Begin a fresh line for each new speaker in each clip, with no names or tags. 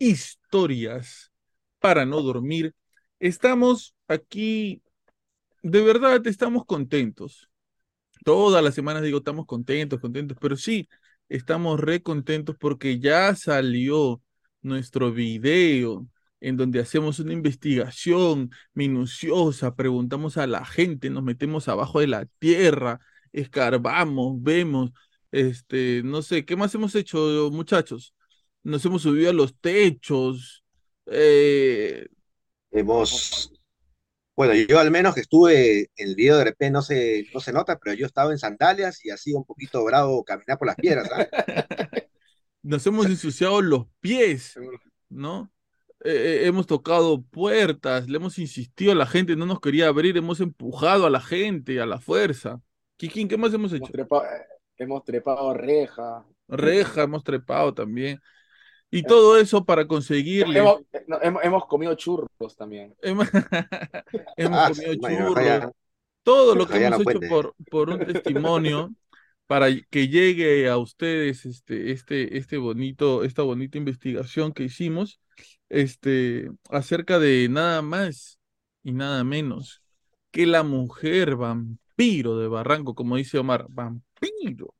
Historias para no dormir. Estamos aquí, de verdad estamos contentos. Todas las semanas digo, estamos contentos, contentos, pero sí, estamos re contentos porque ya salió nuestro video en donde hacemos una investigación minuciosa, preguntamos a la gente, nos metemos abajo de la tierra, escarbamos, vemos, este, no sé, ¿qué más hemos hecho, muchachos? Nos hemos subido a los techos, eh,
Hemos, bueno, yo al menos que estuve en el video de repente no se, no se nota, pero yo estaba en sandalias y así un poquito bravo caminar por las piedras, ¿ah?
nos hemos ensuciado los pies, ¿no? Eh, eh, hemos tocado puertas, le hemos insistido a la gente, no nos quería abrir, hemos empujado a la gente a la fuerza. Kikín, ¿qué más hemos hecho?
Hemos trepado, eh, hemos trepado reja.
Reja, hemos trepado también. Y todo eso para conseguirle.
Hemos, no, hemos, hemos comido churros también.
Hemos,
Ah,
comido churros. Todo lo que hemos
no
hecho por, por un testimonio para que llegue a ustedes este, este, este bonito, esta bonita investigación que hicimos este, acerca de nada más y nada menos que la mujer vampiro de Barranco, como dice Omar, vampiro.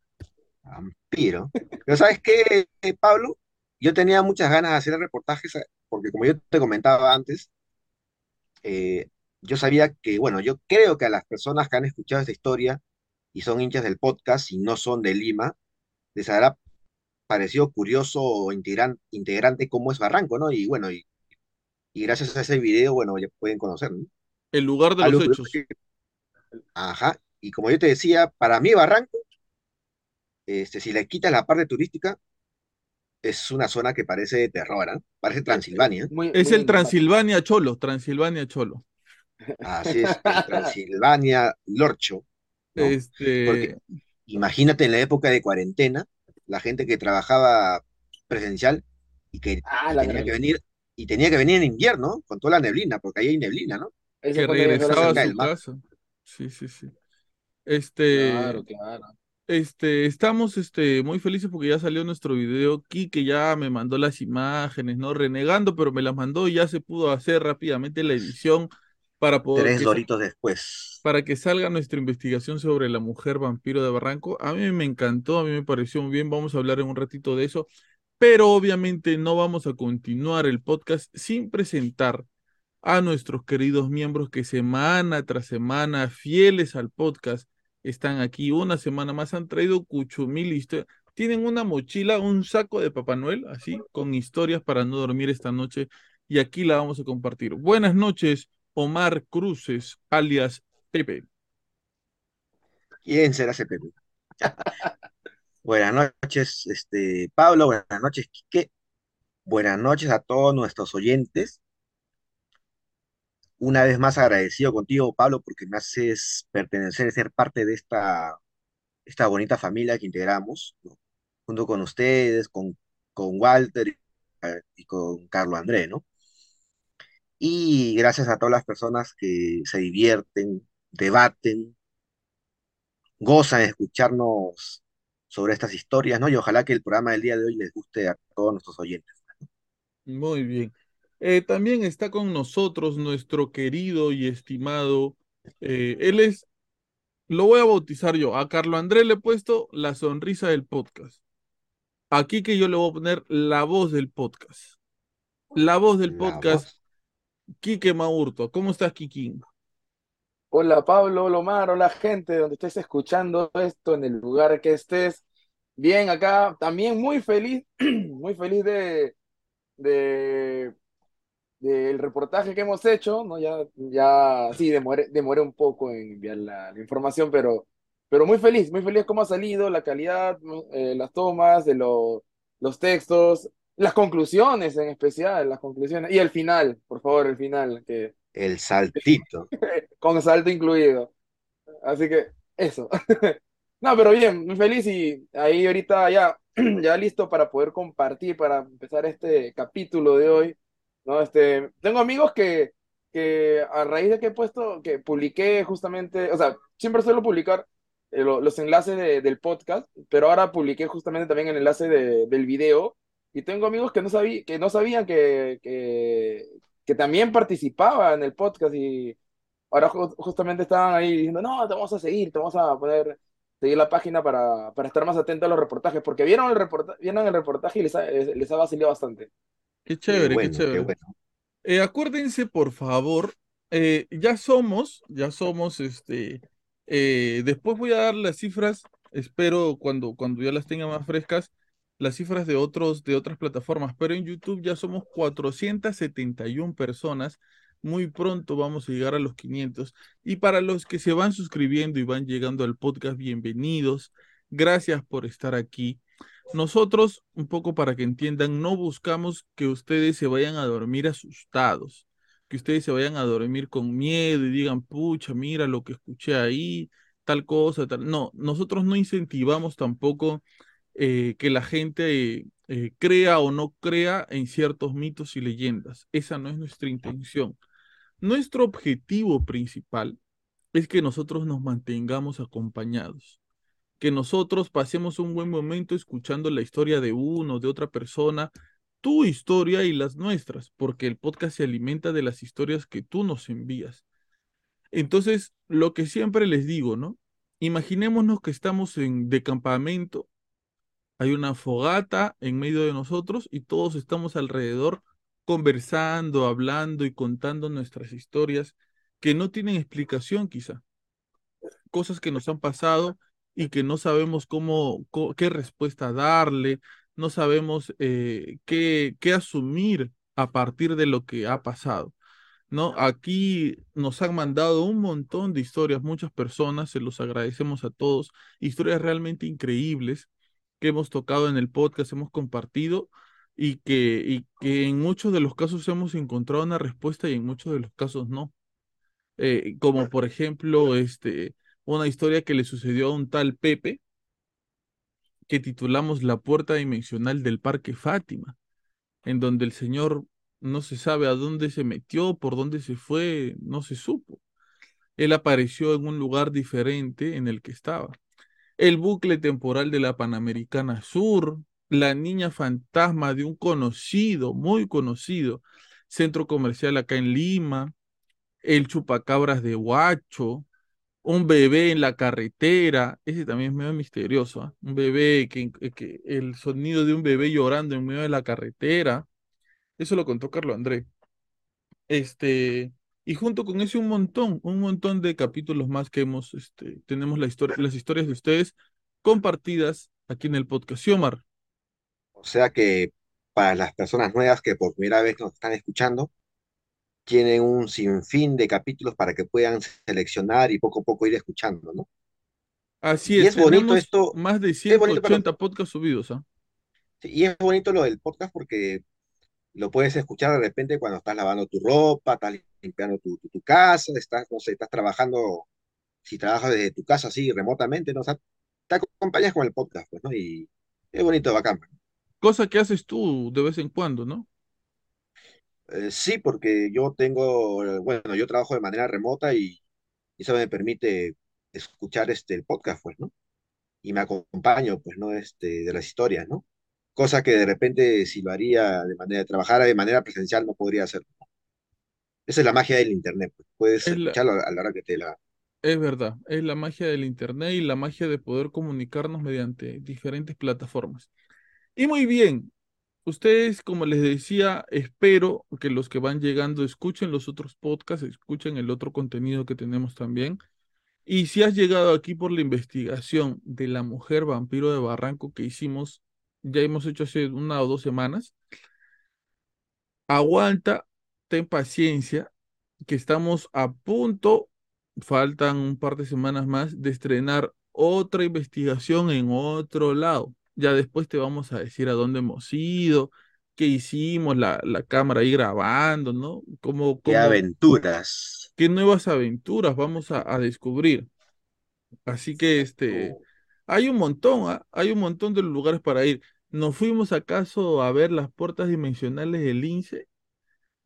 vampiro. Pero ¿sabes qué, Pablo? Yo tenía muchas ganas de hacer reportajes, eh, porque como yo te comentaba antes, eh, yo sabía que, bueno, yo creo que a las personas que han escuchado esta historia y son hinchas del podcast y no son de Lima, les habrá parecido curioso o integran- integrante cómo es Barranco, ¿no? Y bueno, y, y gracias a ese video, bueno, ya pueden conocer, ¿no?
El lugar de
Algo
los hechos.
que- Ajá, y como yo te decía, para mí Barranco, este, si le quitas la parte turística, es una zona que parece de terror, ¿ah? Parece Transilvania.
Muy-
Es
muy
el Transilvania Cholo, Transilvania Cholo.
Así es, el Transilvania Lorcho, ¿no?
Este,
Porque imagínate en la época de cuarentena, la gente que trabajaba presencial y que
Ah,
tenía que venir, y tenía que venir en invierno, con toda la neblina, porque ahí hay neblina, ¿no?
Que regresaba a
cerca
su
del mar.
casa. Sí, sí, sí. Este,
Claro, claro.
Este, estamos este, muy felices porque ya salió nuestro video. Kike ya me mandó las imágenes, ¿no? Renegando, pero me las mandó y ya se pudo hacer rápidamente la edición para poder
Tres doritos después.
para que salga nuestra investigación sobre la mujer vampiro de Barranco. A mí me encantó, a mí me pareció muy bien. Vamos a hablar en un ratito de eso, pero obviamente no vamos a continuar el podcast sin presentar a nuestros queridos miembros que semana tras semana, fieles al podcast, están aquí una semana más, han traído cuchumil historias. Tienen una mochila, un saco de Papá Noel, así, con historias para no dormir esta noche, y aquí la vamos a compartir. Buenas noches, Omar Cruces, alias Pepe.
¿Quién será ese Pepe? Buenas noches, este, Pablo, buenas noches, Quique. Buenas noches a todos nuestros oyentes. Una vez más agradecido contigo, Pablo, porque me haces pertenecer ser parte de esta, esta bonita familia que integramos, ¿no? Junto con ustedes, con, con Walter eh, y con Carlos André, ¿no? Y gracias a todas las personas que se divierten, debaten, gozan de escucharnos sobre estas historias, ¿no? Y ojalá que el programa del día de hoy les guste a todos nuestros oyentes.
Muy bien. Eh, también está con nosotros nuestro querido y estimado, eh, él es, lo voy a bautizar yo, a Carlo Andrés le he puesto la sonrisa del podcast. Aquí que yo le voy a poner la voz del podcast. La voz del
La
podcast,
voz.
Quique Maurto. ¿Cómo estás, Kikín?
Hola Pablo, hola Omar, hola gente, donde estés escuchando esto, en el lugar que estés. Bien, acá también muy feliz, muy feliz de, de, del reportaje que hemos hecho, ¿no? Ya, ya, sí, demoré, demoré un poco en enviar la, la información, pero, pero muy feliz, muy feliz cómo ha salido, la calidad, eh, las tomas, de lo- los textos, las conclusiones en especial, las conclusiones, y el final, por favor, el final, que
El saltito.
con salto incluido. Así que eso. No, pero bien, muy feliz y ahí ahorita ya, ya listo para poder compartir, para empezar este capítulo de hoy. ¿No? Este, tengo amigos que, que a raíz de que he puesto, que publiqué justamente, o sea, siempre suelo publicar eh, lo- los enlaces de- del podcast, pero ahora publiqué justamente también el enlace de- del video y tengo amigos que no, sabí, que no sabían que, que, también participaba en el podcast y ahora ju- justamente estaban ahí diciendo, no, te vamos a seguir, te vamos a poner, seguir la página para, para estar más atento a los reportajes, porque vieron el reporta el reportaje y les les ha vacilado bastante.
Qué
Qué
chévere, qué
bueno, qué
chévere.
bueno.
Eh, acuérdense, por favor, eh, ya somos, ya somos, este, eh, después voy a dar las cifras, espero cuando, cuando ya las tenga más frescas, las cifras de otros, de otras plataformas, pero en YouTube ya somos 471 personas, muy pronto vamos a llegar a los 500, y para los que se van suscribiendo y van llegando al podcast, bienvenidos, gracias por estar aquí. Nosotros, un poco para que entiendan, no buscamos que ustedes se vayan a dormir asustados, que ustedes se vayan a dormir con miedo y digan, pucha, mira lo que escuché ahí, tal cosa, tal. No, nosotros no incentivamos tampoco eh, que la gente eh, crea o no crea en ciertos mitos y leyendas. Esa no es nuestra intención. Nuestro objetivo principal es que nosotros nos mantengamos acompañados que nosotros pasemos un buen momento escuchando la historia de uno, de otra persona, tu historia y las nuestras, porque el podcast se alimenta de las historias que tú nos envías. Entonces, lo que siempre les digo, ¿no? Imaginémonos que estamos en de campamento, hay una fogata en medio de nosotros y todos estamos alrededor conversando, hablando y contando nuestras historias que no tienen explicación quizá cosas que nos han pasado y que no sabemos cómo, qué respuesta darle, no sabemos eh, qué, qué asumir a partir de lo que ha pasado, ¿no? Aquí nos han mandado un montón de historias, muchas personas, se los agradecemos a todos, historias realmente increíbles que hemos tocado en el podcast, hemos compartido y que, y que en muchos de los casos hemos encontrado una respuesta y en muchos de los casos no eh, como por ejemplo, este, una historia que le sucedió a un tal Pepe, que titulamos La puerta dimensional del Parque Fátima, en donde el señor no se sabe a dónde se metió, por dónde se fue, no se supo. Él apareció en un lugar diferente en el que estaba. El bucle temporal de la Panamericana Sur, la niña fantasma de un conocido, muy conocido, centro comercial acá en Lima, el chupacabras de Huacho, un bebé en la carretera, ese también es medio misterioso, ¿ah? Un bebé que, que el sonido de un bebé llorando en medio de la carretera, eso lo contó Carlos André. Este, y junto con ese un montón, un montón de capítulos más que hemos, este, tenemos la las historias de ustedes compartidas aquí en el podcast. Omar,
O sea que para las personas nuevas que por primera vez nos están escuchando, tienen un sinfín de capítulos para que puedan seleccionar y poco a poco ir escuchando, ¿no?
así
Y
es,
es bonito esto,
más de
es bonito, perdón,
180 podcasts subidos, ¿ah?
sí, y es bonito lo del podcast porque lo puedes escuchar de repente cuando estás lavando tu ropa, estás limpiando tu, tu, tu casa, estás, no sé, estás trabajando, si trabajas desde tu casa así remotamente, ¿no? O sea, te acompañas con el podcast, pues, ¿no? Y es bonito, bacán.
Cosa que haces tú de vez en cuando, ¿no?
Eh, sí, porque yo tengo, eh, bueno, yo trabajo de manera remota y, y eso me permite escuchar este, el podcast, pues, ¿no? Y me acompaño, pues, ¿no? Este, de las historias, ¿no? Cosa que de repente si lo haría de manera, trabajara de manera presencial no podría hacer. Esa es la magia del internet, pues. Puedes
Es la-
escucharlo a la hora que te la...
es verdad, es la magia del internet y la magia de poder comunicarnos mediante diferentes plataformas. Y muy bien, ustedes, como les decía, espero que los que van llegando escuchen los otros podcasts, escuchen el otro contenido que tenemos también. Y si has llegado aquí por la investigación de la mujer vampiro de Barranco que hicimos, ya hemos hecho hace una o dos semanas, aguanta, ten paciencia, que estamos a punto, faltan un par de semanas más, de estrenar otra investigación en otro lado. Ya después te vamos a decir a dónde hemos ido, qué hicimos, la, la cámara ahí grabando, ¿no? Cómo,
¡Qué aventuras!
qué nuevas aventuras vamos a, a descubrir. Así que este, hay un montón, ¿ah? Hay un montón de lugares para ir. ¿Nos fuimos acaso a ver las puertas dimensionales del lince?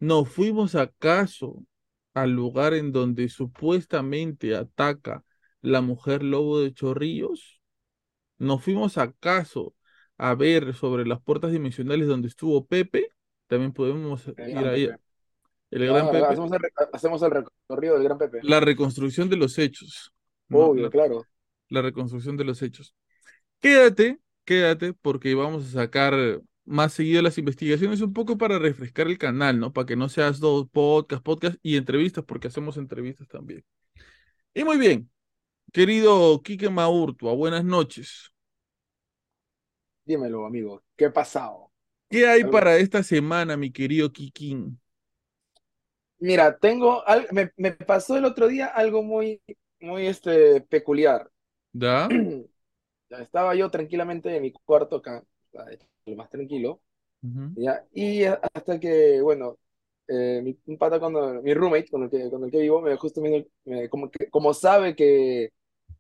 ¿Nos fuimos acaso al lugar en donde supuestamente ataca la mujer lobo de Chorrillos? ¿Nos fuimos acaso a ver sobre las puertas dimensionales donde estuvo Pepe? También podemos
El
ir ahí. El gran Pepe.
hacemos el, hacemos el recorrido del gran Pepe.
La reconstrucción de los hechos. ¿no?
Obvio,
La,
claro.
la reconstrucción de los hechos. Quédate, quédate, porque vamos a sacar más seguido las investigaciones un poco para refrescar el canal, ¿no? Para que no seas dos podcast, podcast y entrevistas, porque hacemos entrevistas también. Y muy bien, querido Quique Maurtua, buenas noches.
Dímelo, amigo. ¿Qué ha pasado?
¿Qué hay
Algo-
para esta semana, mi querido Kikín?
Mira, tengo me, me pasó el otro día algo muy, muy este, peculiar.
¿Da?
Estaba yo tranquilamente en mi cuarto acá, lo más tranquilo. ¿ya? Y hasta que, bueno, eh, mi, un pata cuando, mi roommate con el que, con el que vivo, me justo me, me- como que, como sabe que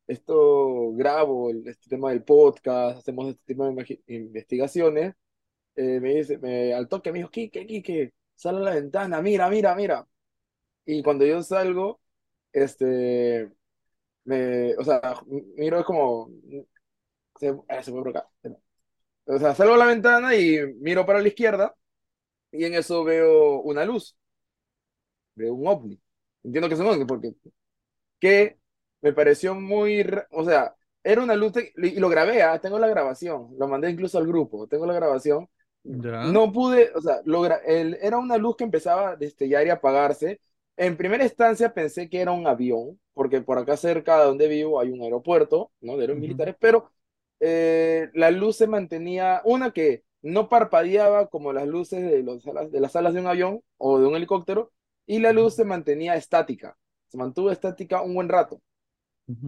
esto grabo, este tema del podcast, hacemos este tipo de investigaciones, eh, me dice, me, al toque me dijo, Kike, Kike, sal a la ventana, mira, mira, mira. Y cuando yo salgo, este, me, o sea, miro es como, se, ah, se fue por acá. O sea, salgo a la ventana y miro para la izquierda y en eso veo una luz, veo un ovni. Entiendo que es un ovni porque que me pareció muy, o sea, era una luz y lo grabé, ah, Tengo la grabación, lo mandé incluso al grupo, tengo la grabación.
¿Ya?
No pude, o sea, logra, el- era una luz que empezaba a destellar y apagarse. En primera instancia pensé que era un avión, porque por acá cerca de donde vivo hay un aeropuerto, ¿no? De aéreos
Ujú.
militares, pero eh, la luz se mantenía, una que no parpadeaba como las luces de, los de las alas de un avión o de un helicóptero, y la luz se mantenía estática, se mantuvo estática un buen rato.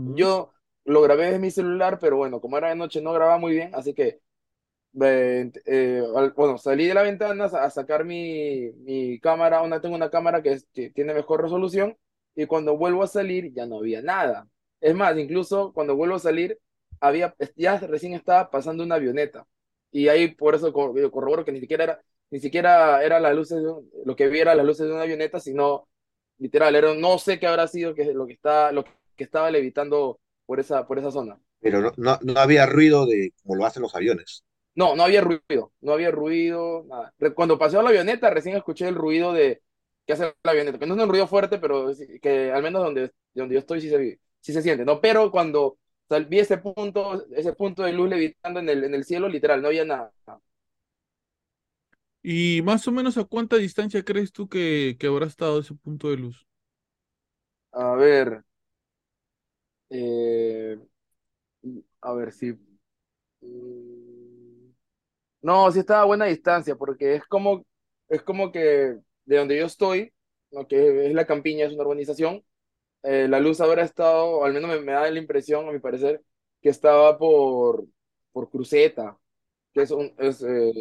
Yo lo grabé desde mi celular, pero bueno, como era de noche no grababa muy bien, así que eh, bueno, salí de la ventana a sacar mi, mi cámara, una, tengo una cámara que, es- que tiene mejor resolución, y cuando vuelvo a salir ya no había nada. Es más, incluso cuando vuelvo a salir, había, ya recién estaba pasando una avioneta, y ahí por eso corroboro que ni siquiera era, ni siquiera era las luces lo que vi era las luces de una avioneta, sino literal, era, no sé qué habrá sido que, lo que está, que estaba levitando por esa, por esa zona.
Pero no, no, no había ruido de como lo hacen los aviones.
No, no había ruido, no había ruido, nada. Cuando pasó la avioneta, recién escuché el ruido de que hace la avioneta, que no es un ruido fuerte, pero que al menos donde, donde yo estoy sí se, sí se siente, ¿no? Pero cuando vi ese punto, ese punto de luz levitando en el, en el cielo, literal, no había nada.
¿Y más o menos a cuánta distancia crees tú que, que habrá estado ese punto de luz?
A ver, eh, a ver si... mm, No, sí estaba a buena distancia, porque es como, es como que de donde yo estoy, ¿no? que es la Campiña, es una urbanización, eh, la luz habrá estado, al menos me, me da la impresión, a mi parecer, que estaba por, por Cruceta, que es un, es, eh,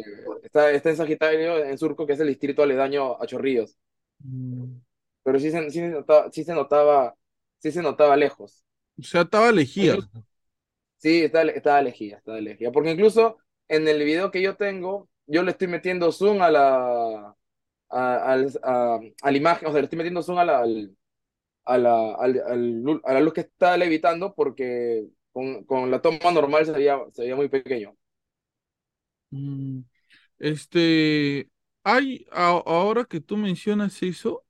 está, está en Sagitario, en Surco, que es el distrito aledaño a Chorrillos,
Mm,
pero sí se, sí se notaba, sí se notaba, sí se notaba lejos.
O sea, estaba lejía.
Sí, está, estaba elegida, estaba elegida. Porque incluso en el video que yo tengo, yo le estoy metiendo zoom a la, a, al- a- a la imagen, o sea, le estoy metiendo zoom a la, al- a la, al- a la luz que está levitando porque con, con la toma normal se veía, se veía muy pequeño.
Mm, Este, hay, ahora que tú mencionas eso,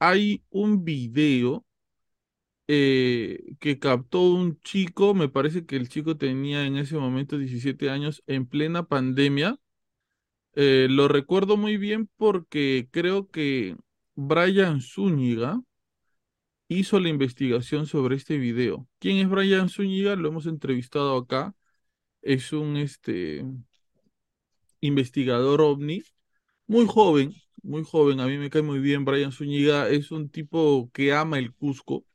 hay un video eh, que captó un chico, me parece que el chico tenía en ese momento 17 años, en plena pandemia. Eh, lo recuerdo muy bien porque creo que Brian Zúñiga hizo la investigación sobre este video. ¿Quién es Brian Zúñiga? Lo hemos entrevistado acá. Es un este, investigador ovni, muy joven, muy joven. A mí me cae muy bien. Brian Zúñiga es un tipo que ama el Cusco,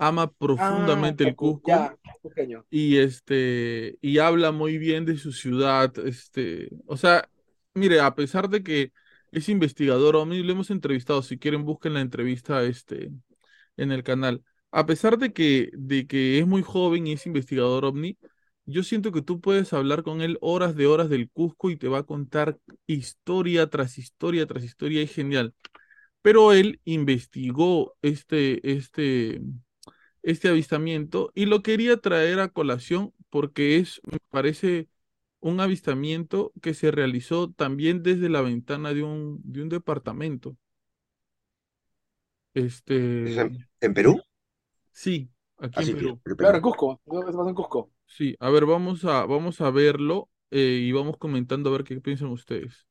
ama
Ah,
profundamente el Cusco
ya,
y este y habla muy bien de su ciudad, este, o sea, mire, a pesar de que es investigador OVNI, lo hemos entrevistado, si quieren busquen la entrevista este en el canal. A pesar de que de que es muy joven y es investigador OVNI, yo siento que tú puedes hablar con él horas de horas del Cusco y te va a contar historia tras historia tras historia, es genial. Pero él investigó este este este avistamiento y lo quería traer a colación porque es, me parece, un avistamiento que se realizó también desde la ventana de un, de un departamento.
¿Eso
Este,
en, en Perú?
sí, aquí en
Así,
Perú.
Perú,
Claro. Cusco. En Cusco.
Sí, a ver, vamos a, vamos a verlo eh, y vamos comentando a ver qué piensan ustedes.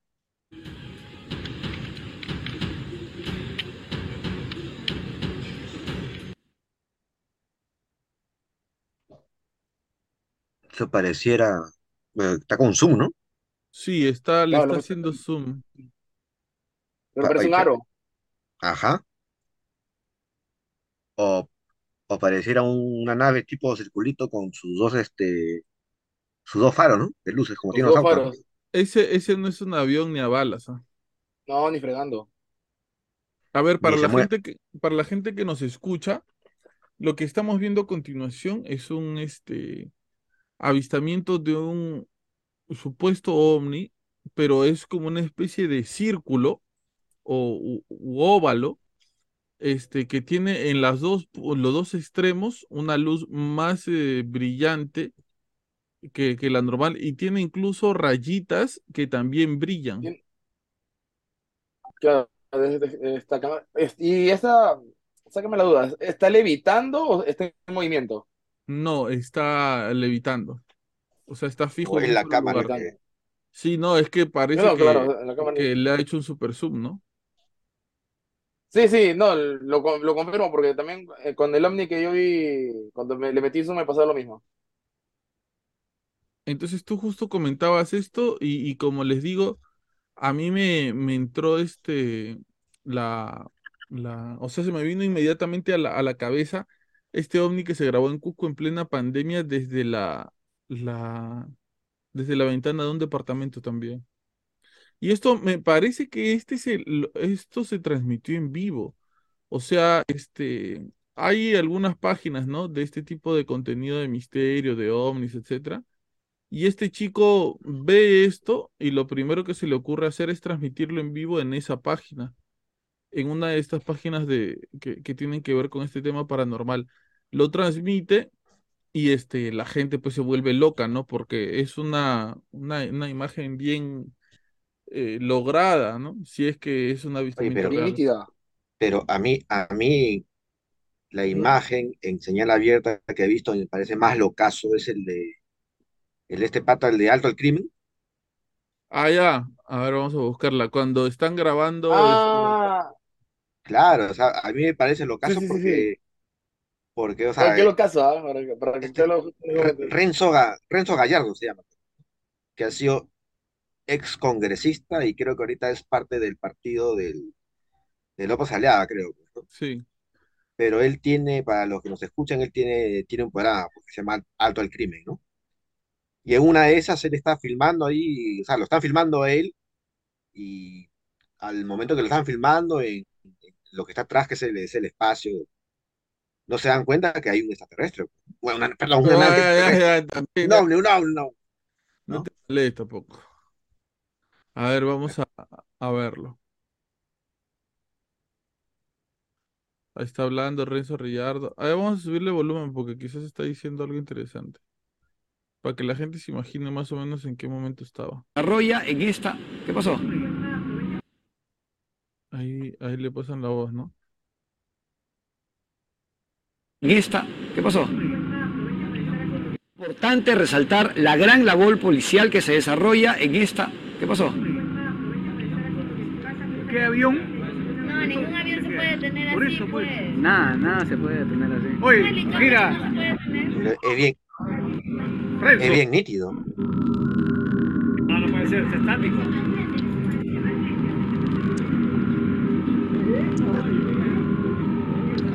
Eso pareciera, bueno, está con zoom, ¿no?
Sí, está, le
Claro,
está haciendo zoom.
pero
Pa-
parece un aro.
Ajá. O, o pareciera un- una nave tipo circulito con sus dos, este, sus dos faros, ¿no? De luces, como
Los
tienen los
dos faros.
Ese, ese no es un avión ni a balas, ¿ah?
No, ni fregando.
A ver, para
Ni se
la
mueve.
gente que, para la gente que nos escucha, Lo que estamos viendo a continuación es un este, avistamiento de un supuesto ovni, pero es como una especie de círculo o óvalo, este, que tiene en las dos, los dos extremos una luz más eh, brillante que, que la normal y tiene incluso rayitas que también brillan.
Claro, esta y esa, sácame la duda, ¿está levitando o está en movimiento?
No, está levitando, o sea, está fijo
O
en
la cámara que...
Sí, no, es que parece
no,
que,
claro, la cámara.
que le ha hecho un super zoom, ¿no?
Sí, sí, no, lo, con- lo confirmo porque también eh, con el Omni que yo vi, cuando me, le metí eso me pasó lo mismo.
Entonces tú justo comentabas esto y, y como les digo, a mí me, me entró este, la, la, o sea, se me vino inmediatamente a la, a la cabeza este ovni que se grabó en Cusco en plena pandemia desde la, la, desde la ventana de un departamento también. Y esto me parece que este se, esto se transmitió en vivo. O sea, este, hay algunas páginas, ¿no? De este tipo de contenido de misterio, de ovnis, etcétera y este chico ve esto y lo primero que se le ocurre hacer es transmitirlo en vivo en esa página, en una de estas páginas de, que, que tienen que ver con este tema paranormal. Lo transmite y este, la gente pues se vuelve loca, ¿no? Porque es una, una, una imagen bien eh, lograda, ¿no? Si es que es un
Oye,
avistamiento
pero,
nítida.
pero a mí, a mí la imagen en señal abierta que he visto me parece más locazo es el de, el de este pata, el de Alto al Crimen.
Ah, ya. A ver, vamos a buscarla. Cuando están grabando, este,
Ah,
Claro, o sea, a mí me parece
sí,
locazo
sí, sí, sí.
porque, porque, o sea,
qué lo caso, ¿ah? Para que, para que
este
lo, lo.
Renzo, Ga- Renzo Gallardo se llama, que ha sido ex congresista y creo que ahorita es parte del partido del, de López Aliaga, creo. ¿no?
sí.
Pero él tiene, para los que nos escuchan, él tiene, tiene un programa porque se llama Alto al Crimen, ¿no? Y en una de esas él está filmando ahí, o sea, lo están filmando a él y al momento que lo están filmando, en lo que está atrás, que es el, es el espacio, no se dan cuenta que hay un extraterrestre. Bueno, una, perdón,
no,
una
ya, ya,
no, no,
no,
no.
te lees tampoco. A ver, vamos a, a verlo. Ahí está hablando Renzo Rillardo. A ver, vamos a subirle volumen porque quizás está diciendo algo interesante. Para que la gente se imagine más o menos en qué momento estaba.
Arroya en esta. ¿Qué pasó?
Ahí, ahí le pasan la voz, ¿no?
En esta. ¿Qué pasó? Importante resaltar la gran labor policial que se desarrolla en esta. ¿Qué pasó?
¿Qué avión?
No, ningún avión se puede detener
Por
así,
eso, pues.
pues.
Nada, nada se puede detener así.
Oye, mira,
no
Es bien,
Renzo.
es bien nítido.
No, no puede ser, es estático.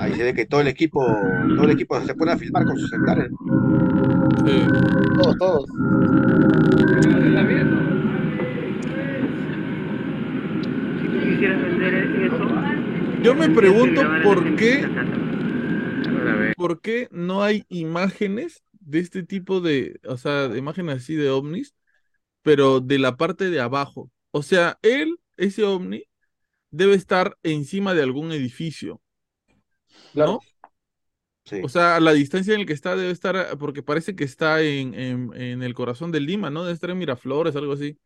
Ahí se ve que todo el equipo, todo el equipo se pone a filmar con sus celulares.
Sí.
Todos, todos.
Está bien, ¿no?
Si tú quisieras vender eso,
Yo me pregunto por qué, por qué no hay imágenes de este tipo de, o sea, de imágenes así de ovnis, pero de la parte de abajo. O sea, él, ese ovni, debe estar encima de algún edificio,
Claro.
¿no?
Sí.
O sea, a la distancia en la que está debe estar, ah, porque parece que está en, en, en el corazón de Lima, ¿no? Debe estar en Miraflores, algo así.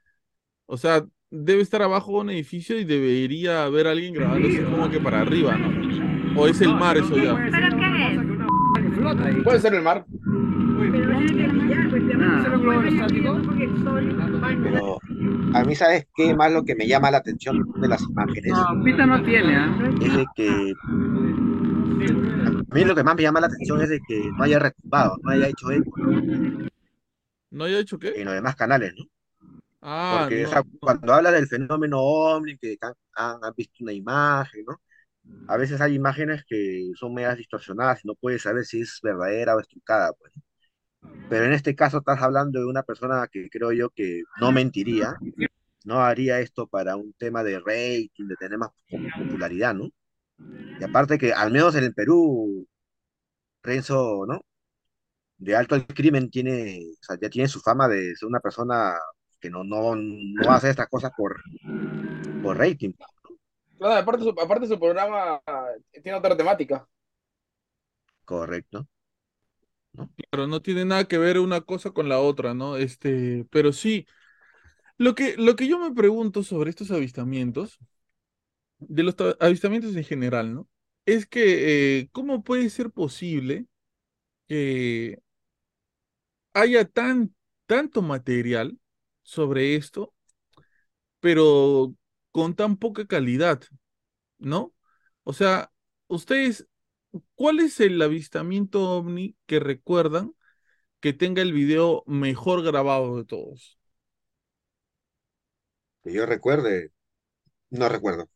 O sea, debe estar abajo de un edificio y debería haber alguien grabándose como que para arriba, ¿no? O es el mar eso ya.
¿Pero qué es?
Puede ser el mar.
Pero a mí, ¿sabes qué más lo que me llama la atención de las imágenes?
No, Pita no tiene, ¿ah?
Es de que a mí lo que más me llama la atención es de que no haya retumbado, no haya hecho eco
¿No haya hecho qué?
en los demás canales, ¿no?
Ah,
Porque o
no,
sea,
no.
cuando habla del fenómeno ovni, que han, han- han visto una imagen, ¿no? A veces hay imágenes que son medias distorsionadas y no puedes saber si es verdadera o estrucada, pues. Pero en este caso estás hablando de una persona que creo yo que no mentiría, no haría esto para un tema de rating, de tener más popularidad, ¿no? Y aparte que al menos en el Perú, Renzo, ¿no? De alto al crimen tiene, o sea, ya tiene su fama de ser una persona que no, no, no hace estas cosas por, por rating.
Claro, aparte su, aparte su programa eh, tiene otra temática.
Correcto.
Claro, no tiene nada que ver una cosa con la otra, ¿no? Este, pero sí, lo que, lo que yo me pregunto sobre estos avistamientos, de los ta- avistamientos en general, ¿no? Es que, eh, ¿cómo puede ser posible que haya tan, tanto material sobre esto, pero con tan poca calidad, ¿no? O sea, ustedes, ¿cuál es el avistamiento ovni que recuerdan que tenga el video mejor grabado de todos?
Que yo recuerde, no recuerdo.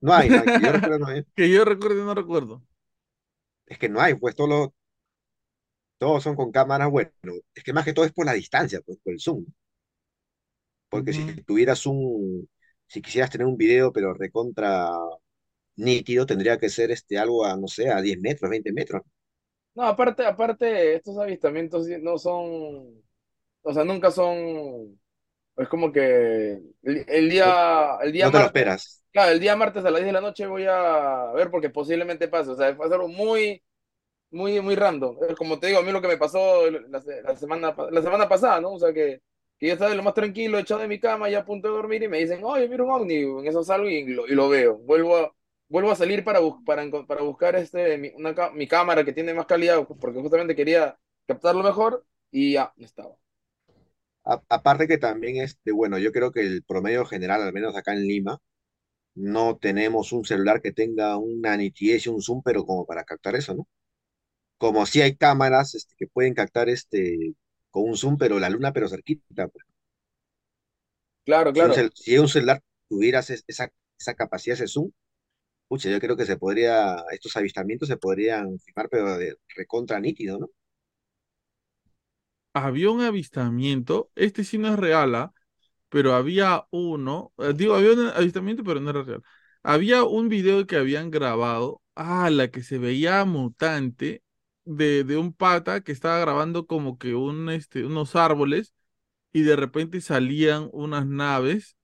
No hay, no hay, que yo recuerde, no hay.
Que yo recuerde, no recuerdo.
Es que no hay, pues todos los- todos son con cámaras, bueno, es que más que todo es por la distancia, pues por el zoom. Porque si tuvieras un, si quisieras tener un video, pero recontra nítido, tendría que ser este algo a, no sé, a 10 metros, 20 metros.
No, aparte, aparte, estos avistamientos no son, o sea, nunca son, es como que el, el día, el día
No te lo
martes,
esperas.
claro, el día martes a las 10 de la noche voy a ver porque posiblemente pase, o sea, va a ser muy, muy, muy random. Como te digo, a mí lo que me pasó la, la semana, la semana pasada, ¿no? O sea, que, que yo estaba de lo más tranquilo, echado en mi cama, ya a punto de dormir, y me dicen, oye, mira un ovni, en eso salgo y lo, y lo veo. Vuelvo a, vuelvo a salir para, bus- para, para buscar este, mi, una mi cámara que tiene más calidad, porque justamente quería captarlo mejor, y ya, estaba.
A- aparte que también, este, bueno, yo creo que el promedio general, al menos acá en Lima, no tenemos un celular que tenga una nitidez y un zoom, pero como para captar eso, ¿no? Como si hay cámaras este, que pueden captar este con un zoom, pero la luna, pero cerquita. pues.
Claro,
Si un,
claro.
si un celular tuviera ese- esa, esa capacidad, ese zoom, pucha, yo creo que se podría, estos avistamientos se podrían filmar, pero de recontra nítido, ¿no?
Había un avistamiento, este sí no es real, ¿ah? Pero había uno, eh, digo, había un avistamiento, pero no era real. Había un video que habían grabado, ah, la que se veía mutante de, de un pata que estaba grabando como que un, este, unos árboles y de repente salían unas naves,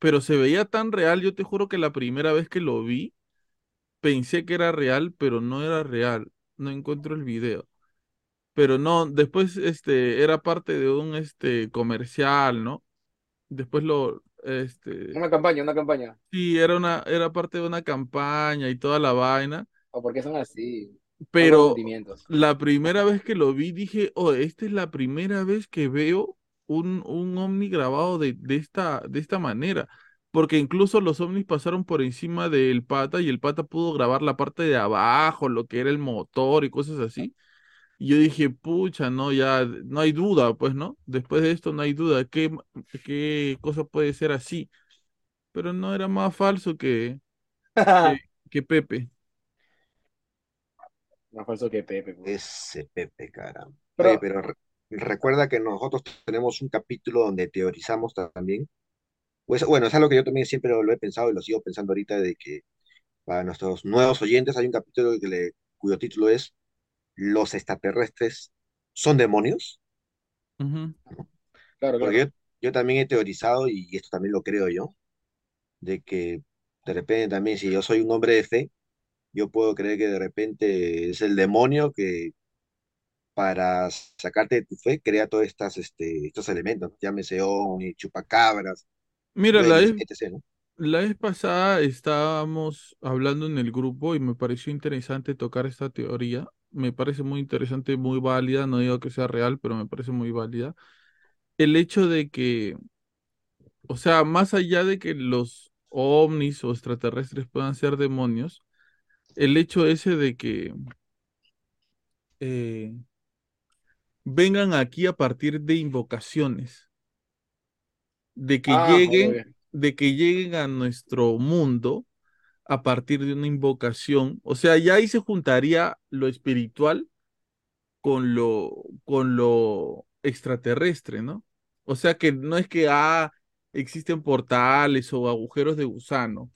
pero se veía tan real, yo te juro que la primera vez que lo vi, pensé que era real, pero no era real. No encuentro el video. Pero no, después este era parte de un este comercial, ¿no? Después lo este
Una campaña, una campaña.
sí, era una era parte de una campaña y toda la vaina,
¿O por qué son así?
Pero la primera vez que lo vi dije, "Oh, esta es la primera vez que veo un un ovni grabado de de esta de esta manera." Porque incluso los ovnis pasaron por encima del pata y el pata pudo grabar la parte de abajo, lo que era el motor y cosas así. Y yo dije, pucha, no, ya, no hay duda, pues, ¿no? Después de esto no hay duda, ¿qué, qué cosa puede ser así? Pero no era más falso que, que, que Pepe.
Más falso que Pepe. pues.
Ese Pepe, caramba.
Pero-
recuerda que nosotros tenemos un capítulo donde teorizamos también. Pues, bueno, es algo que yo también siempre lo, lo he pensado y lo sigo pensando ahorita, de que para nuestros nuevos oyentes hay un capítulo que le- cuyo título es ¿Los extraterrestres son demonios?
Ujú.
Claro,
Porque
claro.
yo, yo también he teorizado, y esto también lo creo yo, de que de repente también si yo soy un hombre de fe, yo puedo creer que de repente es el demonio que para sacarte de tu fe crea todos estas, este, estos elementos, llámese ovni, chupacabras,
Mira, la vez,
etc., ¿no?
la vez pasada estábamos hablando en el grupo y me pareció interesante tocar esta teoría. Me parece muy interesante, muy válida. No digo que sea real, pero me parece muy válida. El hecho de que, o sea, más allá de que los ovnis o extraterrestres puedan ser demonios, el hecho ese de que eh, vengan aquí a partir de invocaciones, de que
Ah,
lleguen, de que lleguen a nuestro mundo a partir de una invocación. O sea, ya ahí se juntaría lo espiritual con lo, con lo extraterrestre, ¿no? O sea que no es que ah, existen portales o agujeros de gusano.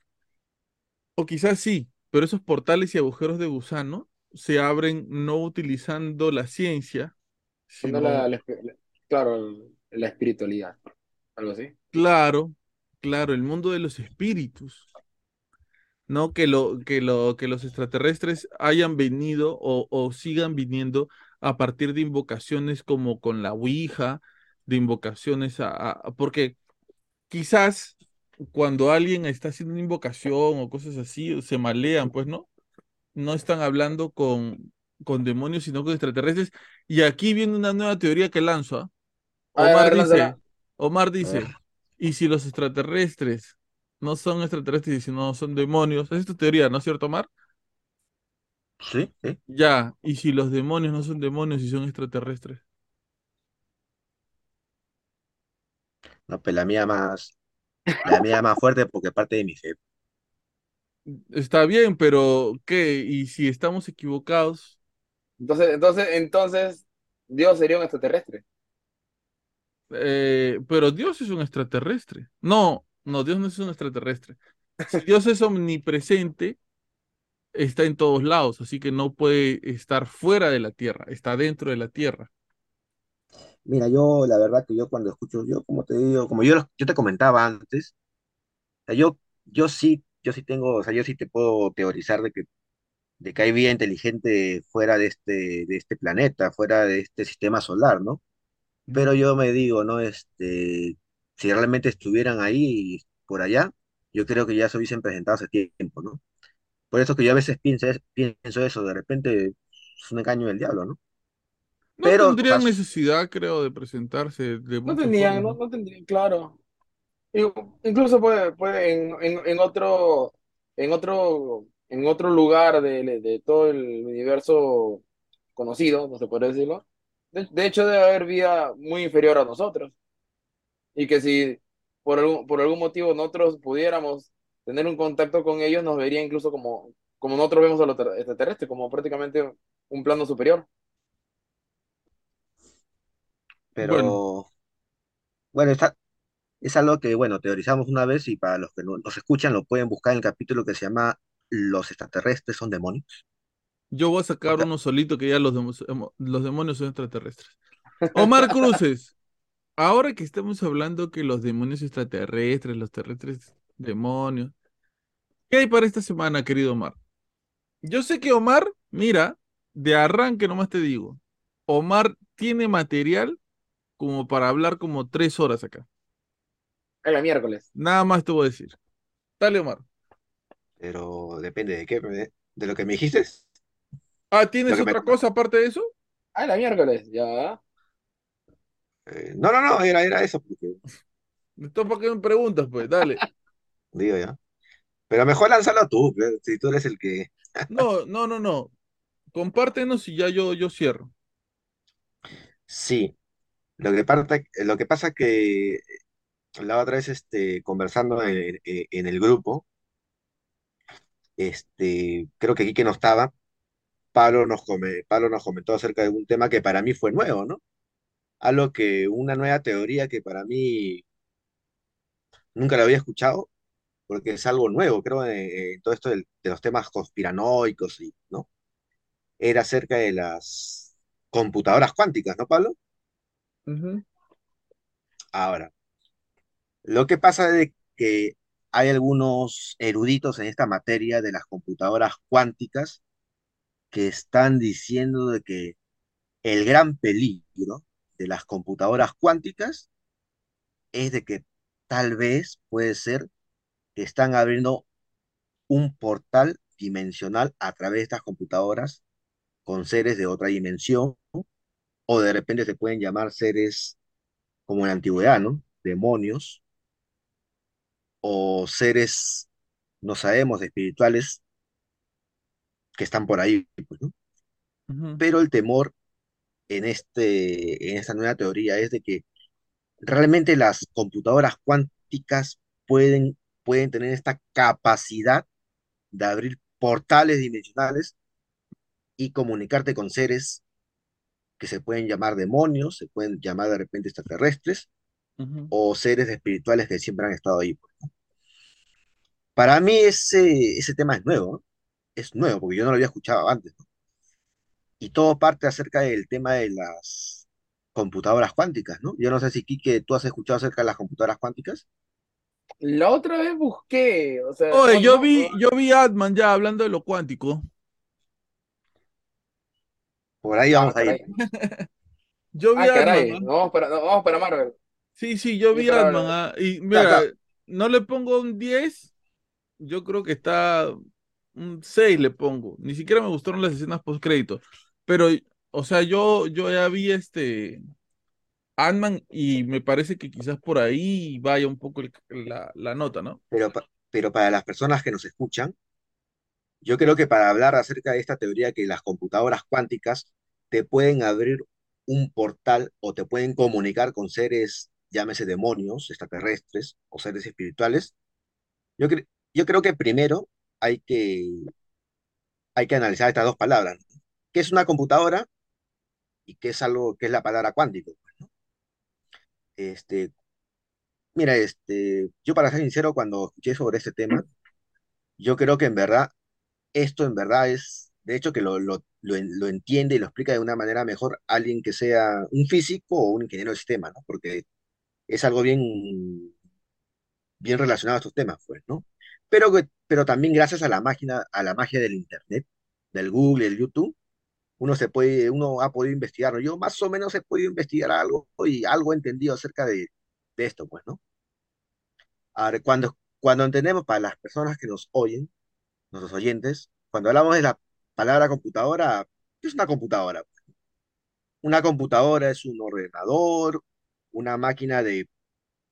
O quizás sí, pero esos portales y agujeros de gusano se abren no utilizando la ciencia, Sino,
la, claro, la espiritualidad. Algo así.
claro, claro, el mundo de los espíritus. No que lo, que lo, que los extraterrestres hayan venido o, o sigan viniendo a partir de invocaciones como con la Ouija, de invocaciones a, a- porque quizás cuando alguien está haciendo una invocación o cosas así, se malean, pues, ¿no? No están hablando con, con demonios, sino con extraterrestres. Y aquí viene una nueva teoría que lanzo, ¿ah? Omar
ver,
dice. Omar dice, ¿y si los extraterrestres no son extraterrestres, sino son demonios? Esa es tu teoría, ¿no es cierto, Omar?
Sí, sí.
Ya, ¿y si los demonios no son demonios y son extraterrestres?
No, pues la mía más, la mía más fuerte porque parte de mi fe.
Está bien, pero ¿qué? ¿Y si estamos equivocados?
Entonces, entonces, entonces, Dios sería un extraterrestre.
Eh, pero Dios es un extraterrestre. No, no, Dios no es un extraterrestre. Si Dios es omnipresente, está en todos lados, así que no puede estar fuera de la tierra, está dentro de la tierra.
Mira, yo la verdad que yo cuando escucho, yo como te digo, como yo, yo te comentaba antes, o sea, yo, yo sí, yo sí tengo, o sea, yo sí te puedo teorizar de que, de que hay vida inteligente fuera de este, de este planeta, fuera de este sistema solar, ¿no? Pero yo me digo, ¿no? Este, si realmente estuvieran ahí, por allá, yo creo que ya se hubiesen presentado hace tiempo, ¿no? Por eso que yo a veces pienso, pienso eso, de repente es un engaño del diablo, ¿no?
No
Pero, o sea,
tendrían necesidad, creo, de presentarse de
No tendrían, no, no tendrían, claro. Incluso puede, puede en, en, en otro, en otro, en otro lugar de, de todo el universo conocido, no se puede decirlo. De, de hecho, debe haber vida muy inferior a nosotros. Y que si por algún, por algún motivo nosotros pudiéramos tener un contacto con ellos, nos vería incluso como, como nosotros vemos a los ter- extraterrestres, como prácticamente un plano superior.
pero
Bueno,
bueno, está, es algo que, bueno, teorizamos una vez y para los que no nos escuchan lo pueden buscar en el capítulo que se llama Los extraterrestres son demonios.
yo voy a sacar uno solito que ya los demonios son extraterrestres. Omar Cruces, ahora que estamos hablando que los demonios extraterrestres, los terrestres demonios, ¿qué hay para esta semana, querido Omar? Yo sé que Omar, mira, de arranque nomás te digo, Omar tiene material como para hablar como tres horas acá.
Era miércoles.
Nada más te voy a decir. Dale, Omar.
Pero depende de qué, de de lo que me dijiste.
Ah, ¿tienes
me-
otra cosa aparte de eso?
Ah, era miércoles, ya.
Eh, no, no, no, era, era eso, porque,
Entonces, ¿para qué me preguntas, pues? Dale.
digo ya. Pero mejor lánzalo tú, si tú eres el que...
No, no, no, no. Compártenos y ya yo, yo cierro.
Sí, lo que, parta- lo que pasa que la otra vez este, conversando en, en- en el grupo, este, creo que aquí que no estaba, Pablo nos, come- Pablo nos comentó acerca de un tema que para mí fue nuevo, ¿no? Algo que, una nueva teoría que para mí nunca la había escuchado, porque es algo nuevo, creo, en, en todo esto de los temas conspiranoicos, y, ¿no? Era acerca de las computadoras cuánticas, ¿no, Pablo? Ahora, lo que pasa es que hay algunos eruditos en esta materia de las computadoras cuánticas que están diciendo de que el gran peligro de las computadoras cuánticas es de que tal vez puede ser que están abriendo un portal dimensional a través de estas computadoras con seres de otra dimensión, o de repente se pueden llamar seres como en la antigüedad, ¿no? Demonios, o seres, no sabemos, espirituales que están por ahí, pues. Pero el temor en, este, en esta nueva teoría es de que realmente las computadoras cuánticas pueden, pueden tener esta capacidad de abrir portales dimensionales y comunicarte con seres que se pueden llamar demonios, se pueden llamar de repente extraterrestres
Ujú.
o seres espirituales que siempre han estado ahí. pues, ¿no? Para mí ese, ese tema es nuevo, ¿no? Es nuevo porque yo no lo había escuchado antes. ¿no? Y todo parte acerca del tema de las computadoras cuánticas, ¿no? Yo no sé si, Quique, tú has escuchado acerca de las computadoras cuánticas.
La otra vez busqué, o sea,
Oye, yo
no,
vi, yo vi Atman ya hablando de lo cuántico.
Por ahí
Ah,
vamos a ir.
caray.
Yo vi
Ah, caray,
Atman, ¿ah?
no vamos para, no, vamos para Marvel.
Sí, sí, yo vi Atman, ¿ah? Y mira, no le pongo un 10, yo creo que está un 6 le pongo. Ni siquiera me gustaron las escenas post crédito. Pero, o sea, yo, yo ya vi este Ant-Man y me parece que quizás por ahí vaya un poco el- la, la nota, ¿no?
Pero, pero para las personas que nos escuchan, yo creo que para hablar acerca de esta teoría que las computadoras cuánticas te pueden abrir un portal o te pueden comunicar con seres, llámese demonios, extraterrestres o seres espirituales, yo, cre- yo creo que primero hay que, hay que analizar estas dos palabras. ¿Qué es una computadora y qué es algo, qué es la palabra cuántico? ¿no? Este, mira, este, yo para ser sincero, cuando escuché sobre este tema, yo creo que en verdad esto en verdad es, de hecho, que lo, lo, lo, lo entiende y lo explica de una manera mejor alguien que sea un físico o un ingeniero de sistema, ¿no? Porque es algo bien, bien relacionado a estos temas, pues, ¿no? Pero, pero también gracias a la máquina, a la magia del Internet, del Google, del YouTube, uno se puede, uno ha podido investigar. Yo más o menos he podido investigar algo y algo he entendido acerca de, de esto, pues, ¿no? Ahora, cuando, cuando entendemos para las personas que nos oyen, nuestros oyentes, cuando hablamos de la palabra computadora, ¿qué es una computadora? Una computadora es un ordenador, una máquina de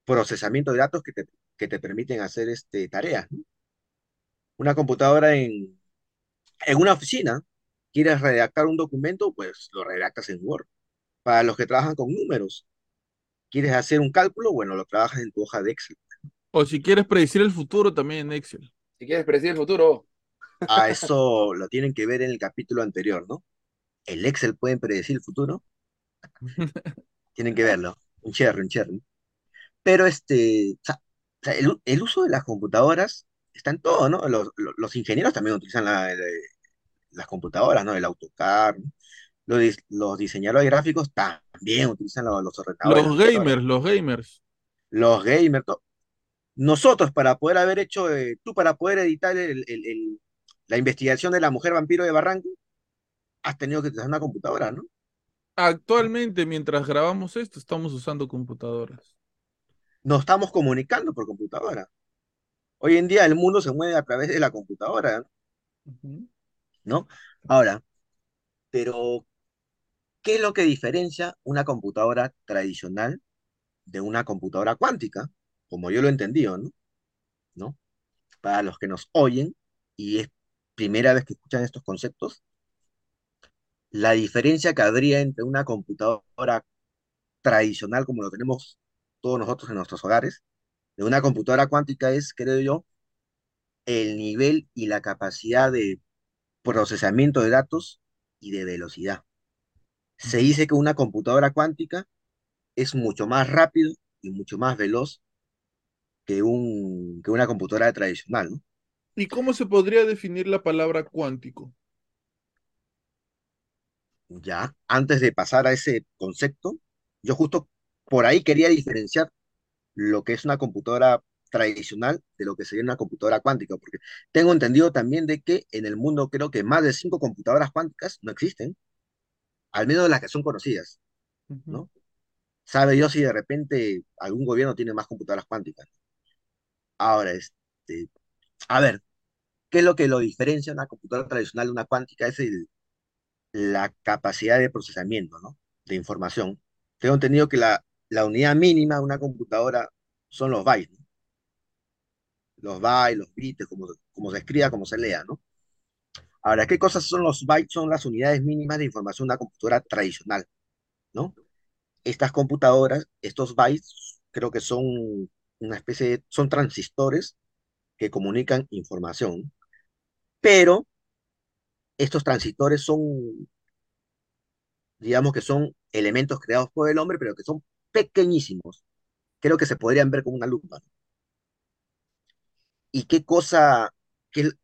procesamiento de datos que te, que te permiten hacer este, tareas, ¿no? Una computadora en, en una oficina, quieres redactar un documento, pues lo redactas en Word. Para los que trabajan con números, quieres hacer un cálculo, bueno, lo trabajas en tu hoja de Excel.
O si quieres predecir el futuro también en Excel.
Si quieres predecir el futuro,
A eso lo tienen que ver en el capítulo anterior, ¿no? ¿El Excel puede predecir el futuro? Tienen que verlo. Un cherry, un cherry. Pero este, o sea, el, el uso de las computadoras está en todo, ¿no? Los, los- los ingenieros también utilizan la- la- las computadoras, ¿no? El AutoCAD. ¿no? Los, los diseñadores gráficos también utilizan los, los ordenadores.
Los gamers, los gamers.
Los gamers. Nosotros para poder haber hecho, eh, tú para poder editar el, el- el- la investigación de la mujer vampiro de Barranco, has tenido que utilizar una computadora, ¿no?
Actualmente, mientras grabamos esto, estamos usando computadoras.
Nos estamos comunicando por computadora. Hoy en día el mundo se mueve a través de la computadora. ¿no? Ahora, pero ¿qué es lo que diferencia una computadora tradicional de una computadora cuántica? Como yo lo he entendido, ¿no? ¿No? Para los que nos oyen y es primera vez que escuchan estos conceptos, la diferencia que habría entre una computadora tradicional como lo tenemos todos nosotros en nuestros hogares, de una computadora cuántica es, creo yo, el nivel y la capacidad de procesamiento de datos y de velocidad. Se dice que una computadora cuántica es mucho más rápido y mucho más veloz que, un, que una computadora tradicional, ¿no?
¿Y cómo se podría definir la palabra cuántico?
Ya, antes de pasar a ese concepto, yo justo por ahí quería diferenciar lo que es una computadora tradicional de lo que sería una computadora cuántica, porque tengo entendido también de que en el mundo creo que más de cinco computadoras cuánticas no existen, al menos las que son conocidas. ¿no? Sabe Dios si de repente algún gobierno tiene más computadoras cuánticas. Ahora, este, a ver, ¿qué es lo que lo diferencia una computadora tradicional de una cuántica? Es el, la capacidad de procesamiento, ¿no? De información. Tengo entendido que la, la unidad mínima de una computadora son los bytes, ¿no? Los bytes, los bits, como, como se escriba, como se lea, ¿no? Ahora, ¿qué cosas son los bytes? Son las unidades mínimas de información de una computadora tradicional, ¿no? Estas computadoras, estos bytes, creo que son una especie de, son transistores que comunican información, pero estos transistores son, digamos que son elementos creados por el hombre, pero que son pequeñísimos. Creo que se podrían ver con una lupa. ¿Y qué cosa?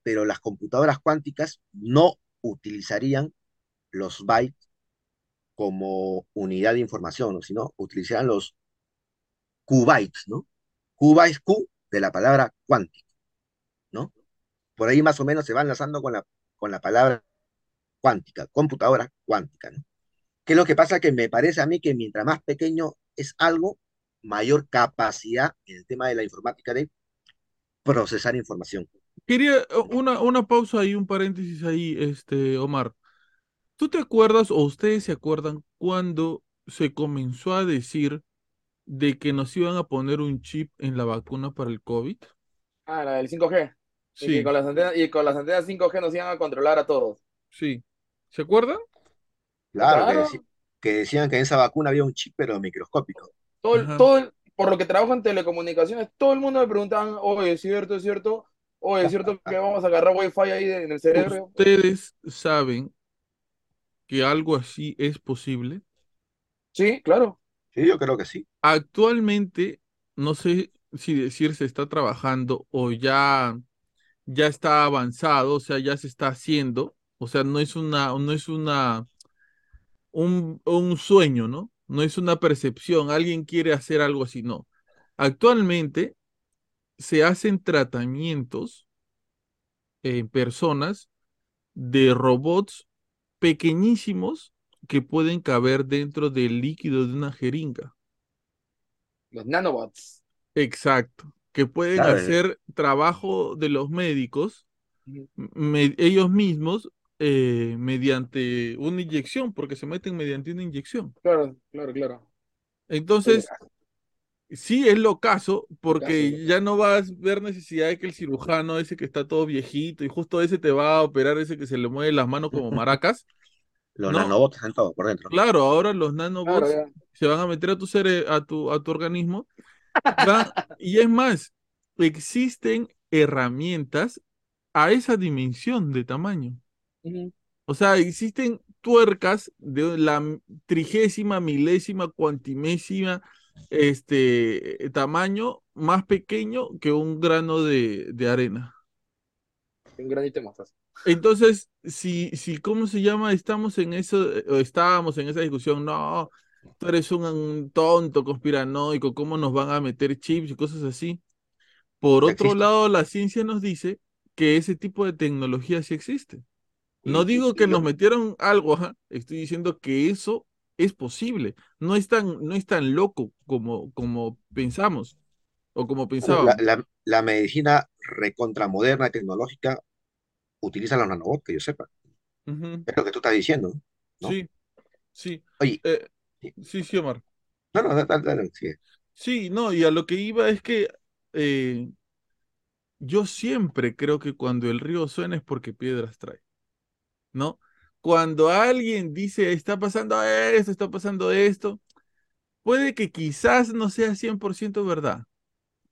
pero las computadoras cuánticas no utilizarían los bytes como unidad de información, ¿no? sino utilizarían los qbytes, ¿no? Qbytes, Q de la palabra cuántico, ¿no? Por ahí más o menos se van lanzando con la, con la palabra cuántica, computadora cuántica, ¿no? ¿Qué es lo que pasa? Que me parece a mí que mientras más pequeño es algo, mayor capacidad en el tema de la informática de procesar información.
Quería eh, una, una pausa y un paréntesis ahí, este, Omar. ¿Tú te acuerdas o ustedes se acuerdan cuando se comenzó a decir de que nos iban a poner un chip en la vacuna para el COVID?
Ah, la del 5G. Y que
Sí,
con las antenas, y con las antenas 5G nos iban a controlar a todos.
sí. ¿Se acuerdan?
Claro, que, decían que en esa vacuna había un chip, pero microscópico.
Todo, el-
Ajá.
todo el- por lo que trabajo en telecomunicaciones, todo el mundo me preguntaban, oye, ¿es cierto, es cierto? Oye, ¿es cierto que vamos a agarrar wifi ahí en el cerebro?
¿Ustedes saben que algo así es posible?
Sí, claro.
Sí, yo creo que sí.
Actualmente, no sé si decir se está trabajando o ya, ya está avanzado, o sea, ya se está haciendo, o sea, no es una, no es una, un, un sueño, ¿no? No es una percepción, alguien quiere hacer algo así, no. Actualmente se hacen tratamientos en personas de robots pequeñísimos que pueden caber dentro del líquido de una jeringa.
Los nanobots.
Exacto, que pueden hacer trabajo de los médicos me- ellos mismos eh, mediante una inyección, porque se meten mediante una inyección.
Claro, claro, claro.
Entonces, sí es lo caso, porque ya no vas a ver necesidad de que el cirujano ese que está todo viejito y justo ese te va a operar, ese que se le mueve las manos como maracas.
Los
No.
nanobots están todo por dentro.
Claro, ahora los nanobots se van a meter a tu cere- a tu, a tu organismo. van- y es más, existen herramientas a esa dimensión de tamaño. O sea, existen tuercas de la trigésima, milésima, cuantimésima, este tamaño más pequeño que un grano de, de arena.
Un granito de mostaza.
Entonces, si, si, ¿cómo se llama? Estamos en eso, o estábamos en esa discusión, no, tú eres un, un tonto conspiranoico, ¿cómo nos van a meter chips y cosas así? Por otro
existe.
lado, la ciencia nos dice que ese tipo de tecnología sí existe. No
Y-
digo que nos metieron algo, ajá, Estoy diciendo que eso es posible. No es tan, no es tan loco como, como pensamos o como
la,
pensábamos.
la- la medicina recontramoderna, tecnológica, utiliza los nanobots, que yo sepa.
Ujú,
Es lo que tú estás diciendo. ¿no?
Sí, sí.
Oye,
Eh,
Sí.
sí, sí, Omar.
no, no, dale, dale, sigue.
Sí, no, y a lo que iba es que eh, yo siempre creo que cuando el río suena es porque piedras trae, ¿no? Cuando alguien dice, está pasando esto, está pasando esto, puede que quizás no sea 100% verdad,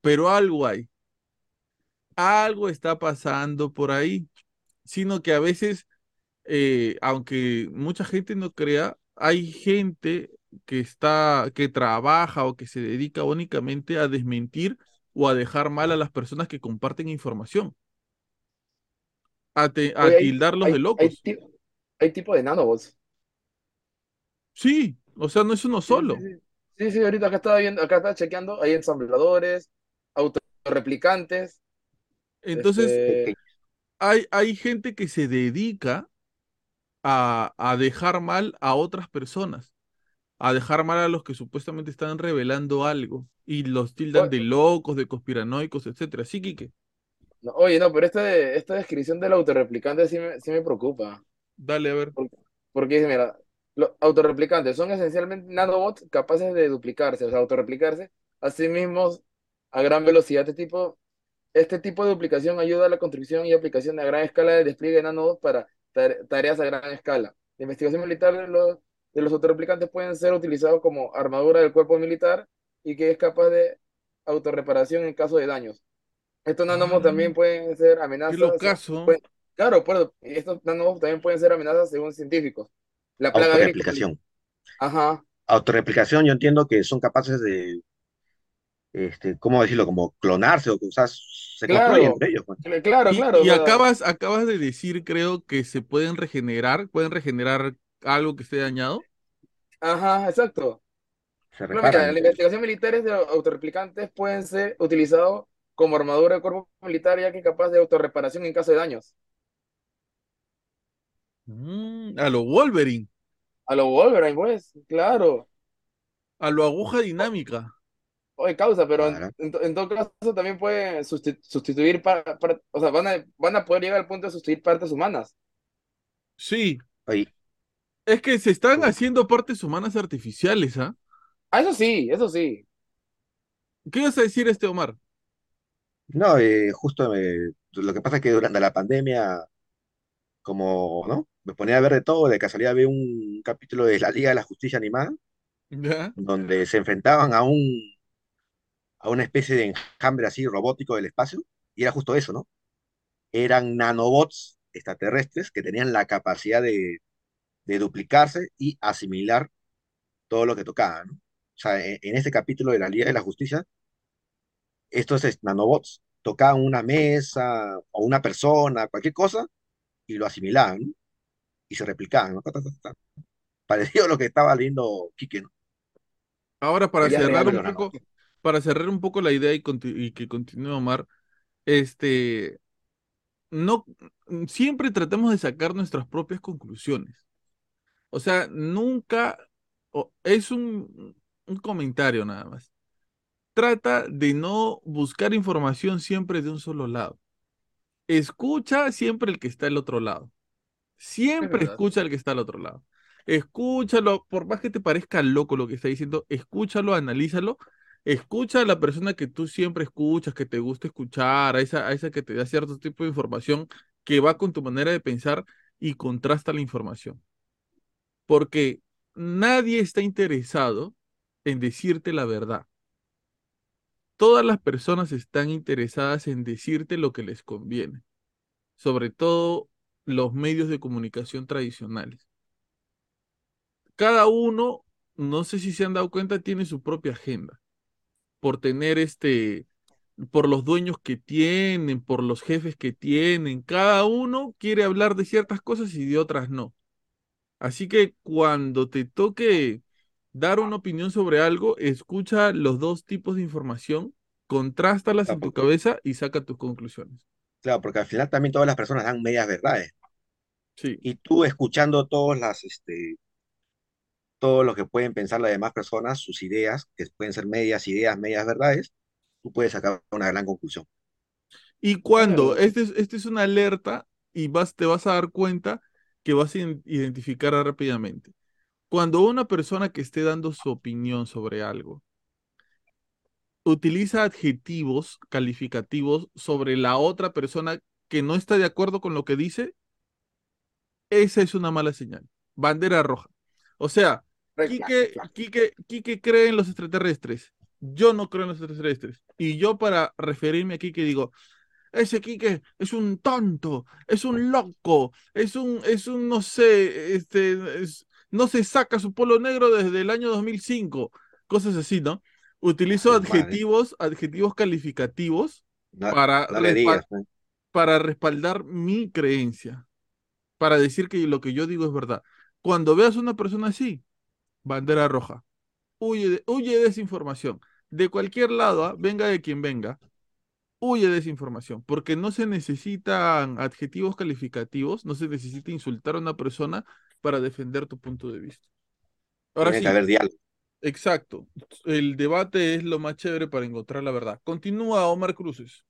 pero algo hay. Algo está pasando por ahí, sino que a veces, eh, aunque mucha gente no crea, hay gente que está, que trabaja o que se dedica únicamente a desmentir o a dejar mal a las personas que comparten información, a, te- a
Oye, hay,
tildarlos
hay,
de
hay,
locos.
ti- hay tipo de nanobots.
Sí, o sea, no es uno
sí,
solo.
sí. Sí, sí, ahorita acá estaba viendo, acá estaba chequeando, hay ensambladores, autorreplicantes,
Entonces,
este,
hay, hay gente que se dedica a, a dejar mal a otras personas, a dejar mal a los que supuestamente están revelando algo y los tildan de locos, de conspiranoicos, etcétera. Sí, Quique,
no, oye, no, pero este, esta descripción del autorreplicante sí me, sí me preocupa.
dale a ver.
Porque, mira, los autorreplicantes son esencialmente nanobots capaces de duplicarse, o sea, autorreplicarse a sí mismos a gran velocidad. Este tipo, este tipo de duplicación ayuda a la construcción y aplicación a gran escala de despliegue de nanobots para tare- tareas a gran escala. La investigación militar de los, de los autorreplicantes pueden ser utilizados como armadura del cuerpo militar y que es capaz de autorreparación en caso de daños. Estos
Ah,
también pueden ser
qué
amenazas.
locazo.
pueden- claro, pero estos nanobots también pueden ser amenazas según científicos. La plaga.
Autorreplicación.
Ajá.
Autorreplicación, yo entiendo que son capaces de, este, ¿cómo decirlo? Como clonarse o que, sea, se
Claro.
construyen entre ellos. pues.
Cl- Claro,
Y,
claro.
y acabas, acabas de decir, creo, que se pueden regenerar, pueden regenerar algo que esté dañado.
Ajá, exacto.
Se
Pero mira,
reparan.
la investigación militares de autorreplicantes pueden ser utilizados como armadura del cuerpo militar, ya que es capaz de autorreparación en caso de daños.
Mm, a lo Wolverine,
A lo Wolverine, pues, claro.
a lo aguja dinámica.
Oye, causa, pero en,
Claro.
en to- en todo caso también pueden susti- sustituir, o sea, van a, van a poder llegar al punto de sustituir partes humanas.
Sí,
Oye,
es que se están haciendo partes humanas artificiales, ¿ah?
Ah, eso sí, eso sí.
¿Qué ibas a decir este Omar?
No, eh, justo me- lo que pasa es que durante la pandemia, como, ¿no? Me ponía a ver de todo, de casualidad vi un capítulo de la Liga de la Justicia Animada,
¿Ya?
donde se enfrentaban a un, a una especie de enjambre así robótico del espacio, y era justo eso, ¿no? Eran nanobots extraterrestres que tenían la capacidad de, de duplicarse y asimilar todo lo que tocaban, ¿no? O sea, en, en este capítulo de la Liga de la Justicia, estos es- nanobots tocaban una mesa o una persona, cualquier cosa, y lo asimilaban, ¿no? Y se replicaban, ¿no? Parecido a lo que estaba leyendo Quique, ¿no?
Ahora, para
Ya,
cerrar un poco, para cerrar un poco la idea y, que continúe Omar, este, no, siempre tratamos de sacar nuestras propias conclusiones. O sea, nunca, es un, un comentario nada más. Trata de no buscar información siempre de un solo lado. Escucha siempre el que está al otro lado. Siempre escucha al que está al otro lado. Escúchalo, por más que te parezca loco lo que está diciendo, escúchalo, analízalo. Escucha a la persona que tú siempre escuchas, que te gusta escuchar, a esa, a esa que te da cierto tipo de información que va con tu manera de pensar y contrasta la información. Porque nadie está interesado en decirte la verdad. Todas las personas están interesadas en decirte lo que les conviene, sobre todo los medios de comunicación tradicionales. Cada uno, no sé si se han dado cuenta, tiene su propia agenda. Por tener este, por los dueños que tienen, por los jefes que tienen. Cada uno quiere hablar de ciertas cosas y de otras no. Así que cuando te toque dar una opinión sobre algo, escucha los dos tipos de información, contrástalas en tu cabeza y saca tus conclusiones.
Claro, porque al final también todas las personas dan medias verdades.
Sí.
Y tú escuchando todas las, este, todo lo que pueden pensar las demás personas, sus ideas, que pueden ser medias ideas, medias verdades, tú puedes sacar una gran conclusión.
Y cuando,
Claro.
este es, este es una alerta y vas, te vas a dar cuenta que vas a identificar rápidamente. Cuando una persona que esté dando su opinión sobre algo utiliza adjetivos calificativos sobre la otra persona que no está de acuerdo con lo que dice, esa es una mala señal. Bandera roja. O sea, Quique. Quique, Quique cree en los extraterrestres. Yo no creo en los extraterrestres. Y yo para referirme a Quique digo, ese Quique es un tonto, es un loco, es un, es un, no sé, este, es- no se saca su polo negro desde el año 2005. Cosas así, ¿no? Utilizo
madre.
adjetivos, adjetivos calificativos
No,
para,
no digas, pues.
para respaldar mi creencia, para decir que lo que yo digo es verdad. Cuando veas una persona así, bandera roja. Huye de, huye de esa información. De cualquier lado, ¿ah? venga de quien venga, huye de esa información, porque no se necesitan adjetivos calificativos, no se necesita insultar a una persona para defender tu punto de vista. Ahora
Tiene
sí,
que haber diálogo.
exacto. El debate es lo más chévere para encontrar la verdad. Continúa Omar Cruces.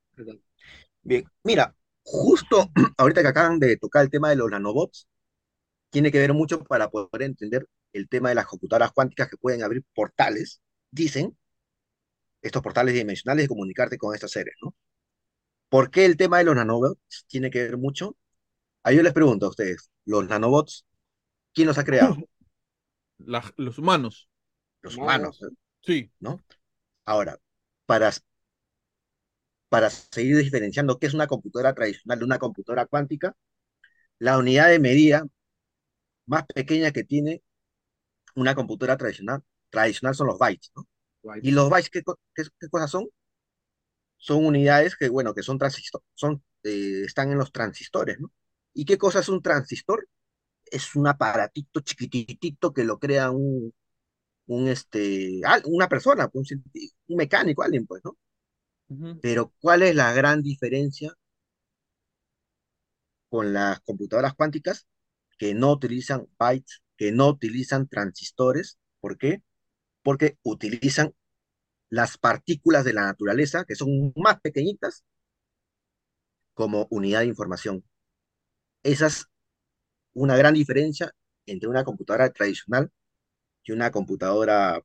Bien, mira, justo ahorita que acaban de tocar el tema de los nanobots, tiene que ver mucho para poder entender el tema de las computadoras cuánticas que pueden abrir portales, dicen, estos portales dimensionales de comunicarte con estos seres, ¿no? ¿Por qué el tema de los nanobots tiene que ver mucho? Ahí yo les pregunto a ustedes, los nanobots, ¿quién los ha creado?
La- los humanos,
Los
Humanos.
humanos,
sí.
¿no? Ahora, para, para seguir diferenciando qué es una computadora tradicional de una computadora cuántica, la unidad de medida más pequeña que tiene una computadora tradicional, tradicional son los bytes, ¿no? ¿Y los bytes qué- qué cosas son? Son unidades que, bueno, que son transistor, son, eh, están en los transistores, ¿no? ¿Y qué cosa es un transistor? Es un aparatito chiquititito que lo crea un, un este, una persona, un, cienti- un mecánico, alguien, pues, ¿no? Pero ¿cuál es la gran diferencia con las computadoras cuánticas? Que no utilizan bytes, que no utilizan transistores. ¿Por qué? Porque utilizan las partículas de la naturaleza, que son más pequeñitas, como unidad de información. Esa es una gran diferencia entre una computadora tradicional y una computadora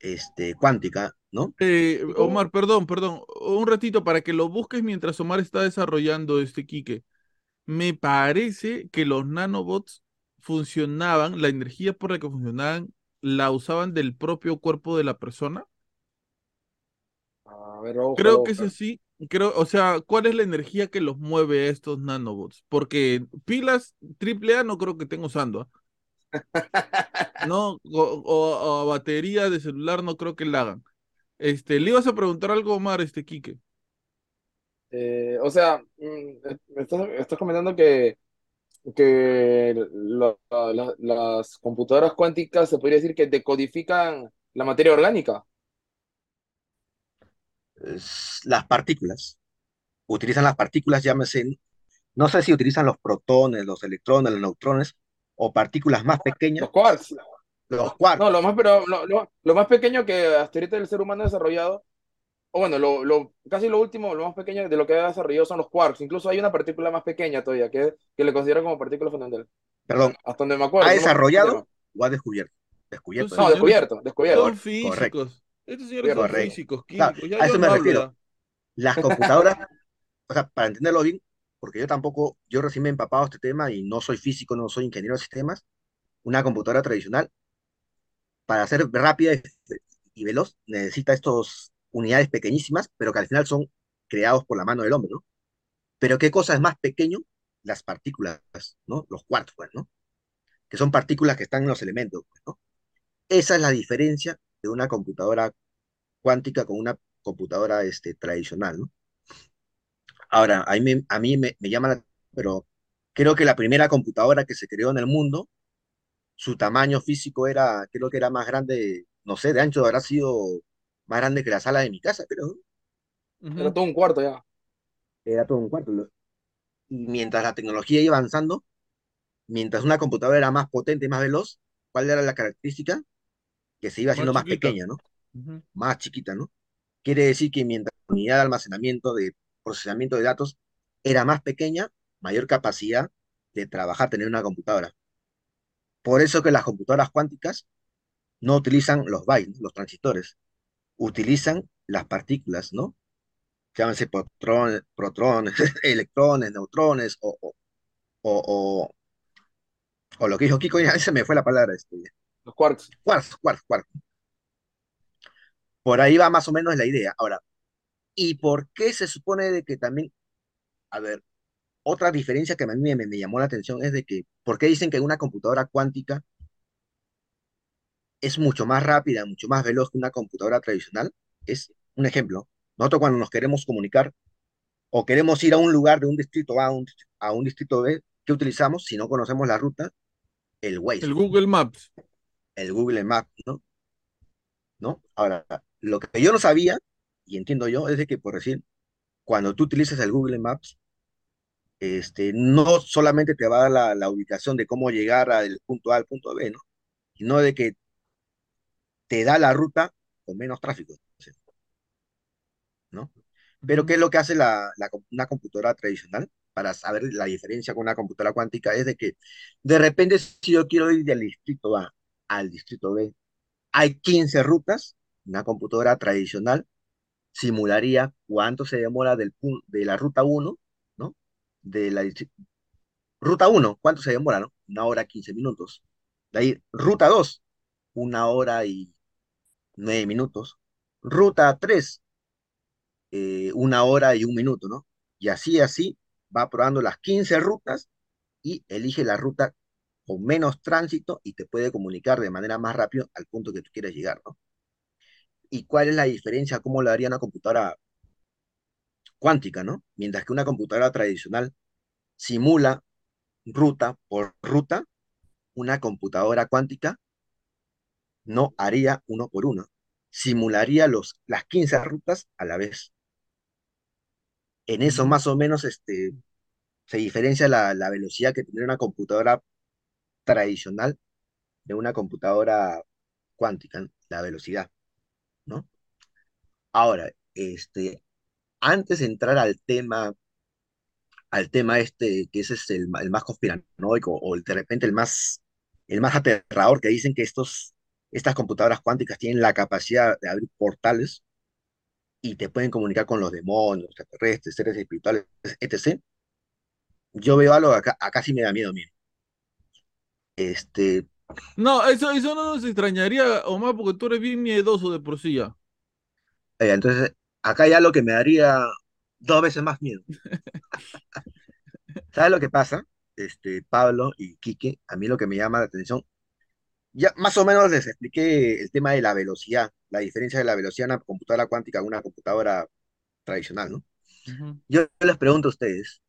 este, cuántica, ¿no?
Eh. Omar, perdón, perdón, un ratito para que lo busques mientras Omar está desarrollando este Quique. Me parece que los nanobots funcionaban, la energía por la que funcionaban, la usaban del propio cuerpo de la persona.
A ver, ojo,
Creo que es así. Creo, o sea, ¿cuál es la energía que los mueve a estos nanobots? Porque pilas AAA no creo que estén usando. ¿ah? No, o, o- o batería de celular no creo que la hagan. Este, le ibas a preguntar algo, Omar, este Quique.
Eh, o sea, mm, estás, estás comentando que, que la- la- las computadoras cuánticas se podría decir que decodifican la materia orgánica.
Es las partículas. Utilizan las partículas, llámese, no sé si utilizan los protones, los electrones, los neutrones, o partículas más pequeñas,
Los quarks.
los quarks.
No, lo más, pero lo, lo- lo más pequeño que hasta ahorita el ser humano ha desarrollado, o bueno, lo, lo- casi lo último, lo más pequeño de lo que ha desarrollado son los quarks. Incluso hay una partícula más pequeña todavía que, que le consideran como partícula fundamental.
Perdón,
Hasta donde me acuerdo.
¿ha
no me
desarrollado o ha descubierto? Descubierto.
No, descubierto, descubierto.
Son
Correcto.
Estos señores son
Correcto.
físicos, químicos. Ya
a eso me
hablo
refiero. Las computadoras, o sea, para entenderlo bien, porque yo tampoco, yo recién me he empapado este tema y no soy físico, no soy ingeniero de sistemas, una computadora tradicional, para ser rápida y, y veloz, necesita estas unidades pequeñísimas, pero que al final son creados por la mano del hombre, ¿no? Pero ¿qué cosa es más pequeño? Las partículas, ¿no? Los quarks, pues, ¿no? Que son partículas que están en los elementos, pues, ¿no? Esa es la diferencia de una computadora cuántica con una computadora este, tradicional, ¿no? Ahora, a mí, me, a mí me, me llama la... Pero creo que la primera computadora que se creó en el mundo, su tamaño físico era, creo que era más grande, no sé, de ancho habrá sido más grande que la sala de mi casa, pero
Era todo un cuarto ya.
era todo un cuarto. Y mientras la tecnología iba avanzando, mientras una computadora era más potente y más veloz, ¿cuál era la característica? Que se iba haciendo más pequeña, ¿no? Más chiquita, ¿no? Quiere decir que mientras la unidad de almacenamiento, de procesamiento de datos era más pequeña, mayor capacidad de trabajar tener una computadora. Por eso que las computadoras cuánticas no utilizan los bytes, los transistores, utilizan las partículas, ¿no? Llámense protrones, protrones, electrones, neutrones, o, o, o, o- o lo que dijo Kiko, ya se me fue la palabra, este,
Los quarks.
quarks, quarks, quarks. Por ahí va más o menos la idea. Ahora, ¿y por qué se supone de que también, a ver, otra diferencia que a mí me, me llamó la atención es de que, ¿por qué dicen que una computadora cuántica es mucho más rápida, mucho más veloz que una computadora tradicional? Es un ejemplo. Nosotros cuando nos queremos comunicar o queremos ir a un lugar de un distrito A a un, a un distrito B, ¿qué utilizamos si no conocemos la ruta? El Waze,
El Google Maps.
El Google Maps, ¿no? ¿No? Ahora, lo que yo no sabía, y entiendo yo, es de que, por decir, cuando tú utilizas el Google Maps, este, no solamente te va a dar la, la ubicación de cómo llegar al punto A al punto B, ¿no? Sino de que te da la ruta con menos tráfico, ¿no? Pero ¿qué es lo que hace la, la una computadora tradicional? Para saber la diferencia con una computadora cuántica, es de que de repente si yo quiero ir del distrito A al distrito B, hay 15 rutas, una computadora tradicional simularía cuánto se demora del de la ruta 1, ¿no? De la ruta 1, ¿cuánto se demora, no? Una hora 15 minutos. De ahí, ruta 2, una hora y 9 minutos. Ruta 3, eh, una hora y un minuto, ¿no? Y así, así, va probando las 15 rutas y elige la ruta con menos tránsito y te puede comunicar de manera más rápida al punto que tú quieres llegar, ¿no? ¿Y cuál es la diferencia? ¿Cómo lo haría una computadora cuántica, ¿no? Mientras que una computadora tradicional simula ruta por ruta, una computadora cuántica no haría uno por uno, simularía los, las 15 rutas a la vez. En eso más o menos este, se diferencia la, la velocidad que tendría una computadora tradicional de una computadora cuántica, la velocidad, ¿no? Ahora, este, antes de entrar al tema, al tema este, que ese es el, más conspiranoico, o de repente el más, el más aterrador, que dicen que estos, estas computadoras cuánticas tienen la capacidad de abrir portales y te pueden comunicar con los demonios, extraterrestres, seres espirituales, etc. Yo veo algo acá, acá sí me da miedo, mire. Este,
No, eso, eso no nos extrañaría, Omar, porque tú eres bien miedoso de por sí ya.
eh, entonces, acá hay algo que me daría dos veces más miedo. ¿Sabes lo que pasa? Este, Pablo y Quique, a mí lo que me llama la atención, ya más o menos les expliqué el tema de la velocidad, la diferencia de la velocidad de una computadora cuántica a una computadora tradicional, ¿no? Yo les pregunto a ustedes,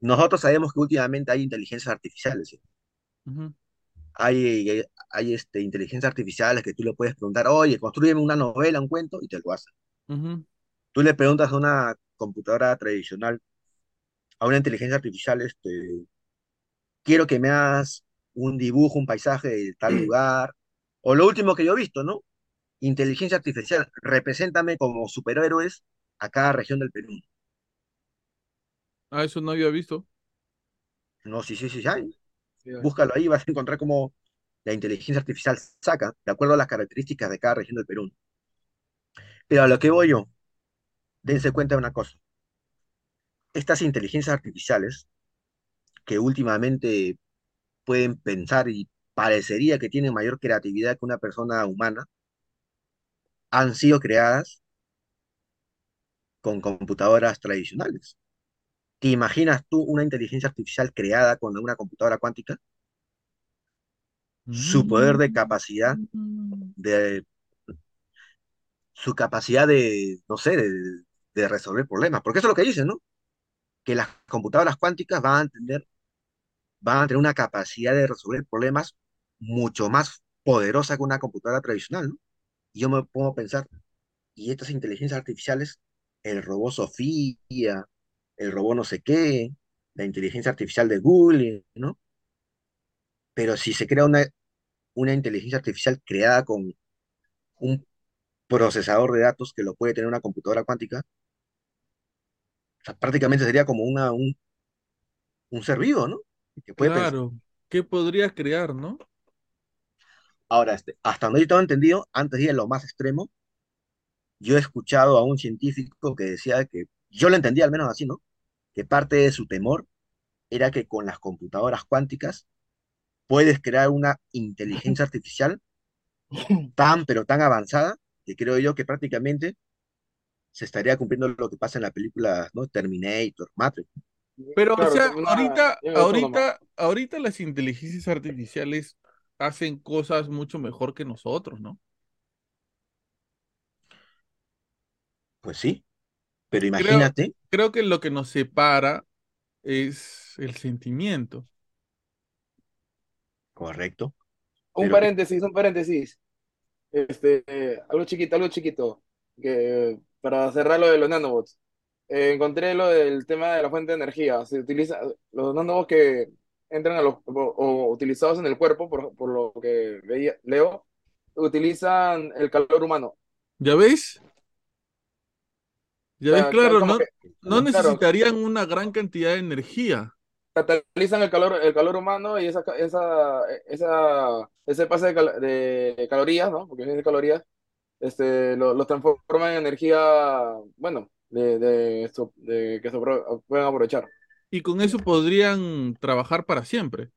nosotros sabemos que últimamente hay inteligencias artificiales, ¿sí? Hay, hay, hay, este, inteligencias artificiales que tú le puedes preguntar, oye, construyeme una novela, un cuento, y te lo hacen.
Ujú,
Tú le preguntas a una computadora tradicional, a una inteligencia artificial, este, quiero que me hagas un dibujo, un paisaje de tal lugar, o lo último que yo he visto, ¿no? Inteligencia artificial, represéntame como superhéroes a cada región del Perú.
Ah, eso no había visto.
No, sí, sí, sí, sí, hay. Búscalo ahí, vas a encontrar cómo la inteligencia artificial saca, de acuerdo a las características de cada región del Perú. Pero a lo que voy yo, dense cuenta de una cosa. Estas inteligencias artificiales, que últimamente pueden pensar y parecería que tienen mayor creatividad que una persona humana, han sido creadas con computadoras tradicionales. ¿Te imaginas tú una inteligencia artificial creada con una computadora cuántica? Su poder de capacidad,
Mm.
de su capacidad de, no sé, de, de resolver problemas. Porque eso es lo que dicen, ¿no? Que las computadoras cuánticas van a tener, van a tener una capacidad de resolver problemas mucho más poderosa que una computadora tradicional, ¿no? Y yo me pongo a pensar, ¿y estas inteligencias artificiales, el robot Sofía, el robot no sé qué, la inteligencia artificial de Google, ¿no? Pero si se crea una, una inteligencia artificial creada con un procesador de datos que lo puede tener una computadora cuántica, o sea, prácticamente sería como una, un, un ser vivo, ¿no? Que puede pensar.
Claro, ¿qué podría crear, no?
Ahora, este, hasta donde yo tengo entendido, antes de ir a lo más extremo, yo he escuchado a un científico que decía que, yo lo entendía al menos así, ¿no? Que parte de su temor era que con las computadoras cuánticas puedes crear una inteligencia artificial tan, pero tan avanzada, que creo yo que prácticamente se estaría cumpliendo lo que pasa en la película, ¿no? Terminator, Matrix.
Pero, o sea,
una-
ahorita, ahorita, ahorita las inteligencias artificiales hacen cosas mucho mejor que nosotros, ¿no?
Pues sí, pero imagínate,
Creo que lo que nos separa es el sentimiento.
correcto,
Un
Pero-
paréntesis, un paréntesis. Este, eh, algo chiquito, algo chiquito. Que, para cerrar lo de los nanobots. Eh, encontré lo del tema de la fuente de energía. Se utiliza los nanobots que entran a los o, o utilizados en el cuerpo, por, por lo que veía, leo, utilizan el calor humano.
¿Ya ves? Ya ves,
sea,
claro, no, no
claro.
necesitarían una gran cantidad de energía.
catalizan el calor, el calor humano y esa, esa, esa, ese pase de, cal- de calorías, ¿no? Porque es de calorías, este, lo, lo transforman en energía, bueno, de, de, de que se pueden aprovechar.
Y con eso podrían trabajar para siempre.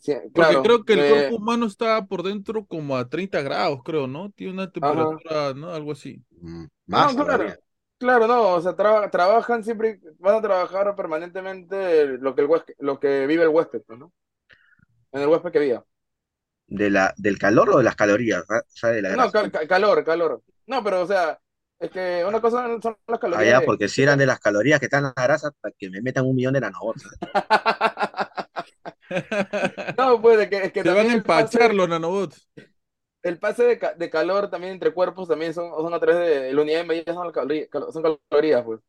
Sí,
Porque
claro,
creo que el
eh,
cuerpo humano está por dentro como a 30 grados, creo, ¿no? Tiene una temperatura, ¿no? Algo así.
mm, más
no, claro, claro, no, o sea, tra- trabajan siempre, van a trabajar permanentemente lo que, el huésped- lo que vive el huésped, pues, ¿no? En el huésped que viva.
De la, ¿Del calor o de las calorías? O sea, de la
No, cal- ca- calor, calor. No, pero, o sea, es que una cosa son las
Ah,
calorías.
ya,
de-
porque si eran de las calorías que están en la grasa, para que me metan un millón de nanobots.
No, pues es que, es que
Se van a empachar los nanobots.
el pase de, ca- de calor también entre cuerpos también son, son a través de la unidad de medida son, calorías, son calorías, pues.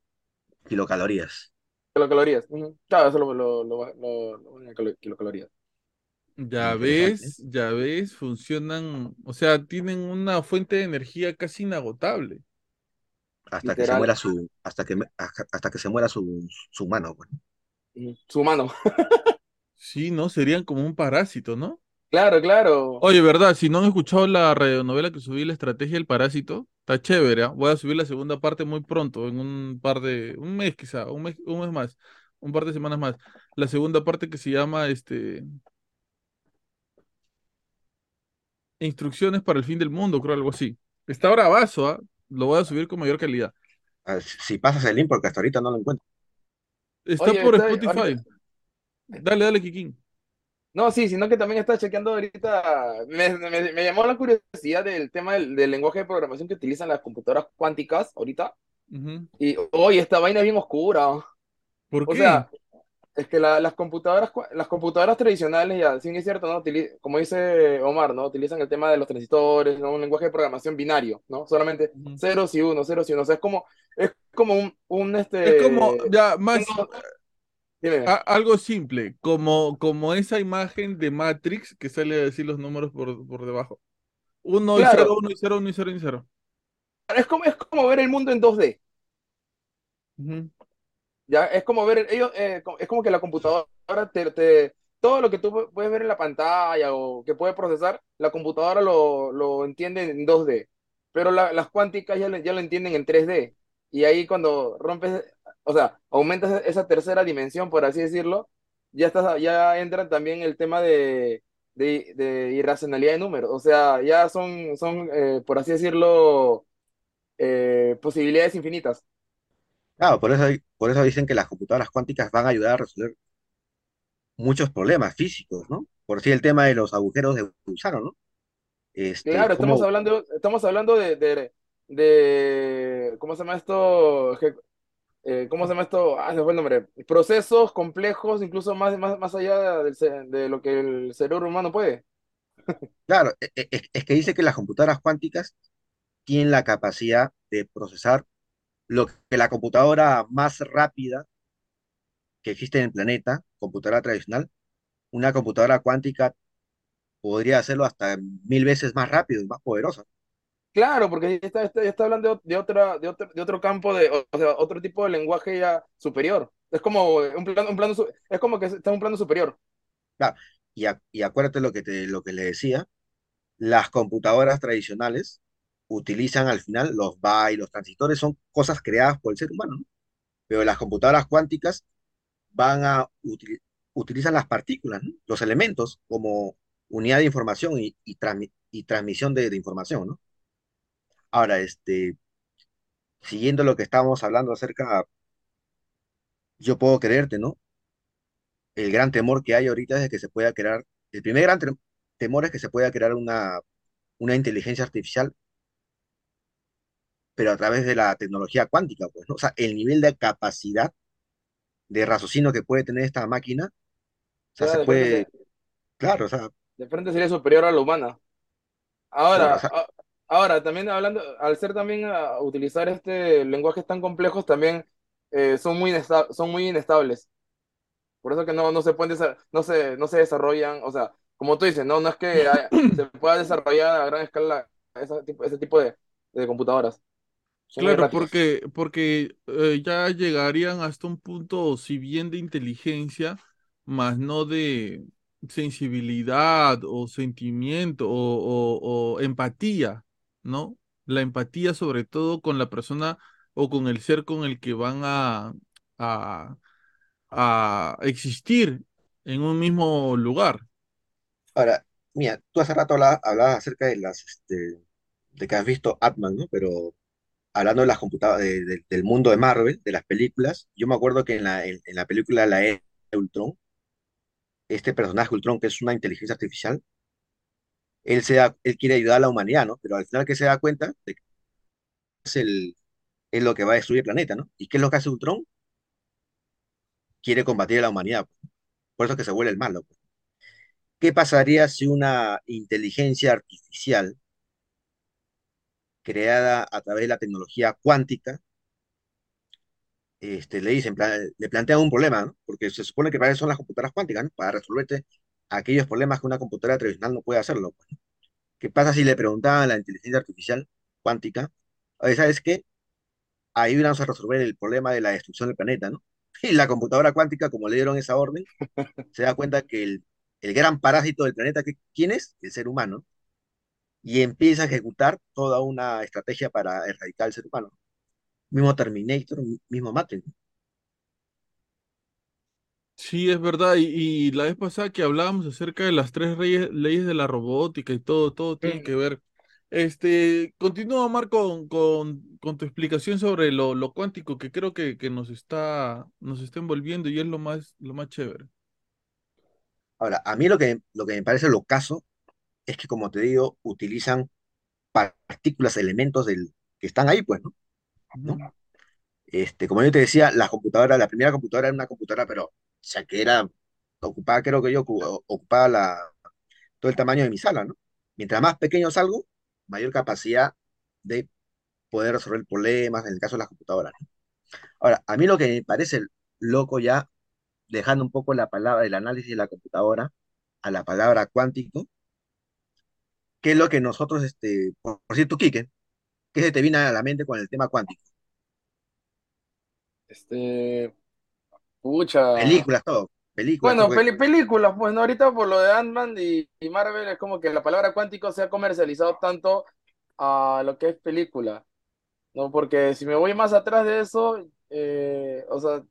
Kilocalorías.
Kilocalorías. Claro, eso lo, lo, lo, lo, kilocalorías.
Ya ves, ya ves, funcionan, o sea, tienen una fuente de energía casi inagotable.
Hasta que se muera su, hasta que, hasta hasta que se muera su, su mano. pues.
Ujú. Su mano.
Sí, ¿no? Serían como un parásito, ¿no?
Claro, claro.
Oye, ¿verdad? Si no han escuchado la radionovela que subí, La Estrategia del Parásito, está chévere, ¿ah? Voy a subir la segunda parte muy pronto, en un par de, un mes quizá, un mes, un mes más, un par de semanas más. La segunda parte que se llama, este, Instrucciones para el fin del mundo, creo, algo así. Está bravazo, ¿ah? Lo voy a subir con mayor calidad.
Ah, Si si pasas el link, porque hasta ahorita no lo encuentro.
Está
Oye,
por
está-
Spotify.
ahorita-
Dale, dale, Kikín.
No, sí, sino que también está chequeando ahorita. Me, me- me llamó la curiosidad del tema del, del lenguaje de programación que utilizan las computadoras cuánticas ahorita. Y, oye, esta vaina es bien oscura.
¿Por
O
qué?
sea, es que la- las computadoras, las computadoras tradicionales, ya, sí es cierto, ¿no? Como dice Omar, ¿no? Utilizan el tema de los transistores, ¿no? Un lenguaje de programación binario, ¿no? Solamente
Ujú.
ceros y unos, ceros y unos. O sea, es como, es como un, un este.
Es como, ya, más. A- algo simple, como, como esa imagen de Matrix que sale a decir los números por, por debajo. Uno y
Claro.
cero, uno y cero, uno y cero y cero.
Es como, es como ver el mundo en 2D.
Ujú.
Ya, es como ver, ellos, eh, es como que la computadora te, te- todo lo que tú pu- puedes ver en la pantalla o que puede procesar, la computadora lo, lo entiende en 2D, pero la- las cuánticas ya, lo- ya lo entienden en 3D. Y ahí cuando rompes, o sea, aumentas esa tercera dimensión, por así decirlo, ya estás, ya entra también el tema de, de, de irracionalidad de números. O sea, ya son, son eh, por así decirlo, eh, posibilidades infinitas.
Claro, por eso, por eso dicen que las computadoras cuánticas van a ayudar a resolver muchos problemas físicos, ¿no? Por si el tema de los agujeros de gusano, ¿no? Este,
Claro, estamos hablando, estamos hablando de, de, de- ¿cómo se llama esto? Eh, ¿cómo se llama esto? Ah, se fue el nombre. Procesos complejos, incluso más, más, más allá de lo que el cerebro humano puede.
Claro, e- e- es, que dice que las computadoras cuánticas tienen la capacidad de procesar lo que la computadora más rápida que existe en el planeta, computadora tradicional, una computadora cuántica podría hacerlo hasta mil veces más rápido más poderosa.
Claro, porque ya está, hablando de, otra, de, otro, campo, de, o sea, otro tipo de lenguaje ya superior. Es como un plano, un plano, es como que está en un plano superior.
Claro, y, acuérdate lo que, te, lo que le decía, las computadoras tradicionales utilizan al final los bytes, los transistores, son cosas creadas por el ser humano, ¿no? Pero las computadoras cuánticas van a util- utilizan las partículas, ¿no? Los elementos como unidad de información y, y, transmi- y transmisión de información, ¿no? Ahora, este, siguiendo lo que estábamos hablando acerca, yo puedo creerte, ¿no? El gran temor que hay ahorita es de que se pueda crear, el primer gran tem- temor es que se pueda crear una, una inteligencia artificial, pero a través de la tecnología cuántica, pues, ¿no? O sea, el nivel de capacidad de raciocinio que puede tener esta máquina, o sea, se
de frente,
puede, claro, o sea,
de frente sería superior a la humana.
claro, o
Ahora,
sea,
a- ahora también hablando, al ser también a utilizar este lenguajes tan complejos, también eh, son muy son muy inestables. Por eso que no, no se pueden no se, no se desarrollan, o sea, como tú dices, no, no es que haya- se pueda desarrollar a gran escala ese tipo, ese tipo de, de computadoras.
Claro, porque, porque eh, ya llegarían hasta un punto, si bien de inteligencia, más no de sensibilidad o sentimiento o, o- o empatía, ¿no? La empatía sobre todo con la persona o con el ser con el que van a, a, a existir en un mismo lugar.
ahora, mira, tú hace rato hablabas, acerca de las, este, de que has visto Atman, ¿no? Pero hablando de las computadoras, de- de- del mundo de Marvel, de las películas, yo me acuerdo que en la, en, la película La Era de Ultron, este personaje Ultron, que es una inteligencia artificial, él, se da- él quiere ayudar a la humanidad, ¿no? Pero al final que se da cuenta de que es, el, es lo que va a destruir el planeta, ¿no? ¿Y qué es lo que hace Ultron? Quiere combatir a la humanidad, por eso es que se vuelve el malo. pues. ¿Qué pasaría si una inteligencia artificial creada a través de la tecnología cuántica, este, le dicen, le plantean un problema, ¿no? Porque se supone que para eso son las computadoras cuánticas, ¿no? Para resolverte aquellos problemas que una computadora tradicional no puede hacerlo. pues. ¿Qué pasa si le preguntaban a la inteligencia artificial cuántica, oye, ¿sabes qué? Ayúdanos a resolver el problema de la destrucción del planeta, ¿no? Y la computadora cuántica, como le dieron esa orden, se da cuenta que el, el gran parásito del planeta, que, ¿quién es? El ser humano. Y empieza a ejecutar toda una estrategia para erradicar al ser humano. Mismo Terminator, mismo Matrix.
Sí, es verdad. Y, y la vez pasada que hablábamos acerca de las tres reyes- leyes de la robótica y todo, todo tiene que ver. Este, continúa, Marco, con, con, con tu explicación sobre lo, lo cuántico que creo que, que nos está, nos está envolviendo y es lo más, lo más chévere.
Ahora, a mí lo que, lo que me parece lo caso es que, como te digo, utilizan partículas, elementos del, que están ahí, pues, ¿no? ¿No?
Ujú.
Este, como yo te decía, la computadora, la primera computadora era una computadora, pero, era, ocupaba, creo que yo, ocu- ocupaba todo el tamaño de mi sala, ¿no? Mientras más pequeño salgo, mayor capacidad de poder resolver problemas, en el caso de las computadoras, ¿no? Ahora, a mí lo que me parece loco ya, dejando un poco la palabra, el análisis de la computadora a la palabra cuántico, ¿qué es lo que nosotros, este, por, por cierto, Quique, ¿qué se te viene a la mente con el tema cuántico?
Este, pucha.
Películas, todo, películas,
Bueno, peli- películas, pues no, ahorita por lo de Ant-Man y, y Marvel es como que la palabra cuántico se ha comercializado tanto a lo que es película, ¿no? Porque si me voy más atrás de eso, eh, o sea,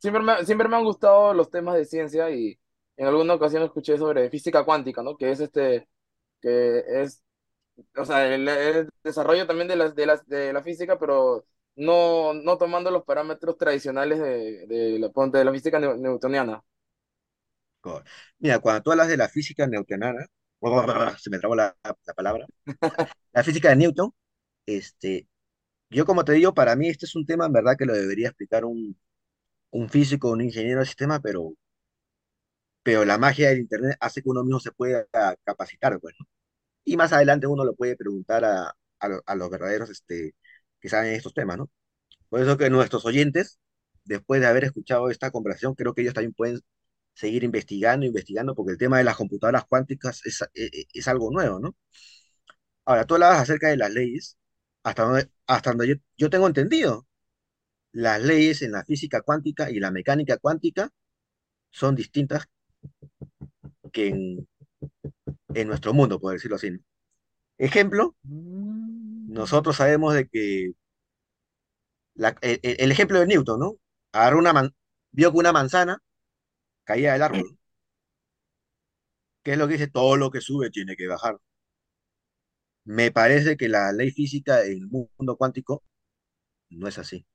siempre me, siempre me han gustado los temas de ciencia y en alguna ocasión escuché sobre física cuántica, ¿no? Que es este, que es, o sea, el, el desarrollo también de las, de las, de la física, pero no, no tomando los parámetros tradicionales de, de la, de la física newtoniana.
Mira, cuando tú hablas de la física newtoniana, se me trabó la, la palabra, la física de Newton, este, yo como te digo, para mí este es un tema en verdad que lo debería explicar un, un físico, un ingeniero de sistema, pero, pero la magia del Internet hace que uno mismo se pueda capacitar, pues, ¿no? Y más adelante uno lo puede preguntar a, a, a los verdaderos este, que saben estos temas, ¿no? Por eso que nuestros oyentes, después de haber escuchado esta conversación, creo que ellos también pueden seguir investigando, investigando, porque el tema de las computadoras cuánticas es, e- e- es algo nuevo, ¿no? Ahora, tú hablabas acerca de las leyes, hasta donde, hasta donde yo, yo tengo entendido, las leyes en la física cuántica y la mecánica cuántica son distintas que en, en nuestro mundo, por decirlo así. Ejemplo,
Mm.
Nosotros sabemos de que la- el, el- el ejemplo de Newton, ¿no? Agarró una man- vio que una manzana caía del árbol. ¿Qué es lo que dice? Todo lo que sube tiene que bajar. Me parece que la ley física en el mundo cuántico no es así.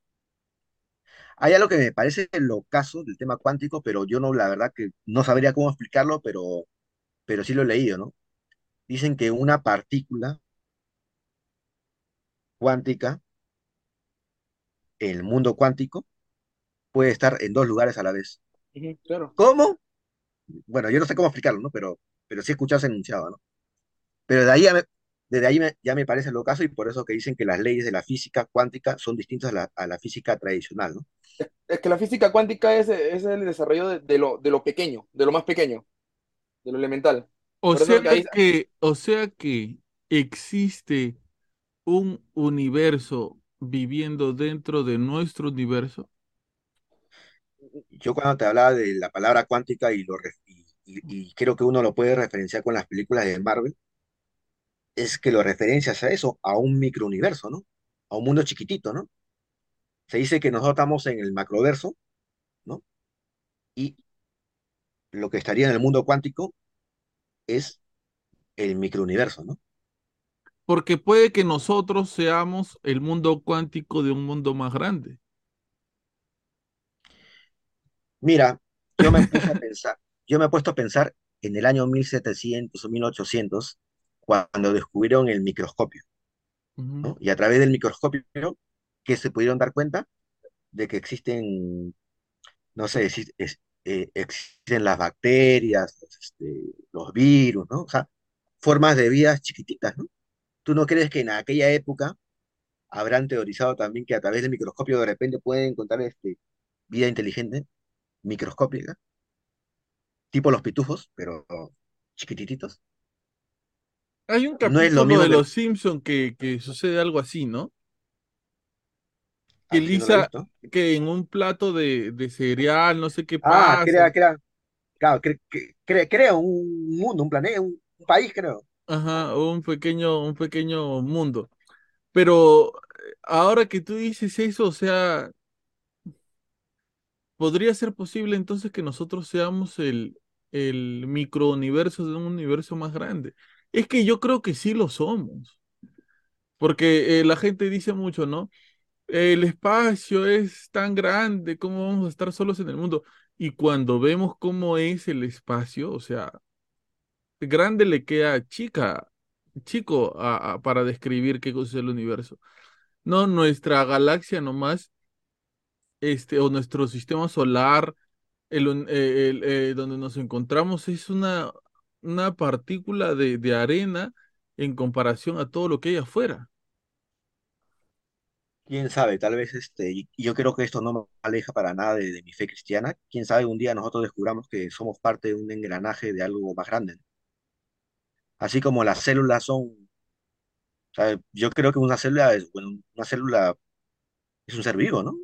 Hay algo que me parece lo caso del tema cuántico, pero yo no, la verdad que no sabría cómo explicarlo, pero, pero sí lo he leído, ¿no? Dicen que una partícula cuántica, el mundo cuántico, puede estar en dos lugares a la vez.
Claro.
¿Cómo? Bueno, yo no sé cómo explicarlo, ¿no? Pero, pero sí he escuchado ese enunciado, ¿no? Pero de ahí ya me, desde ahí me- ya me parece lo caso y por eso que dicen que las leyes de la física cuántica son distintas a la, a la física tradicional, ¿no?
Es que la física cuántica es, es el desarrollo de, de lo, de lo pequeño, de lo más pequeño, de lo elemental.
O
Por
sea
que,
o sea que existe un universo viviendo dentro de nuestro universo.
Yo cuando te hablaba de la palabra cuántica y, lo, y creo que uno lo puede referenciar con las películas de Marvel, es que lo referencias a eso, a un microuniverso, ¿no? A un mundo chiquitito, ¿no? Se dice que nosotros estamos en el macroverso, ¿no? Y lo que estaría en el mundo cuántico es el microuniverso, ¿no?
Porque puede que nosotros seamos el mundo cuántico de un mundo más grande.
Mira, yo me puse a pensar, yo me he puesto a pensar en el año 1700 o 1800, cuando descubrieron el microscopio. Y a través del microscopio, que se pudieron dar cuenta de que existen, no sé, es- eh, existen las bacterias, este, los virus, ¿no? O sea, formas de vida chiquititas, ¿no? ¿Tú no crees que en aquella época habrán teorizado también que a través del microscopio de repente pueden encontrar este, vida inteligente, microscópica, tipo los pitufos, pero chiquitititos?
Hay un
No es
capítulo
lo mismo
de
que...
Los Simpson que, que sucede algo así, ¿no? Que
no he
Lisa, que en un plato de, de cereal, no sé qué
Ah,
pasa.
crea, crea, claro, cre- cre- cre- crea un mundo, un planeta, un, un país, creo.
Ajá, un pequeño, un pequeño mundo. Pero eh, ahora que tú dices eso, o sea, ¿podría ser posible entonces que nosotros seamos el, el microuniverso de un universo más grande? Es que yo creo que sí lo somos, porque eh, la gente dice mucho, ¿no? El espacio es tan grande, ¿cómo vamos a estar solos en el mundo? Y cuando vemos cómo es el espacio, o sea, grande le queda chica, chico a- para describir qué cosa es el universo. No, nuestra galaxia nomás, este, o nuestro sistema solar, el, eh, eh, donde nos encontramos es una, una partícula de, de arena en comparación a todo lo que hay afuera.
Quién sabe, tal vez este, yo creo que esto no me aleja para nada de, de mi fe cristiana. Quién sabe, un día nosotros descubramos que somos parte de un engranaje de algo más grande. Así como las células son, yo creo que una célula es, bueno, una célula es un ser vivo, ¿no?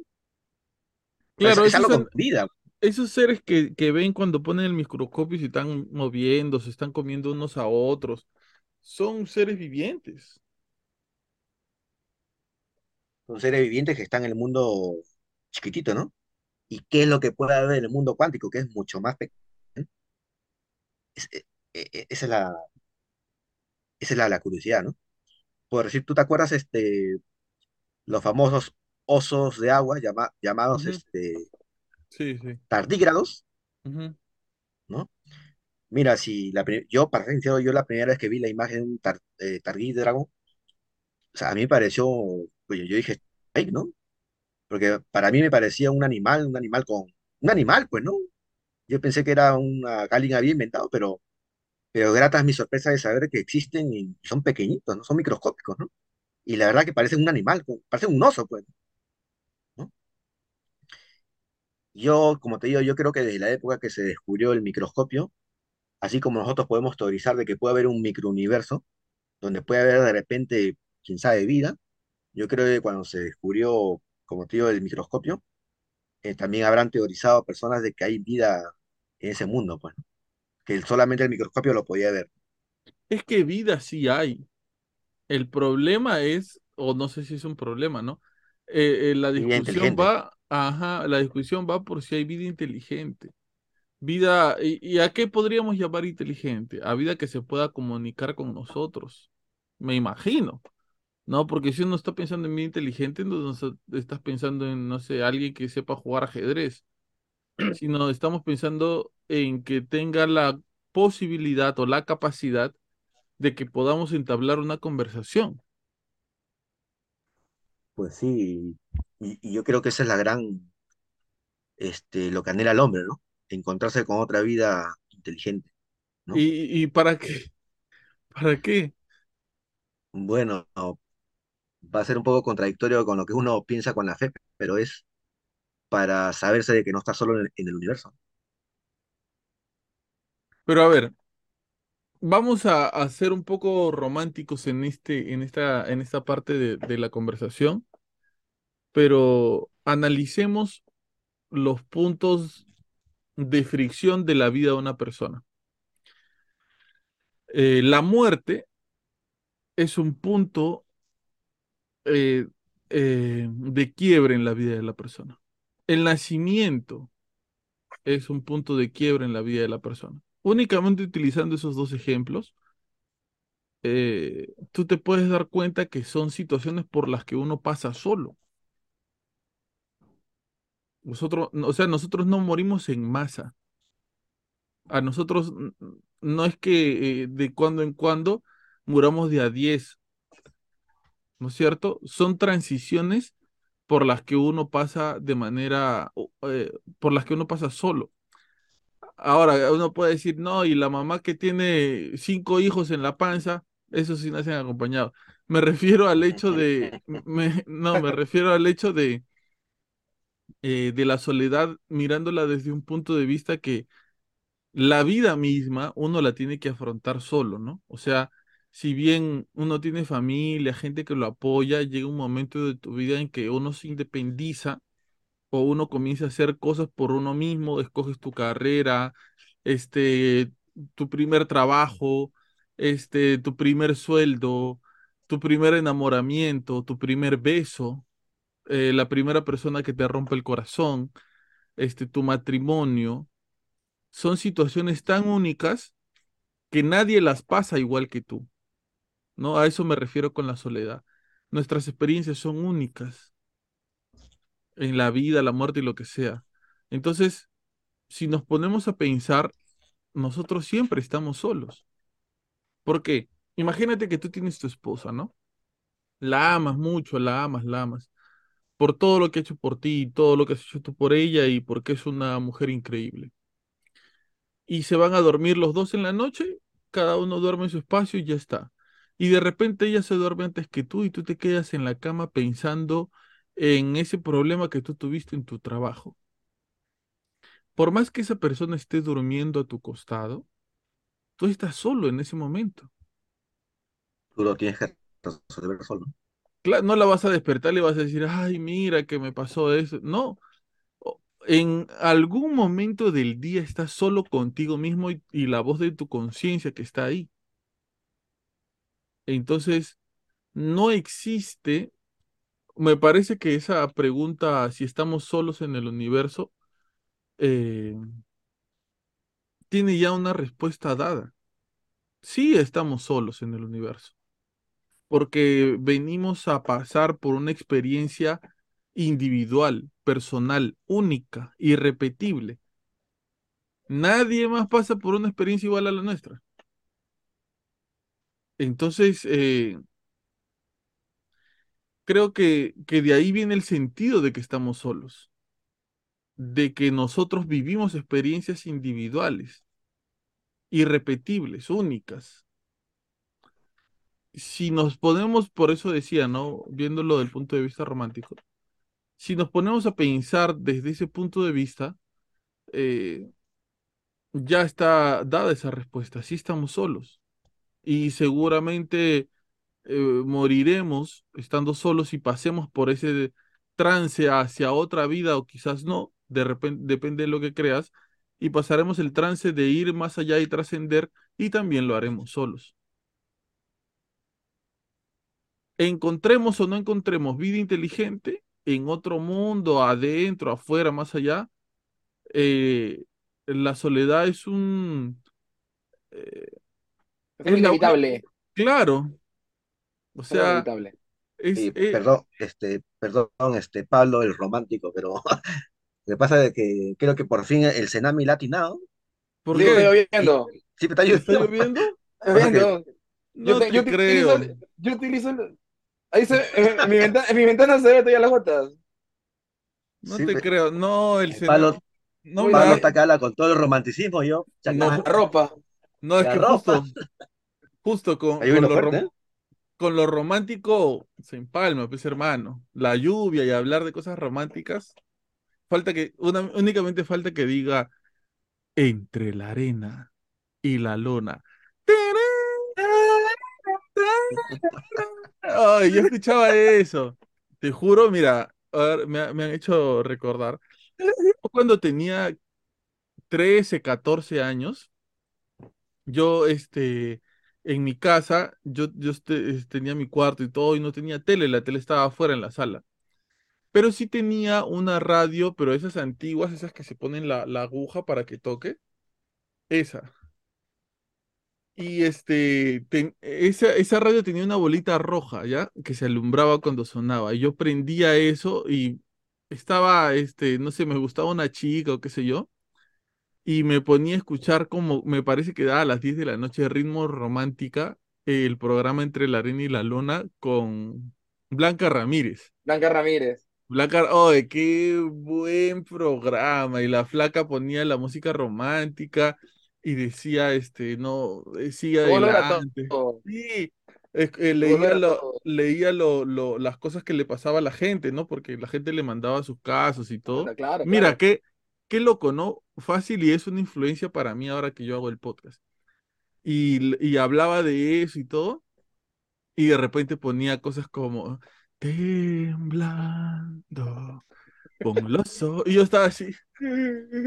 Es,
Claro,
es
esos
algo vida.
esos seres que, que ven cuando ponen el microscopio y se están moviendo, se están comiendo unos a otros, son seres vivientes.
Son seres vivientes que están en el mundo chiquitito, ¿no? ¿Y qué es lo que puede haber en el mundo cuántico, que es mucho más pequeño? Es- e- e- e- esa es la, esa es la, la curiosidad, ¿no? Por decir, ¿tú te acuerdas este, los famosos osos de agua llama- llamados este,
Sí, sí.
tardígrados. ¿no? Mira, si la, yo, para ser sincero, yo la primera vez que vi la imagen de un tar, eh, tardígrado, o sea, a mí me pareció, pues yo dije, "Ay", ¿no? Porque para mí me parecía un animal, un animal con, un animal, pues, ¿no? Yo pensé que era una, alguien había inventado, pero, pero grata mi sorpresa de saber que existen y son pequeñitos, ¿no? Son microscópicos, ¿no? Y la verdad que parecen un animal, parecen un oso, pues. Yo, como te digo, yo creo que desde la época que se descubrió el microscopio, así como nosotros podemos teorizar de que puede haber un microuniverso, donde puede haber de repente, quién sabe, vida, yo creo que cuando se descubrió, como te digo, el microscopio, eh, también habrán teorizado personas de que hay vida en ese mundo, pues. Que solamente el microscopio lo podía ver.
Es que vida sí hay. El problema es, o no sé si es un problema, ¿no? Eh, eh, la discusión va, ajá, la discusión va por si hay vida inteligente. Vida, ¿y, y a qué podríamos llamar inteligente? A vida que se pueda comunicar con nosotros, me imagino, ¿no? Porque si uno está pensando en vida inteligente, se- estás pensando en, no sé, alguien que sepa jugar ajedrez, sino estamos pensando en que tenga la posibilidad o la capacidad de que podamos entablar una conversación.
Pues sí, y, y yo creo que esa es la gran, este, lo que anhela el hombre, ¿no? Encontrarse con otra vida inteligente, ¿no?
¿Y, y para qué? ¿Para qué?
Bueno, va a ser un poco contradictorio con lo que uno piensa con la fe, pero es para saberse de que no está solo en, el universo.
Pero a ver, vamos a, ser un poco románticos en este, en esta, en esta parte de, de la conversación, pero analicemos los puntos de fricción de la vida de una persona. Eh, la muerte es un punto eh, eh, de quiebre en la vida de la persona. El nacimiento es un punto de quiebre en la vida de la persona. Únicamente utilizando esos dos ejemplos, eh, tú te puedes dar cuenta que son situaciones por las que uno pasa solo. Nosotros, o sea, nosotros no morimos en masa. A nosotros no es que eh, de cuando en cuando muramos de a 10, ¿no es cierto? Son transiciones por las que uno pasa de manera, eh, por las que uno pasa solo. Ahora, uno puede decir, no, y la mamá que tiene cinco hijos en la panza, esos sí nacen acompañados. Me refiero al hecho de, me- no, me refiero al hecho de, eh, de la soledad mirándola desde un punto de vista que la vida misma uno la tiene que afrontar solo, ¿no? O sea, si bien uno tiene familia, gente que lo apoya, llega un momento de tu vida en que uno se independiza o uno comienza a hacer cosas por uno mismo, escoges tu carrera, este, tu primer trabajo, este, tu primer sueldo, tu primer enamoramiento, tu primer beso, eh, la primera persona que te rompe el corazón, este, tu matrimonio, son situaciones tan únicas que nadie las pasa igual que tú, ¿no? A eso me refiero con la soledad. Nuestras experiencias son únicas en la vida, la muerte y lo que sea. Entonces, si nos ponemos a pensar, nosotros siempre estamos solos. ¿Por qué? Imagínate que tú tienes tu esposa, ¿no? La amas mucho, la amas, la amas, por todo lo que ha hecho por ti, todo lo que has hecho tú por ella y porque es una mujer increíble. Y se van a dormir los dos en la noche, cada uno duerme en su espacio y ya está. Y de repente ella se duerme antes que tú y tú te quedas en la cama pensando en ese problema que tú tuviste en tu trabajo. Por más que esa persona esté durmiendo a tu costado, tú estás solo en ese momento.
Tú lo tienes que resolver solo.
Claro, no la vas a despertar, le vas a decir, ay, mira que me pasó eso. No, en algún momento del día estás solo contigo mismo y, y la voz de tu conciencia que está ahí. Entonces, no existe, me parece que esa pregunta, si estamos solos en el universo, eh, tiene ya una respuesta dada. Sí estamos solos en el universo. porque venimos a pasar por una experiencia individual, personal, única, irrepetible. Nadie más pasa por una experiencia igual a la nuestra. Entonces, eh, creo que, que de ahí viene el sentido de que estamos solos, de que nosotros vivimos experiencias individuales, irrepetibles, únicas. Si nos ponemos, por eso decía, ¿no? Viéndolo del punto de vista romántico, si nos ponemos a pensar desde ese punto de vista, eh, ya está dada esa respuesta, sí estamos solos y seguramente eh, moriremos estando solos y pasemos por ese trance hacia otra vida o quizás no, de repente depende de lo que creas, y pasaremos el trance de ir más allá y trascender y también lo haremos solos. Encontremos o no encontremos vida inteligente en otro mundo, adentro, afuera, más allá, eh, la soledad es un... eh,
Es
es la-
inevitable.
claro, o
Es
sea,
inevitable.
es,
Sí,
eh,
perdón, este, perdón, este, Pablo, el romántico, pero lo que pasa es que creo que por fin el Senami la ha atinado.
¿por qué?
estoy lloviendo.
Sí, me está
¿Está
lloviendo.
lloviendo?
Estoy lloviendo.
No
Yo, te-
te
yo te
creo.
utilizo, el- yo utilizo el- ahí se, en, en mi ventana, en mi ventana se ve todavía las gotas.
No
Sí,
te creo. No, el. No,
Uy,
me
Pablo está habla con todo el romanticismo, yo.
No,
La ropa.
no, es
la
que
ropa.
justo, justo con, con lo
fuerte,
rom- con lo romántico se empalma, pues hermano. La lluvia y hablar de cosas románticas. Falta que, una, únicamente falta que diga entre la arena y la lona. Ay, yo escuchaba eso. Te juro, mira, ver, me, me han hecho recordar. Cuando tenía 13, 14 años, yo, este, en mi casa, yo, yo este, es- tenía mi cuarto y todo, y no tenía tele, la tele estaba afuera en la sala. Pero sí tenía una radio, pero esas antiguas, esas que se ponen la, la aguja para que toque, esa. Y este, ten- esa, esa radio tenía una bolita roja, ¿ya? Que se alumbraba cuando sonaba. Y yo prendía eso y estaba, este, no sé, me gustaba una chica o qué sé yo. Y me ponía a escuchar como, me parece que daba a las 10 de la noche, ritmo romántica, el programa Entre la Arena y la Lona con Blanca Ramírez.
Blanca Ramírez.
Blanca, ¡ay, qué buen programa! Y la flaca ponía la música romántica y decía, este, no, eh, sigue adelante. Sí,
lo
leía, lo, leía lo, lo- las cosas que le pasaba a la gente, ¿no? Porque la gente le mandaba sus casos y todo.
Claro,
Mira,
claro.
qué, qué loco, ¿no? Fácil y es una influencia para mí ahora que yo hago el podcast. Y, y hablaba de eso y todo, y de repente ponía cosas como temblando, con los ojos. Y yo estaba así,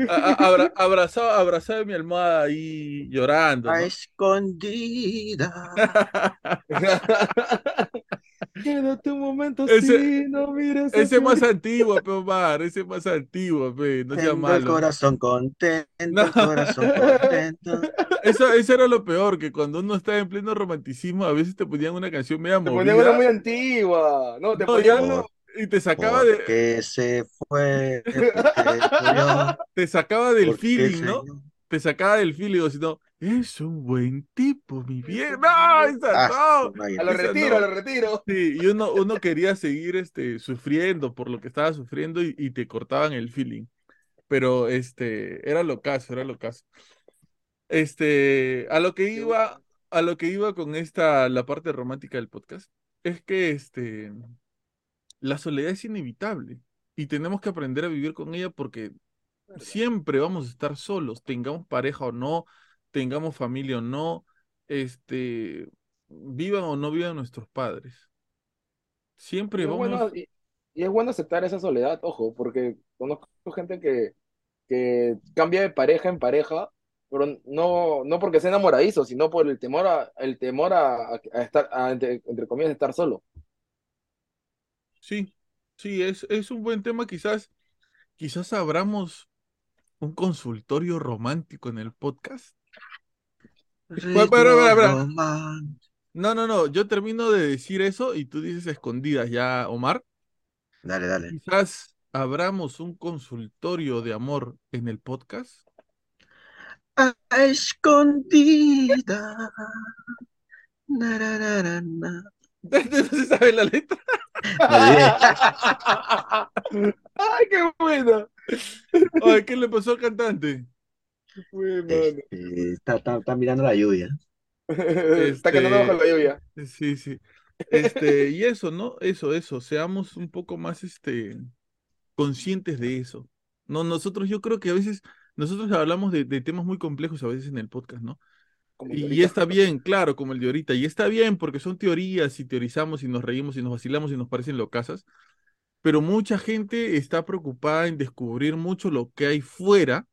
a- a- abra- abrazado, abrazado en mi almohada ahí llorando,
A
¿no?
escondida.
Quédate un momento
Ese-
así, no mires
Ese
hacia
más antiguo, pe Omar, ese más antiguo, pe, no sea
Tengo el
malo.
corazón contento,
No.
el corazón contento.
Eso, eso era lo peor, que cuando uno estaba en pleno romanticismo, a veces te ponían una canción media
Te ponían una
movida
muy antigua. No, te
No,
ponían
y te sacaba de,
Porque se fue, porque
te sacaba del feeling,
se
¿no? Te sacaba del feeling, o si no, es un buen tipo, mi bien. No, esa
Ah,
no.
su madre.
A lo
Esa
retiro,
no.
a lo retiro.
Sí, y uno, uno quería seguir este, sufriendo por lo que estaba sufriendo y, y te cortaban el feeling. Pero este, era lo caso, era lo caso. Este, a lo que iba, a lo que iba con esta, la parte romántica del podcast, es que este, la soledad es inevitable y tenemos que aprender a vivir con ella porque siempre vamos a estar solos, tengamos pareja o no, tengamos familia o no, este, vivan o no vivan nuestros padres. Siempre vamos,
bueno, y, y es bueno aceptar esa soledad, ojo, porque conozco gente que, que cambia de pareja en pareja, pero no, no porque sea enamoradizo, sino por el temor a, el temor a, a- a estar, a, entre, entre comillas, estar solo.
sí, sí, es, es un buen tema, quizás, quizás abramos un consultorio romántico en el podcast. No, no, no, yo termino de decir eso y tú dices escondidas ya, Omar.
Dale, dale.
Quizás abramos un consultorio de amor en el podcast.
A escondida. Narararana.
¿No se sabe la letra?
¡Ay, qué buena!
Ay, ¿qué le pasó al cantante?
Muy
Este, está, está- está mirando la lluvia.
Está cantando bajo la lluvia.
Sí, sí. Este, y eso, ¿no? Eso, eso. Seamos un poco más, este, conscientes de eso. No, nosotros, yo creo que a veces, nosotros hablamos de, de temas muy complejos a veces en el podcast, ¿no? Y, y está bien, claro, como el de ahorita, y está bien porque son teorías y teorizamos y nos reímos y nos vacilamos y nos parecen locasas, pero mucha gente está preocupada en descubrir mucho lo que hay fuera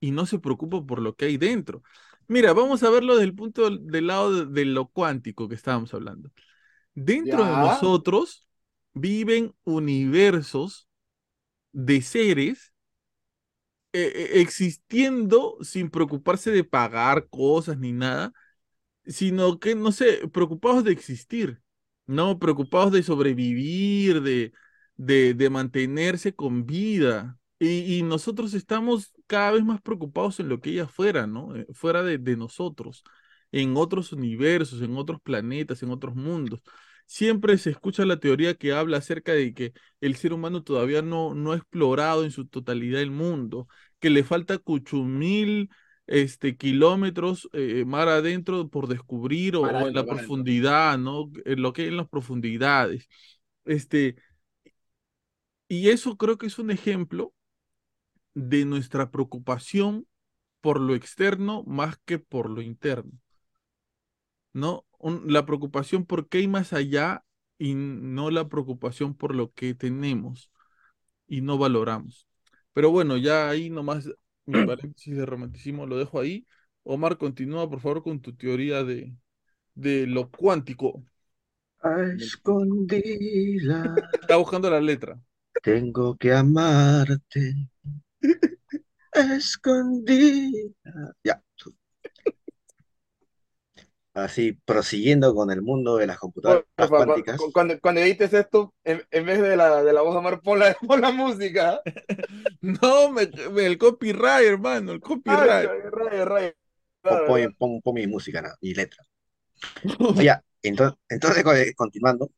y no se preocupa por lo que hay dentro. Mira, vamos a verlo desde el punto del, lado de, de lo cuántico que estábamos hablando. Dentro de nosotros viven universos de seres eh, eh, existiendo sin preocuparse de pagar cosas ni nada, sino que, no sé, preocupados de existir, ¿no? Preocupados de sobrevivir, de, de, de mantenerse con vida. Y, y nosotros estamos cada vez más preocupados en lo que hay afuera, ¿no? Eh, Fuera de, de nosotros, en otros universos, en otros planetas, en otros mundos. Siempre se escucha la teoría que habla acerca de que el ser humano todavía no, no ha explorado en su totalidad el mundo, que le falta cuchumil este, kilómetros eh, mar adentro por descubrir o, en la
adentro.
profundidad, ¿no? En lo que hay en las profundidades. Este, y eso creo que es un ejemplo de nuestra preocupación por lo externo más que por lo interno, ¿no? Un- la preocupación por qué hay más allá y no la preocupación por lo que tenemos y no valoramos. Pero bueno, ya ahí nomás mi paréntesis de romanticismo lo dejo ahí. Omar, continúa por favor con tu teoría de, de lo cuántico.
A escondidas
Está buscando la letra.
Tengo que amarte. A escondidas. Ya. Así, prosiguiendo con el mundo de las computadoras
cu-
cuánticas.
cu- cuando, cuando edites esto, en, en vez de la, de la voz de Omar, pon la, pon la música.
No, me, me- el copyright, hermano, el
Ay,
copyright.
Pon, pon- pon- pon mi música, no, mi letra. Ya, entonces, entonces co- continuando,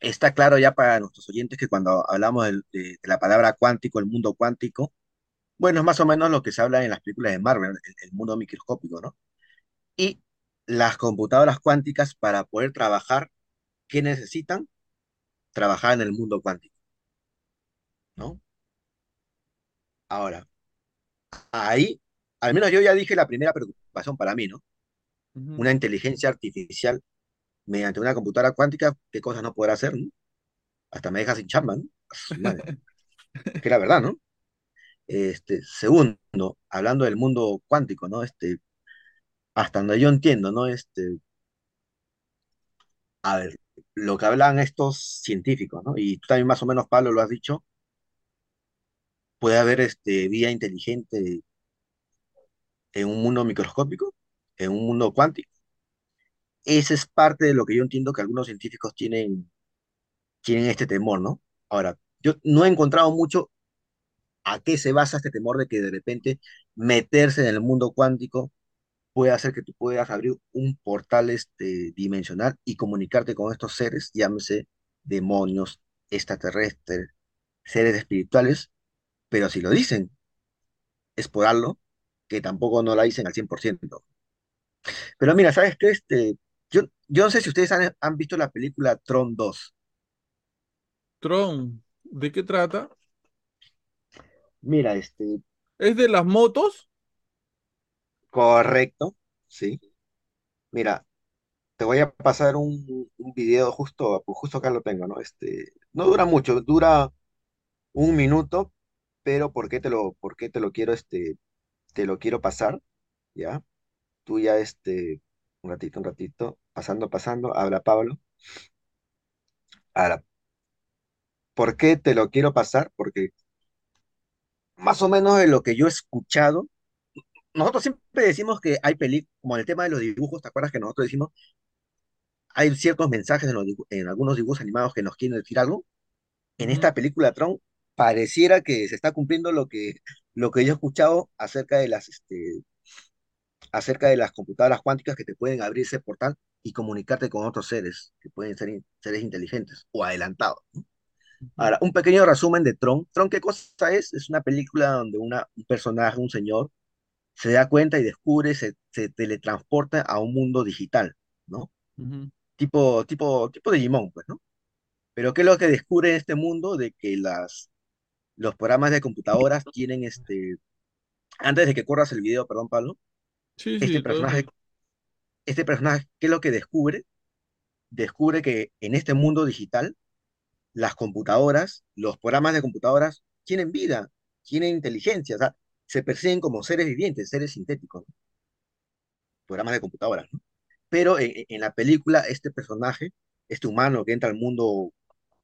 está claro ya para nuestros oyentes que cuando hablamos de, de la palabra cuántico, el mundo cuántico, bueno, es más o menos lo que se habla en las películas de Marvel, el, el mundo microscópico, ¿no? Y las computadoras cuánticas para poder trabajar, ¿qué necesitan? Trabajar en el mundo cuántico, ¿no? Ahora, ahí, al menos yo ya dije la primera preocupación para mí, ¿no? Una inteligencia artificial mediante una computadora cuántica, ¿qué cosas no podrá hacer, ¿no? Hasta me deja sin chamba, ¿no? Madre. Que la verdad, ¿no? Este, segundo, hablando del mundo cuántico, ¿no? Este, hasta donde yo entiendo, ¿no? Este, a ver, lo que hablan estos científicos, ¿no? Y tú también más o menos, Pablo, lo has dicho, puede haber este, vida inteligente en un mundo microscópico, en un mundo cuántico. Esa es parte de lo que yo entiendo que algunos científicos tienen, tienen este temor, ¿no? Ahora, yo no he encontrado mucho a qué se basa este temor de que de repente meterse en el mundo cuántico puede hacer que tú puedas abrir un portal este, dimensional y comunicarte con estos seres, llámese demonios, extraterrestres, seres espirituales, pero si lo dicen, es por algo que tampoco no la dicen al 100%. Pero mira, ¿sabes qué? Este, yo, yo no sé si ustedes han, han visto la película Tron 2.
Tron, ¿de qué trata?
Mira, este,
¿Es de las motos?
correcto, sí. Mira, te voy a pasar un, un video justo, justo acá lo tengo, ¿no? Este, no dura mucho, dura un minuto, pero ¿por qué te lo, por qué te lo quiero, este, te lo quiero pasar? ¿Ya? Tú ya, este, un ratito, un ratito, pasando, pasando, habla Pablo. Ahora, ¿por qué te lo quiero pasar? Porque más o menos de lo que yo he escuchado, nosotros siempre decimos que hay películas, como en el tema de los dibujos, ¿te acuerdas que nosotros decimos, hay ciertos mensajes en, los dibu- en algunos dibujos animados que nos quieren decir algo? En esta película Tron pareciera que se está cumpliendo lo que, lo que yo he escuchado acerca de las, este, acerca de las computadoras cuánticas que te pueden abrir ese portal y comunicarte con otros seres, que pueden ser seres inteligentes o adelantados. ¿no? Ahora, un pequeño resumen de Tron. Tron, ¿qué cosa es? Es una película donde una, un personaje, un señor, se da cuenta y descubre, se, se teletransporta a un mundo digital, ¿no?
Ujú.
Tipo, tipo, tipo Digimon, pues, ¿no? Pero ¿qué es lo que descubre en este mundo? De que las, los programas de computadoras tienen este, antes de que corras el video, perdón, Pablo,
Sí,
este
sí,
personaje,
dejo.
este personaje, ¿qué es lo que descubre? Descubre que en este mundo digital, las computadoras, los programas de computadoras tienen vida, tienen inteligencia, o sea, se perciben como seres vivientes, seres sintéticos, ¿no? programas de computadoras, ¿no? Pero en, en la película, este personaje, este humano que entra al mundo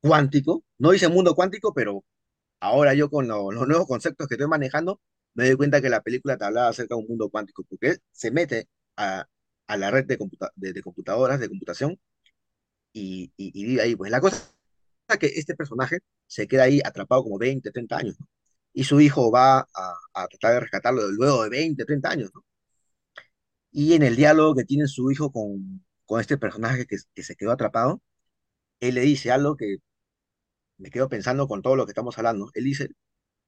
cuántico, no dice mundo cuántico, pero ahora yo con lo- los nuevos conceptos que estoy manejando, me doy cuenta que la película te hablaba acerca de un mundo cuántico, porque él se mete a, a la red de, computa- de, de computadoras, de computación, y, y, y vive ahí. Pues la cosa es que este personaje se queda ahí atrapado como 20, 30 años, ¿no? Y su hijo va a, a tratar de rescatarlo luego de 20, 30 años, ¿no? Y en el diálogo que tiene su hijo con, con este personaje que, que se quedó atrapado, él le dice algo que me quedo pensando con todo lo que estamos hablando. Él dice,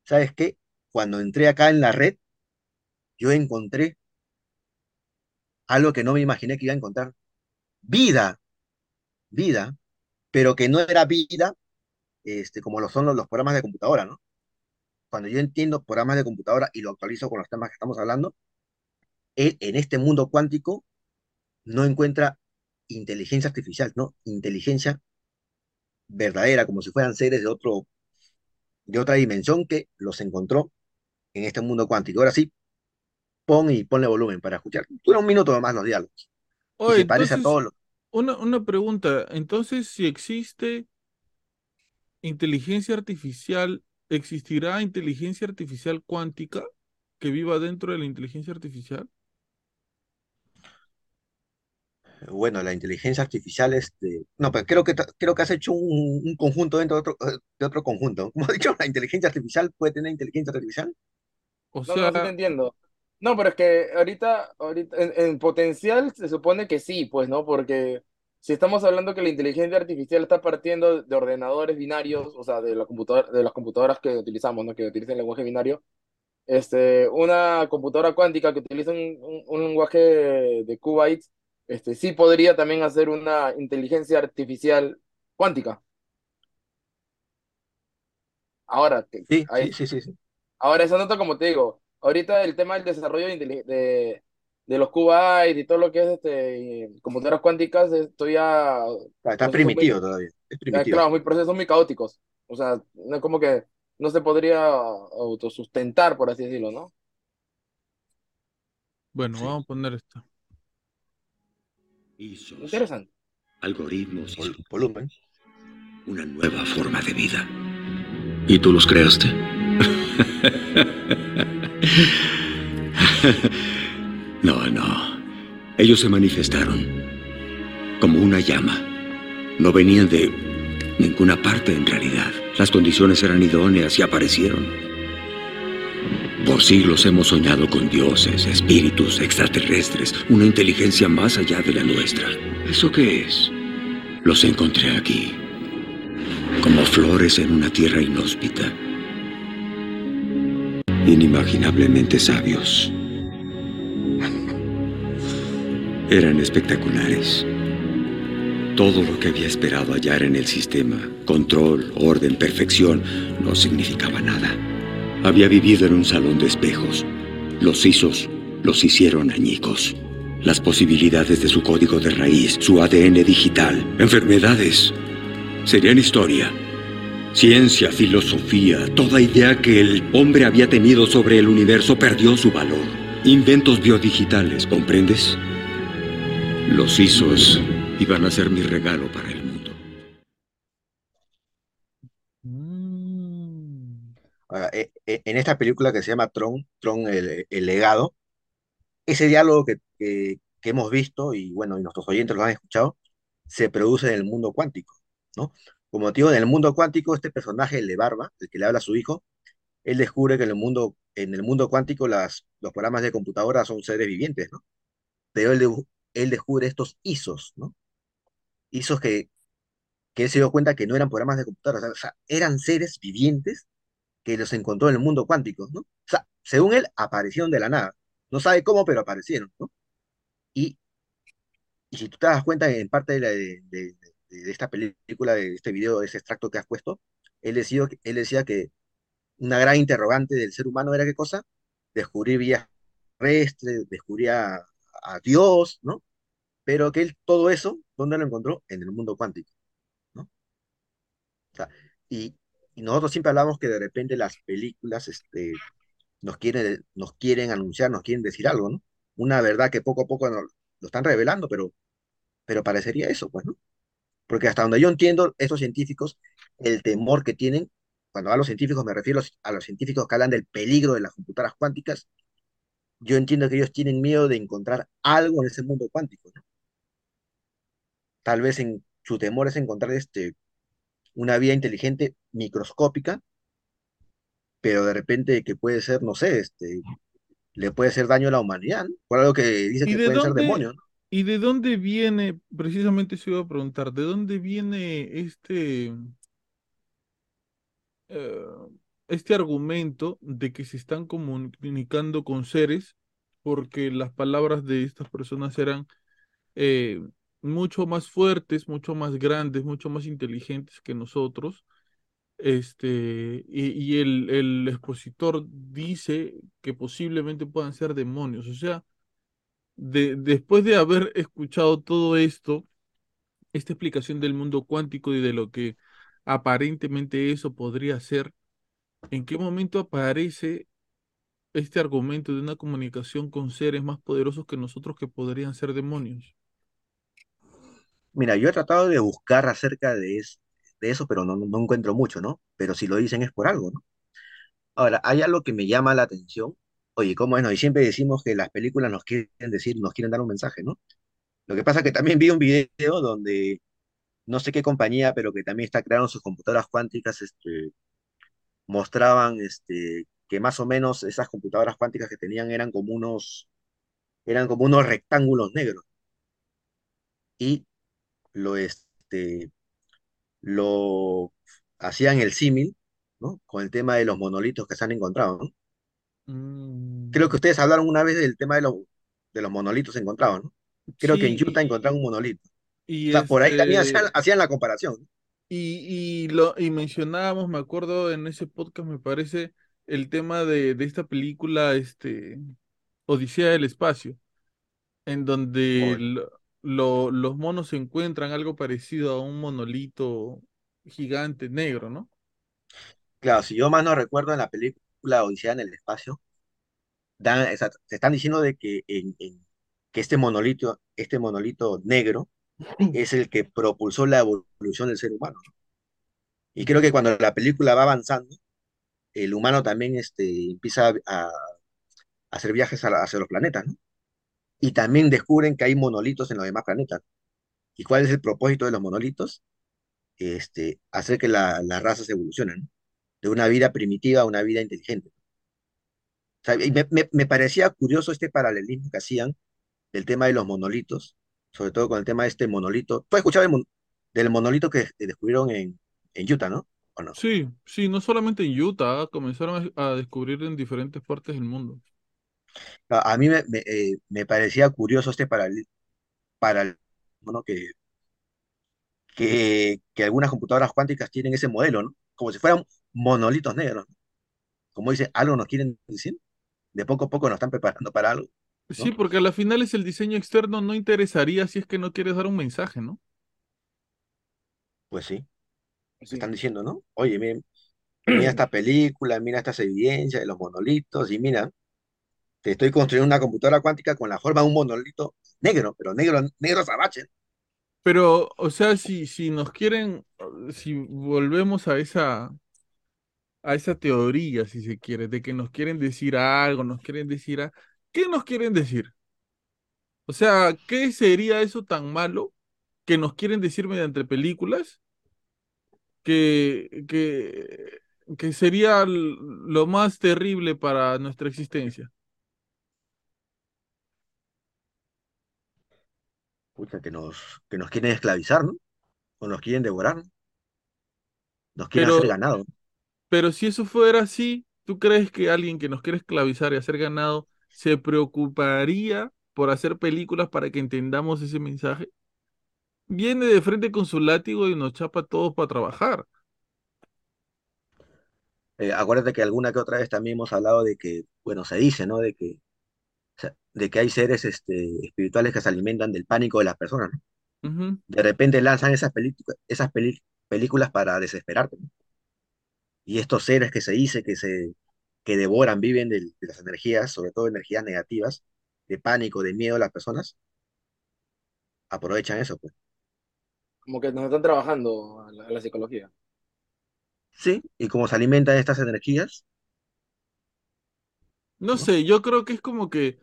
¿sabes qué? Cuando entré acá en la red, yo encontré algo que no me imaginé que iba a encontrar. Vida, vida, pero que no era vida este, como lo son los, programas de computadora, ¿no? Cuando yo entiendo programas de computadora y lo actualizo con los temas que estamos hablando, él en este mundo cuántico no encuentra inteligencia artificial, ¿no? Inteligencia verdadera, como si fueran seres de otro, de otra dimensión que los encontró en este mundo cuántico. Ahora sí, pon y ponle volumen para escuchar. Dura un minuto nomás los diálogos. Y se parece a todos los...
una, una pregunta. Entonces, si existe inteligencia artificial, ¿existirá inteligencia artificial cuántica que viva dentro de la inteligencia artificial?
Bueno, la inteligencia artificial, este... No, pero creo que, creo que has hecho un, un conjunto dentro de otro, eh, de otro conjunto. Como he dicho, la inteligencia artificial puede tener inteligencia artificial.
O
No, no, sí te entiendo. No, pero es que ahorita, ahorita en, en potencial se supone que sí, pues, ¿no? Porque si estamos hablando que la inteligencia artificial está partiendo de ordenadores binarios, o sea, de la computadora, de las computadoras que utilizamos, ¿no? Que utilizan lenguaje binario, este, una computadora cuántica que utiliza un, un- un lenguaje de qubits, este, sí podría también hacer una inteligencia artificial cuántica. Ahora,
Sí,
ahí,
sí, sí, sí.
Ahora, esa nota, como te digo, ahorita el tema del desarrollo de, de, de los qubits y todo lo que es este, computadoras cuánticas, esto ya
Está,
procesos muy,
primitivo todavía. Es primitivo.
claro, muy procesos muy caóticos. O sea, no es como que no se podría autosustentar, por así decirlo, ¿no?
bueno,
Sí.
vamos a poner esto.
ISOs,
Interesante.
algoritmos y
Vol- volumen.
una nueva forma de vida. ¿Y tú los creaste? no, no. Ellos se manifestaron como una llama. No venían de ninguna parte en realidad. Las condiciones eran idóneas y aparecieron. Por siglos hemos soñado con dioses, espíritus extraterrestres, una inteligencia más allá de la nuestra. ¿Eso qué es? Los encontré aquí, como flores en una tierra inhóspita. Inimaginablemente sabios. Eran espectaculares. Todo lo que había esperado hallar en el sistema, control, orden, perfección, no significaba nada. Había vivido en un salón de espejos. Los ISOs los hicieron añicos. Las posibilidades de su código de raíz, su ADN digital, enfermedades, serían historia. Ciencia, filosofía, toda idea que el hombre había tenido sobre el universo perdió su valor. Inventos biodigitales, ¿comprendes? Los ISOs iban a ser mi regalo para el mundo.
Mm,
Ahora, e- e- en esta película que se llama Tron, Tron el, el legado, ese diálogo que, que- que hemos visto y bueno, y nuestros oyentes lo han escuchado, se produce en el mundo cuántico, ¿no? Como digo, en el mundo cuántico, este personaje, el de Barba, el que le habla a su hijo, él descubre que en el mundo, en el mundo cuántico las, los programas de computadora son seres vivientes, ¿no? Pero él, él descubre estos ISOs, ¿no? ISOs que, que él se dio cuenta que no eran programas de computadora, o sea, eran seres vivientes que los encontró en el mundo cuántico, ¿no? O sea, según él, aparecieron de la nada. No sabe cómo, pero aparecieron, ¿no? Y, y si tú te das cuenta, en parte de, la- de- de- esta película, de este video, de ese extracto que has puesto, él decía, él decía que una gran interrogante del ser humano era qué cosa? Descubrir vías terrestres, descubrir a, Dios, ¿no? Pero que él todo eso, ¿dónde lo encontró? En el mundo cuántico, ¿no? Y nosotros siempre hablamos que de repente las películas este, nos quieren, nos quieren anunciar, nos quieren decir algo, ¿no? Una verdad que poco a poco nos, lo están revelando, pero, pero parecería eso, pues, ¿no? Porque hasta donde yo entiendo, estos científicos, el temor que tienen, cuando hablo científicos me refiero a los científicos que hablan del peligro de las computadoras cuánticas, yo entiendo que ellos tienen miedo de encontrar algo en ese mundo cuántico, ¿no? Tal vez en, su temor es encontrar este, una vida inteligente microscópica, pero de repente que puede ser, no sé, este, le puede hacer daño a la humanidad, ¿no? Por algo que dice
¿Y
que
de
pueden ser demonios, ¿no?
Y de dónde viene, precisamente se iba a preguntar, ¿de dónde viene este, eh, este argumento de que se están comunicando con seres porque las palabras de estas personas eran eh, mucho más fuertes, mucho más grandes, mucho más inteligentes que nosotros? Este, y, y el, el expositor dice que posiblemente puedan ser demonios. O sea, de, después de haber escuchado todo esto, esta explicación del mundo cuántico y de lo que aparentemente eso podría ser, ¿en qué momento aparece este argumento de una comunicación con seres más poderosos que nosotros que podrían ser demonios?
Mira, yo he tratado de buscar acerca de eso, pero no, no encuentro mucho, ¿no? Pero si lo dicen es por algo, ¿no? Ahora, hay algo que me llama la atención. Oye, ¿cómo es? no? Y siempre decimos que las películas nos quieren decir, nos quieren dar un mensaje, ¿no? Lo que pasa es que también vi un video donde no sé qué compañía, pero que también está creando sus computadoras cuánticas, este, mostraban este, que más o menos esas computadoras cuánticas que tenían eran como unos, eran como unos rectángulos negros. Y lo, este, lo hacían el símil, ¿no? Con el tema de los monolitos que se han encontrado, ¿no? Creo
Mm,
que ustedes hablaron una vez del tema de los, de los monolitos encontrados, ¿no? Creo que en Utah encontraron un monolito. O
y, y
sea, por ahí también hacían,
este,
hacían la comparación.
y, y lo, y mencionábamos, me acuerdo en ese podcast, me parece, el tema de, de esta película, este, Odisea del Espacio, en donde lo- los monos encuentran algo parecido a un monolito gigante negro, ¿no?
claro, si yo más no recuerdo en la película Odisea en el espacio, dan, te están diciendo de que, en, en- que este monolito, este monolito negro es el que propulsó la evolución del ser humano. ¿no? Y creo que cuando la película va avanzando, el humano también este, empieza a, a hacer viajes a hacia los planetas, ¿no? Y también descubren que hay monolitos en los demás planetas. ¿Y cuál es el propósito de los monolitos? Este, hacer que la- las razas evolucionen, ¿no? De una vida primitiva a una vida inteligente. O sea, y me, me- me parecía curioso este paralelismo que hacían del tema de los monolitos, sobre todo con el tema de este monolito. ¿Tú has escuchado mon- del monolito que descubrieron en, en Utah, ¿no? ¿O no?
Sí, sí, no solamente en Utah, ah, comenzaron a, a descubrir en diferentes partes del mundo.
A, mí me, me, eh, me parecía curioso este paralelismo, ¿no? Que, que, que algunas computadoras cuánticas tienen ese modelo, ¿no? Como si fueran monolitos negros, ¿no? Como dice, algo nos quieren decir, de poco a poco nos están preparando para algo,
Sí, porque a la final es el diseño externo, no interesaría si es que no quieres dar un mensaje, ¿no?
Pues sí,
Sí.
están diciendo, ¿no? Oye, miren, mira esta película, mira estas evidencias de los monolitos, y mira, te estoy construyendo una computadora cuántica con la forma de un monolito negro, pero negro, negro azabache.
Pero, o sea, si, si nos quieren, si volvemos a esa, a esa teoría, si se quiere, de que nos quieren decir algo, nos quieren decir a, ¿qué nos quieren decir? O sea, ¿qué sería eso tan malo que nos quieren decir mediante películas que, que, que sería lo más terrible para nuestra existencia?
Pucha, que nos, que nos quieren esclavizar, ¿no? O nos quieren devorar, ¿no? Nos quieren hacer
Pero,
ganado.
Pero si eso fuera así, ¿tú crees que alguien que nos quiere esclavizar y hacer ganado se preocuparía por hacer películas para que entendamos ese mensaje? Viene de frente con su látigo y nos chapa a todos para trabajar.
Eh, acuérdate que alguna que otra vez también hemos hablado de que, bueno, se dice, ¿no? De que, de que hay seres este, espirituales que se alimentan del pánico de las personas, ¿no? De repente lanzan esas, películas esas películas para desesperarte, ¿no? Y estos seres que se dice que se que devoran, viven de, las energías, sobre todo energías negativas, de pánico, de miedo a las personas, aprovechan eso, pues.
Como que nos están trabajando a la, a la psicología.
Sí, y como se alimentan estas energías,
No
¿no?
sé, yo creo que es como que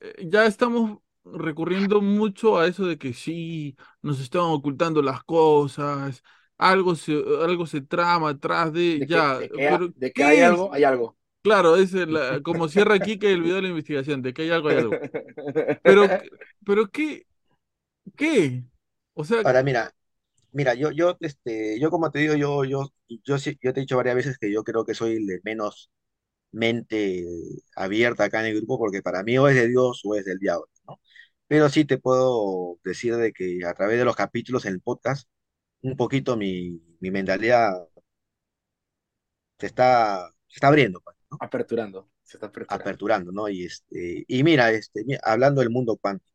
eh, ya estamos recurriendo mucho a eso de que sí, nos están ocultando las cosas, algo se, algo se trama atrás de
De que,
ya,
de que, ha-
pero
de que hay algo, hay algo.
Claro, es el, como cierra aquí que el video de la investigación, de que hay algo, hay algo. Pero, pero ¿qué? ¿Qué? O sea,
Ahora, mira, mira, yo, yo, este, yo como te digo, yo, yo, yo, sí- yo te he dicho varias veces que yo creo que soy el de menos mente abierta acá en el grupo, porque para mí o es de Dios o es del diablo, ¿no? Pero sí te puedo decir de que a través de los capítulos en el podcast, un poquito mi, mi mentalidad se está, se está abriendo, pues, ¿no?
Aperturando, se está aperturando.
Aperturando, ¿no? Y, este, y mira, este, hablando del mundo cuántico,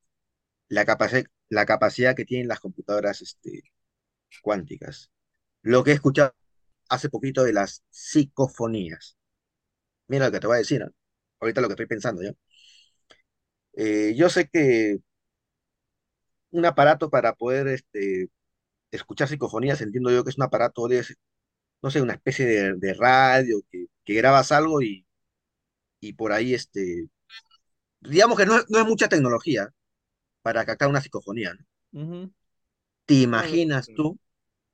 la capacidad, la capacidad que tienen las computadoras este, cuánticas. Lo que he escuchado hace poquito de las psicofonías. Mira lo que te voy a decir, ¿no? Ahorita lo que estoy pensando yo. Eh, yo sé que un aparato para poder este, escuchar psicofonías, entiendo yo que es un aparato de, no sé, una especie de, de radio que, que grabas algo y, y por ahí, este, digamos que no, no es mucha tecnología para captar una psicofonía. ¿Te imaginas tú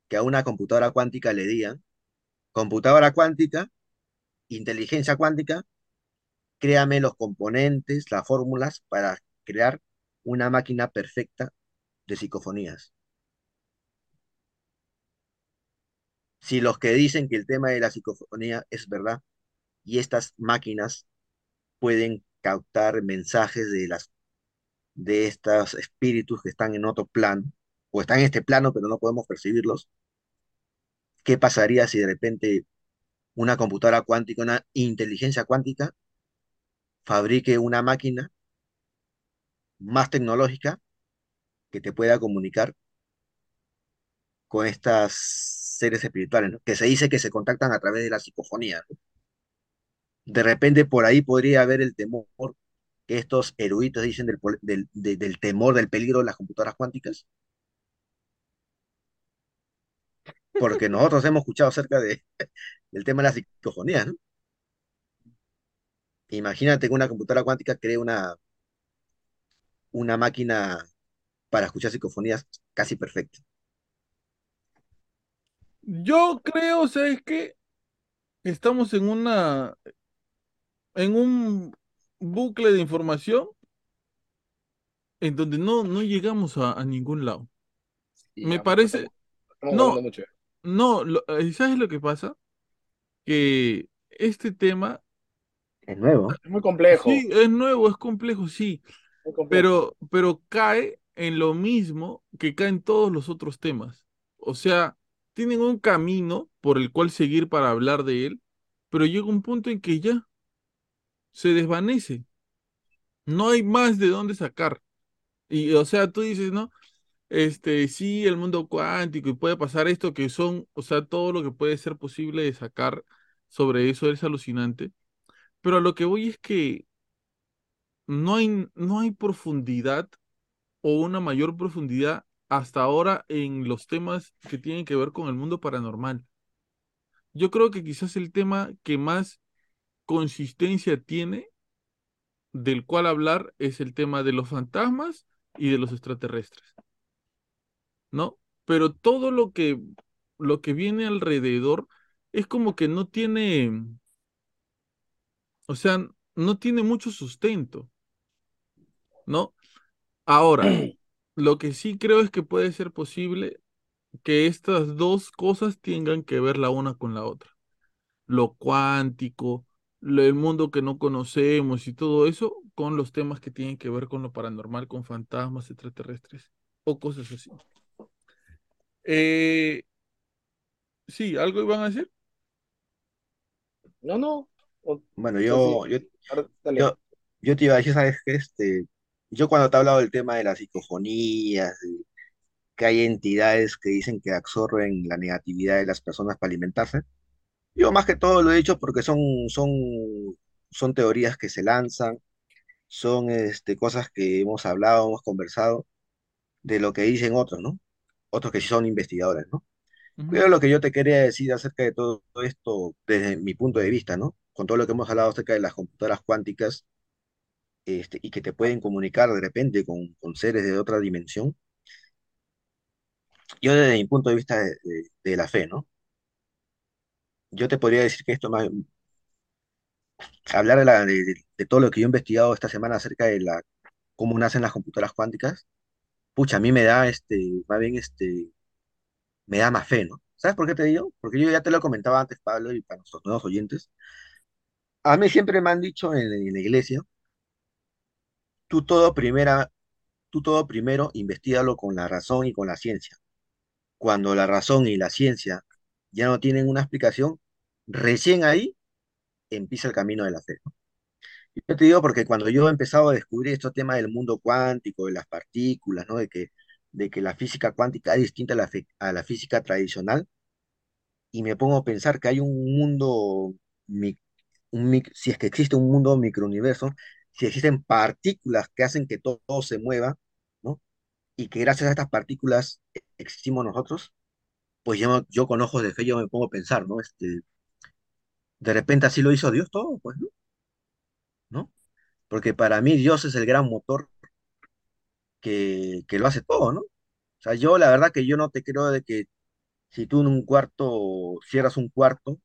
que a una computadora cuántica le digan, computadora cuántica, inteligencia cuántica, créame los componentes, las fórmulas para crear una máquina perfecta de psicofonías? Si los que dicen que el tema de la psicofonía es verdad y estas máquinas pueden captar mensajes de las de estos espíritus que están en otro plano o están en este plano pero no podemos percibirlos, ¿qué pasaría si de repente una computadora cuántica, una inteligencia cuántica fabrique una máquina más tecnológica que te pueda comunicar con estas seres espirituales, ¿no? Que se dice que se contactan a través de la psicofonía. De repente por ahí podría haber el temor que estos eruditos dicen del, del, de- del temor, del peligro de las computadoras cuánticas, porque nosotros hemos escuchado acerca de, del tema de la psicofonía, ¿no? Imagínate que una computadora cuántica cree una, una máquina para escuchar psicofonías casi perfecta.
Yo creo, ¿sabes qué? Estamos en una, en un bucle de información en donde no, no llegamos a, a ningún lado. Me
ya,
parece,
estamos, estamos
no, no, lo- eh, ¿sabes lo que pasa? Que este tema,
Es nuevo.
Es muy complejo,
sí, es nuevo, es complejo, sí,
complejo.
pero, pero cae en lo mismo que caen todos los otros temas. O sea, tienen un camino por el cual seguir para hablar de él, pero llega un punto en que ya se desvanece. No hay más de dónde sacar. Y, o sea, tú dices, ¿no? Este, sí, el mundo cuántico y puede pasar esto que son, o sea, todo lo que puede ser posible de sacar sobre eso es alucinante. Pero a lo que voy es que no hay, no hay profundidad o una mayor profundidad hasta ahora en los temas que tienen que ver con el mundo paranormal. Yo creo que quizás el tema que más consistencia tiene del cual hablar es el tema de los fantasmas y de los extraterrestres, ¿no? Pero todo lo que lo que viene alrededor es como que no tiene, o sea, no tiene mucho sustento, ¿no? Ahora, lo que sí creo es que puede ser posible que estas dos cosas tengan que ver la una con la otra. Lo cuántico, lo- el mundo que no conocemos y todo eso con los temas que tienen que ver con lo paranormal, con fantasmas extraterrestres o cosas así. Eh, sí, ¿algo iban a decir?
No, no. O,
Bueno,
sí.
yo, yo, yo, yo te iba a decir, ¿sabes qué? Este, yo cuando te he hablado del tema de las psicofonías, de que hay entidades que dicen que absorben la negatividad de las personas para alimentarse, yo más que todo lo he dicho porque son, son, son teorías que se lanzan, son este, cosas que hemos hablado, hemos conversado, de lo que dicen otros, ¿no? Otros que sí son investigadores, ¿no?
Ujú.
Pero lo que yo te quería decir acerca de todo esto, desde mi punto de vista, ¿no? Con todo lo que hemos hablado acerca de las computadoras cuánticas, este, y que te pueden comunicar de repente con, con seres de otra dimensión, yo desde mi punto de vista de, de- de la fe, ¿no? Yo te podría decir que esto más, hablar de, la- de- todo lo que yo he investigado esta semana acerca de la, cómo nacen las computadoras cuánticas, pucha, a mí me da, este, más bien, este, me da más fe, ¿no? ¿Sabes por qué te digo? Porque yo ya te lo comentaba antes, Pablo, y para nuestros nuevos oyentes, a mí siempre me han dicho en, en la iglesia, tú todo primera, tú todo primero investigalo con la razón y con la ciencia. Cuando la razón y la ciencia ya no tienen una explicación, recién ahí empieza el camino de la fe. Yo te digo porque cuando yo he empezado a descubrir estos temas del mundo cuántico, de las partículas, ¿no? De que, de que la física cuántica es distinta a la, a la física tradicional, y me pongo a pensar que hay un mundo, mi- si es que existe un mundo microuniverso, si existen partículas que hacen que todo, se mueva, ¿no? Y que gracias a estas partículas existimos nosotros, pues yo, yo con ojos de fe yo me pongo a pensar, ¿no? Este, de repente así lo hizo Dios todo, pues, ¿no? ¿No? Porque para mí Dios es el gran motor que, que lo hace todo, ¿no? O sea, yo la verdad que yo no te creo de que si tú en un cuarto cierras un cuarto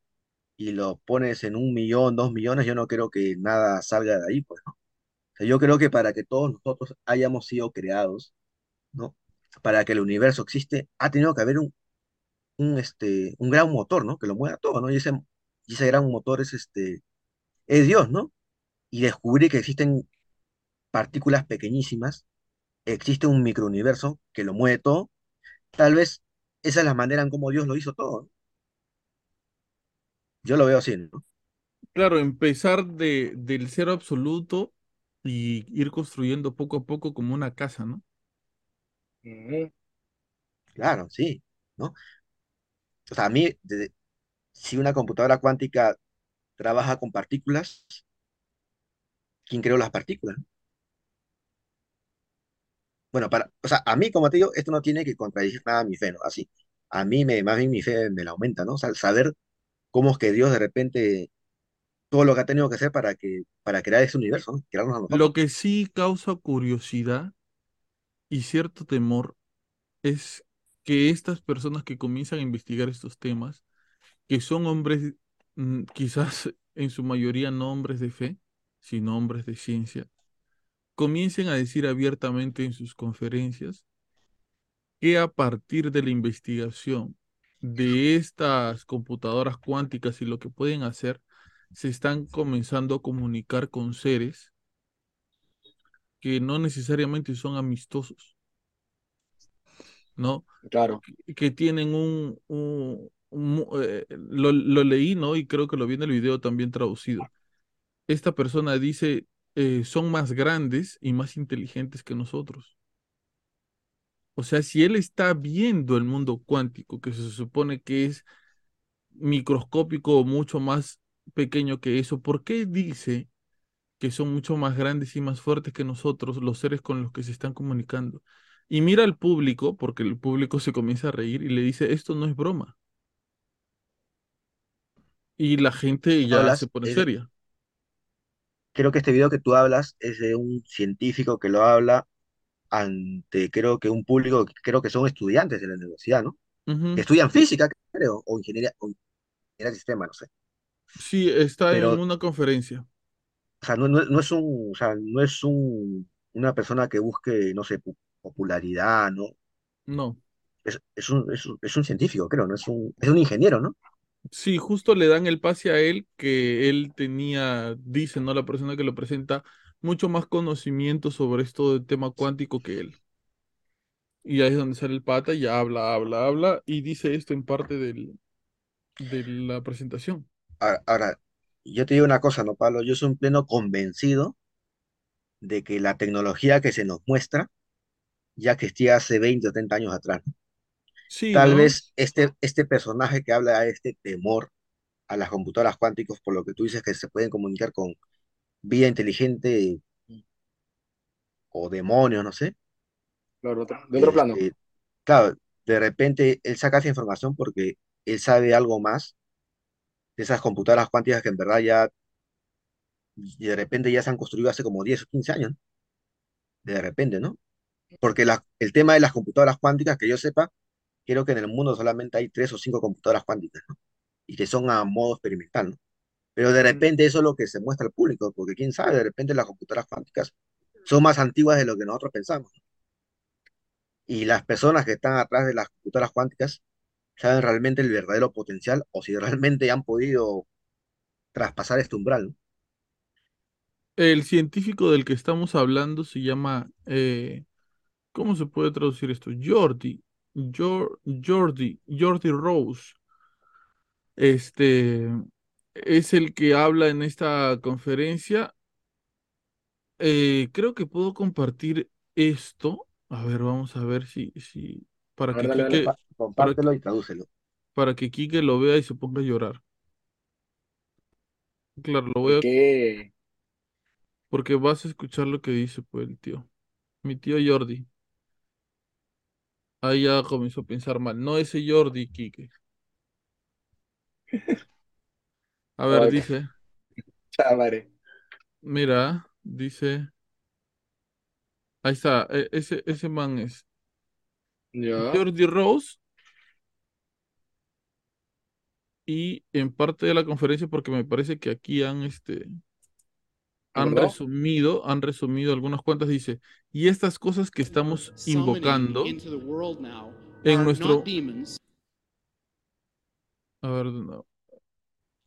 y lo pones en un millón, dos millones, yo no creo que nada salga de ahí, pues, ¿no? Yo creo que para que todos nosotros hayamos sido creados, ¿no? Para que el universo existe, ha tenido que haber un, un, este, un gran motor, ¿no? Que lo mueva todo, ¿no? Y ese, y ese gran motor es, este, es Dios, ¿no? Y descubrir que existen partículas pequeñísimas, existe un microuniverso que lo mueve todo, tal vez esa es la manera en cómo Dios lo hizo todo, ¿no? Yo lo veo así, ¿no?
Claro, empezar de, del cero absoluto y ir construyendo poco a poco como una casa, ¿no?
Claro, sí, ¿no? O sea, a mí, de- si una computadora cuántica trabaja con partículas, ¿quién creó las partículas? Bueno, para, o sea, a mí, como te digo, esto no tiene que contradecir nada a mi fe, ¿no? Así, a mí me, más bien mi fe me la aumenta, ¿no? O sea, saber cómo es que Dios de repente, todo lo que ha tenido que hacer para que, para crear ese universo,
Lo que sí causa curiosidad y cierto temor es que estas personas que comienzan a investigar estos temas, que son hombres, mm, quizás en su mayoría no hombres de fe, sino hombres de ciencia, comiencen a decir abiertamente en sus conferencias que a partir de la investigación de estas computadoras cuánticas y lo que pueden hacer, se están comenzando a comunicar con seres que no necesariamente son amistosos, ¿no?
Claro.
Que- Que tienen un, un- eh, lo, lo leí, ¿no? Y creo que lo vi en el video también traducido. Esta persona dice, eh, son más grandes y más inteligentes que nosotros. O sea, si él está viendo el mundo cuántico, que se supone que es microscópico o mucho más pequeño que eso, ¿por qué dice que son mucho más grandes y más fuertes que nosotros, los seres con los que se están comunicando? Y mira al público, porque el público se comienza a reír y le dice, esto no es broma. Y la gente ya se pone
de-
seria.
creo que este video que tú hablas es de un científico que lo habla ante, creo que un público, creo que son estudiantes de la universidad, ¿no? Que estudian física, creo, o ingeniería, o ingeniería de sistema, no sé.
Sí, está en una conferencia.
o sea, no, no, no es un, o sea, no es un, una persona que busque, no sé, pu- popularidad, ¿no?
No.
Es, es un, es un, es un científico, creo, ¿no? Es un, es un ingeniero, ¿no?
Sí, justo le dan el pase a él que él tenía, dice, ¿no? La persona que lo presenta, mucho más conocimiento sobre esto del tema cuántico que él. Y ahí es donde sale el pata y habla, habla, habla y dice esto en parte del, de la presentación.
Ahora, ahora, yo te digo una cosa, ¿no, Pablo? Yo soy un pleno convencido de que la tecnología que se nos muestra ya existía hace 20 o 30 años atrás. Tal
¿no?
vez este, este personaje que habla de este temor a las computadoras cuánticas, por lo que tú dices que se pueden comunicar con vida inteligente o demonios, no sé.
Claro, otro- de otro plano.
este, claro, de repente él saca esa información porque él sabe algo más de esas computadoras cuánticas que en verdad ya, de repente ya se han construido hace como 10 o 15 años, ¿no? De repente, ¿no? Porque la- el tema de las computadoras cuánticas, que yo sepa, creo que en el mundo solamente hay tres o cinco computadoras cuánticas, ¿no? Y que son a modo experimental, ¿no? Pero de repente eso es lo que se muestra al público, porque quién sabe, de repente las computadoras cuánticas son más antiguas de lo que nosotros pensamos. Y las personas que están atrás de las computadoras cuánticas saben realmente el verdadero potencial o si realmente han podido traspasar este umbral, ¿no?
El científico del que estamos hablando se llama, eh, ¿cómo se puede traducir esto? Jordi, Jor- Jordi, Jordi Rose. Este es el que habla en esta conferencia. Eh, creo que puedo compartir esto. A ver, vamos a ver si, si, para que
dale.
Quique,
Compártelo y tradúcelo.
para que Quique lo vea y se ponga a llorar. Claro, lo voy a,
¿Qué?
porque vas a escuchar lo que dice pues el tío. Mi tío Jordi. Ahí ya comenzó a pensar mal. No ese Jordi, Quique. A ver, dice,
Chavare.
mira, dice, ahí está, e- ese, ese man es.
Ya.
Jordi Rose. Y en parte de la conferencia, porque me parece que aquí han, este, han resumido, han resumido algunas cuantas, dice, y estas cosas que estamos invocando en nuestro... A ver, no.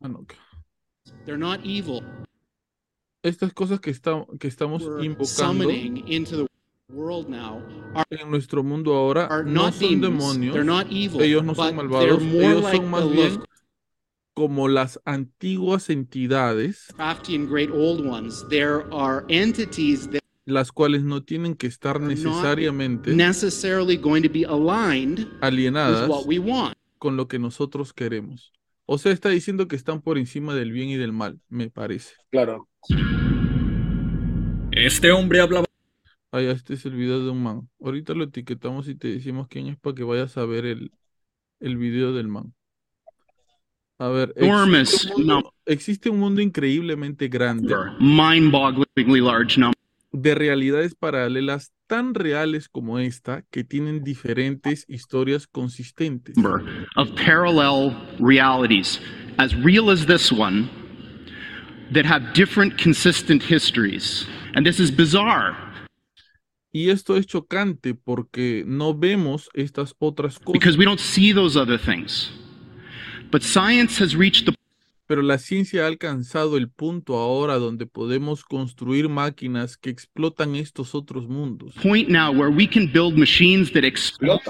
Ah, no, ok.
They're not evil.
Estas cosas que, está- que estamos
We're
invocando
summoning into the world now are,
en nuestro mundo ahora
are
no
not
son
demons.
demonios,
They're not evil.
ellos no son malvados, ellos
like
son más bien como las antiguas entidades,
great old ones. There are entities that
las cuales no tienen que estar necesariamente
going to be want.
con lo que nosotros queremos. O sea, está diciendo que están por encima del bien y del mal, me parece.
Claro.
Este hombre hablaba.
Ah, ya, este es el video de un man. Ahorita lo etiquetamos y te decimos quién es para que vayas a ver el, el video del man. A ver,
Enormous
existe un mundo, existe un mundo increíblemente grande
Mind-bogglingly large number
de realidades paralelas tan reales como esta que tienen diferentes historias consistentes.
of parallel realities, as real as this one, that have different consistent histories. And this is bizarre
Y esto es chocante porque no vemos estas otras cosas,
because we don't see those other things. But science has reached the
pero la ciencia ha alcanzado el punto ahora donde podemos construir máquinas que explotan estos otros mundos.
point now where we can build machines that exploit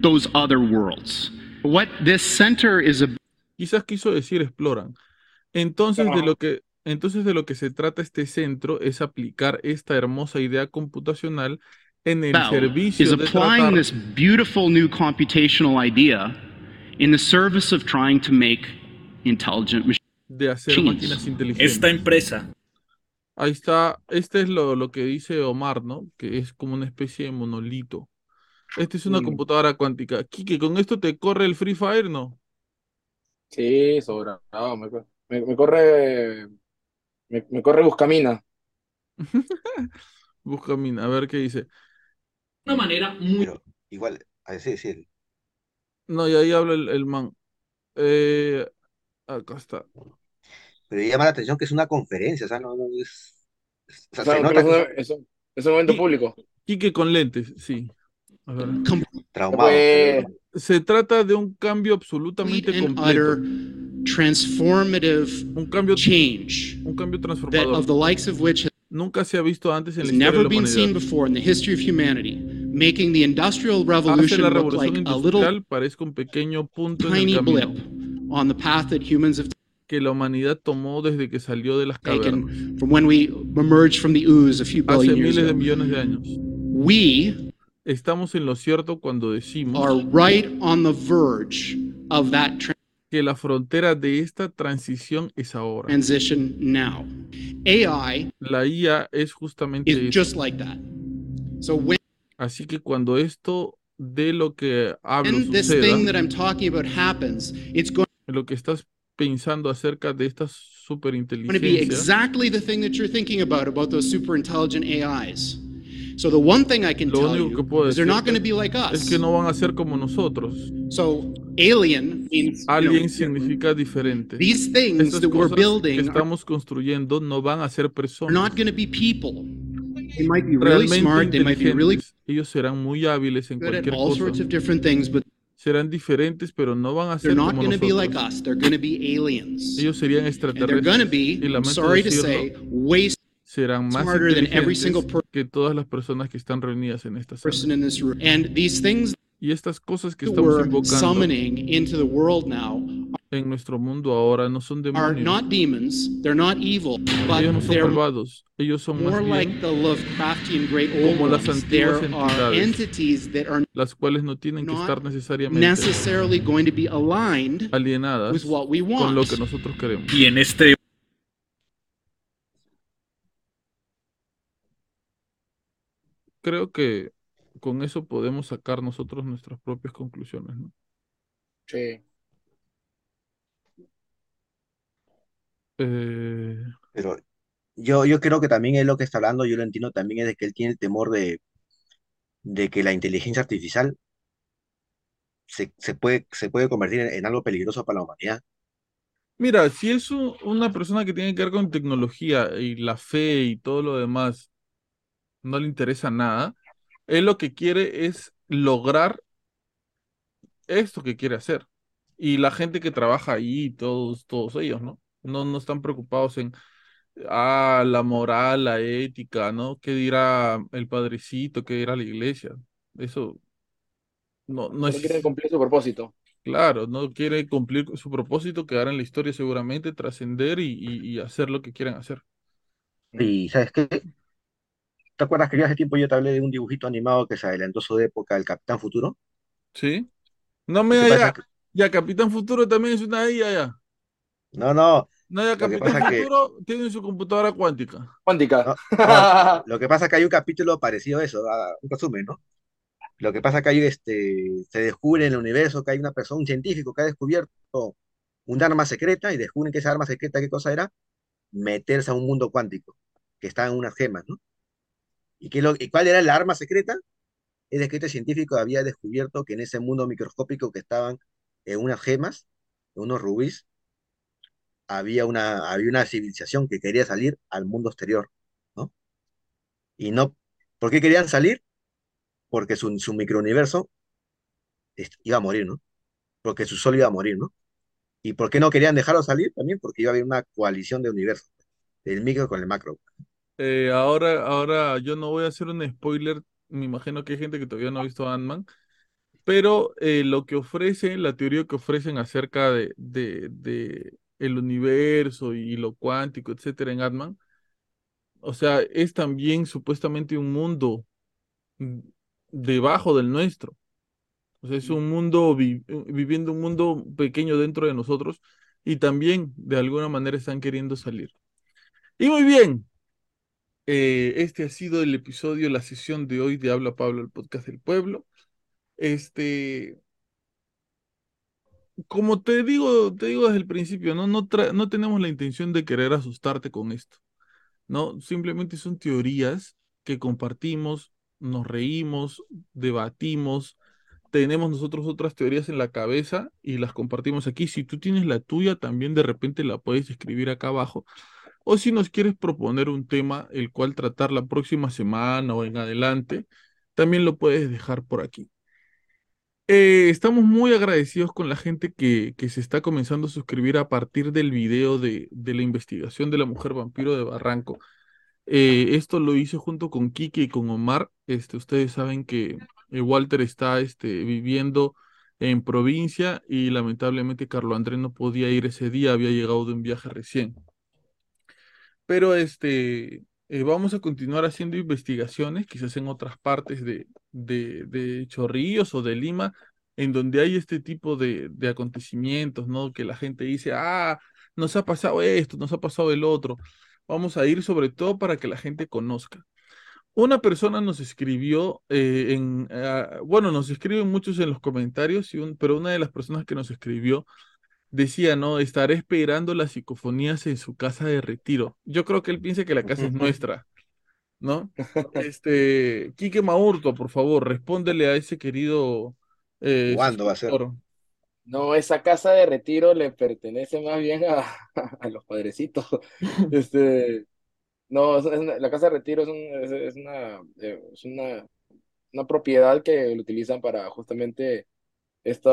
those other worlds. What this center is about
Quizás quiso decir exploran. Entonces de lo que entonces de lo que se trata este centro es aplicar esta hermosa idea computacional en el
is
servicio de
applying
tratar
this beautiful new computational idea in the service of trying to make.
De hacer
Machines.
máquinas inteligentes.
Esta empresa
Ahí está, este es lo, lo que dice Omar, ¿no? Que es como una especie de monolito. Esta es una
Mm.
computadora cuántica. Kike, ¿con esto te corre el Free Fire? No.
Sí, sobrado. me, me- me corre. Me, me corre Buscamina.
Busca mina, a ver qué dice.
una manera muy
Pero igual, a decir, sí,
No, y ahí habla el, el man. Eh, acá está.
pero llama la atención que es una conferencia, o sea, no, no es... O sea, se nota que
es,
son
es, un evento
Sí.
público.
Quique con lentes, sí. A ver.
traumados.
Pues,
Se trata de un cambio absolutamente completo.
utter transformative
Un cambio,
change
un cambio
that of
transformador.
the likes of which
Nunca se ha visto antes en
has
la historia de
never
la
been seen
humanidad.
before in the history of humanity, making the industrial
Hace
revolution look like a little
industrial parezca un pequeño punto en el
tiny blip on the path that humans have
que la humanidad tomó desde que salió de las cavernas,
from when we emerged from the ooze a few
hace
billion years
miles de
ago.
millones de años.
We
Estamos en lo cierto cuando decimos
are right on the verge of that
que la frontera de esta transición es ahora.
transition now. AI
La IA es justamente
is
eso.
just like that. So when
Así que cuando esto de lo que hablo
this
suceda,
thing that I'm talking about happens, it's going
lo que estás pensando acerca de estas
to be
superinteligencias,
exactly the thing that you're thinking about about those super intelligent AIs. So the one thing I can
lo
tell
que
you is they're not going to be like
es
us.
que no van a ser como nosotros.
So alien means you know,
Alien significa diferente.
these things
Estas
that we're
que
building are
estamos construyendo no van a ser personas.
not going to be people. They might be really smart, they might be really.
Ellos serán muy hábiles en cualquier
all
cosa.
sorts of different things, but
Serán diferentes, pero no van a ser como
to like
nosotros.
to aliens.
Ellos serían
to
extraterrestres.
be,
Y lamento
sorry to
decirlo,
say, way
serán más inteligentes que todas las personas que están reunidas en esta sala. Y estas cosas que estamos invocando en nuestro mundo ahora no son demonios.
not demons, they're not evil, but
Ellos no son
they're
malvados. Ellos son más
more like
bien
the Lovecraftian great old
como las
ones.
antiguas entidades.
entities that are
las cuales no tienen que
not
estar necesariamente
necessarily going to be aligned
alienadas
with what we
con lo
want.
que nosotros queremos.
Y en este
Creo que con eso podemos sacar nosotros nuestras propias conclusiones, ¿no?
Sí.
Eh,
Pero yo, yo creo que también es lo que está hablando, yo lo entiendo también, es de que él tiene el temor de, de que la inteligencia artificial se, se puede, se puede convertir en, en algo peligroso para la humanidad.
Mira, si es un- una persona que tiene que ver con tecnología y la fe y todo lo demás, no le interesa nada, él lo que quiere es lograr esto que quiere hacer. Y la gente que trabaja ahí, todos, todos ellos, ¿no? No, no están preocupados en ah, la moral, la ética, ¿no? ¿Qué dirá el padrecito? ¿Qué dirá la iglesia? Eso no, no es
quieren cumplir su propósito.
claro, no quiere cumplir su propósito, quedar en la historia seguramente, trascender y, y- y hacer lo que quieran hacer.
Y ¿sabes qué? ¿Te acuerdas que yo hace tiempo yo te hablé de un dibujito animado que se adelantó su época, el Capitán Futuro?
¿Sí? No me
que-
ya Capitán Futuro también es una IA ya.
No, no,
No,
que
Capitán
que-
Futuro tiene su computadora cuántica.
Cuántica.
no, no, lo que pasa es que hay un capítulo parecido a eso, a un resumen, ¿no? Lo que pasa es que hay, este, se descubre en el universo que hay una persona, un científico que ha descubierto un arma secreta y descubren que esa arma secreta, ¿qué cosa era? Meterse a un mundo cuántico, que está en unas gemas, ¿no? ¿Y, qué lo, y cuál era la arma secreta? Es de que este científico había descubierto que en ese mundo microscópico que estaban en unas gemas, en unos rubíes, había una, había una civilización que quería salir al mundo exterior, ¿no? Y no, ¿por qué querían salir? Porque su, su microuniverso iba a morir, ¿no? Porque su sol iba a morir, ¿no? ¿Y por qué no querían dejarlo salir? También porque iba a haber una coalición de universos, el micro con el macro.
Eh, ahora, ahora yo no voy a hacer un spoiler, me imagino que hay gente que todavía no ha visto Ant-Man, pero eh, lo que ofrecen, la teoría que ofrecen acerca de, de el universo y lo cuántico, etcétera, en Ant-Man, o sea, es también supuestamente un mundo debajo del nuestro. O sea, es un mundo vi- viviendo un mundo pequeño dentro de nosotros y también de alguna manera están queriendo salir. Y muy bien, eh, este ha sido el episodio, la sesión de hoy de Habla Pablo, el podcast del pueblo. Este, como te digo, te digo desde el principio, no, no, no tenemos la intención de querer asustarte con esto, ¿no? Simplemente son teorías que compartimos, nos reímos, debatimos, tenemos nosotros otras teorías en la cabeza y las compartimos aquí. Si tú tienes la tuya, también de repente la puedes escribir acá abajo. O si nos quieres proponer un tema el cual tratar la próxima semana o en adelante, también lo puedes dejar por aquí. Eh, estamos muy agradecidos con la gente que, que se está comenzando a suscribir a partir del video de, de la investigación de la mujer vampiro de Barranco. Eh, esto lo hice junto con Kike y con Omar. Este, ustedes saben que eh, Walter está este, viviendo en provincia y lamentablemente Carlo Andrés no podía ir ese día, había llegado de un viaje recién. Pero este, eh, vamos a continuar haciendo investigaciones, quizás en otras partes de, de, de Chorrillos o de Lima, en donde hay este tipo de, de acontecimientos, ¿no? Que la gente dice, ah, nos ha pasado esto, nos ha pasado el otro. Vamos a ir sobre todo para que la gente conozca. Una persona nos escribió eh, ah, bueno, nos escriben muchos en los comentarios, pero una de las personas que nos escribió decía, ¿no? Estaré esperando las psicofonías en su casa de retiro. Yo creo que él piensa que la casa es nuestra, ¿no? Este, Quique Maurto, por favor, respóndele a ese querido eh,
¿Cuándo va a ser?
No, esa casa de retiro le pertenece más bien a, a los padrecitos. Este, no, es- una- la casa de retiro es, un- es, es una, eh, es una, una propiedad que lo utilizan para justamente esta,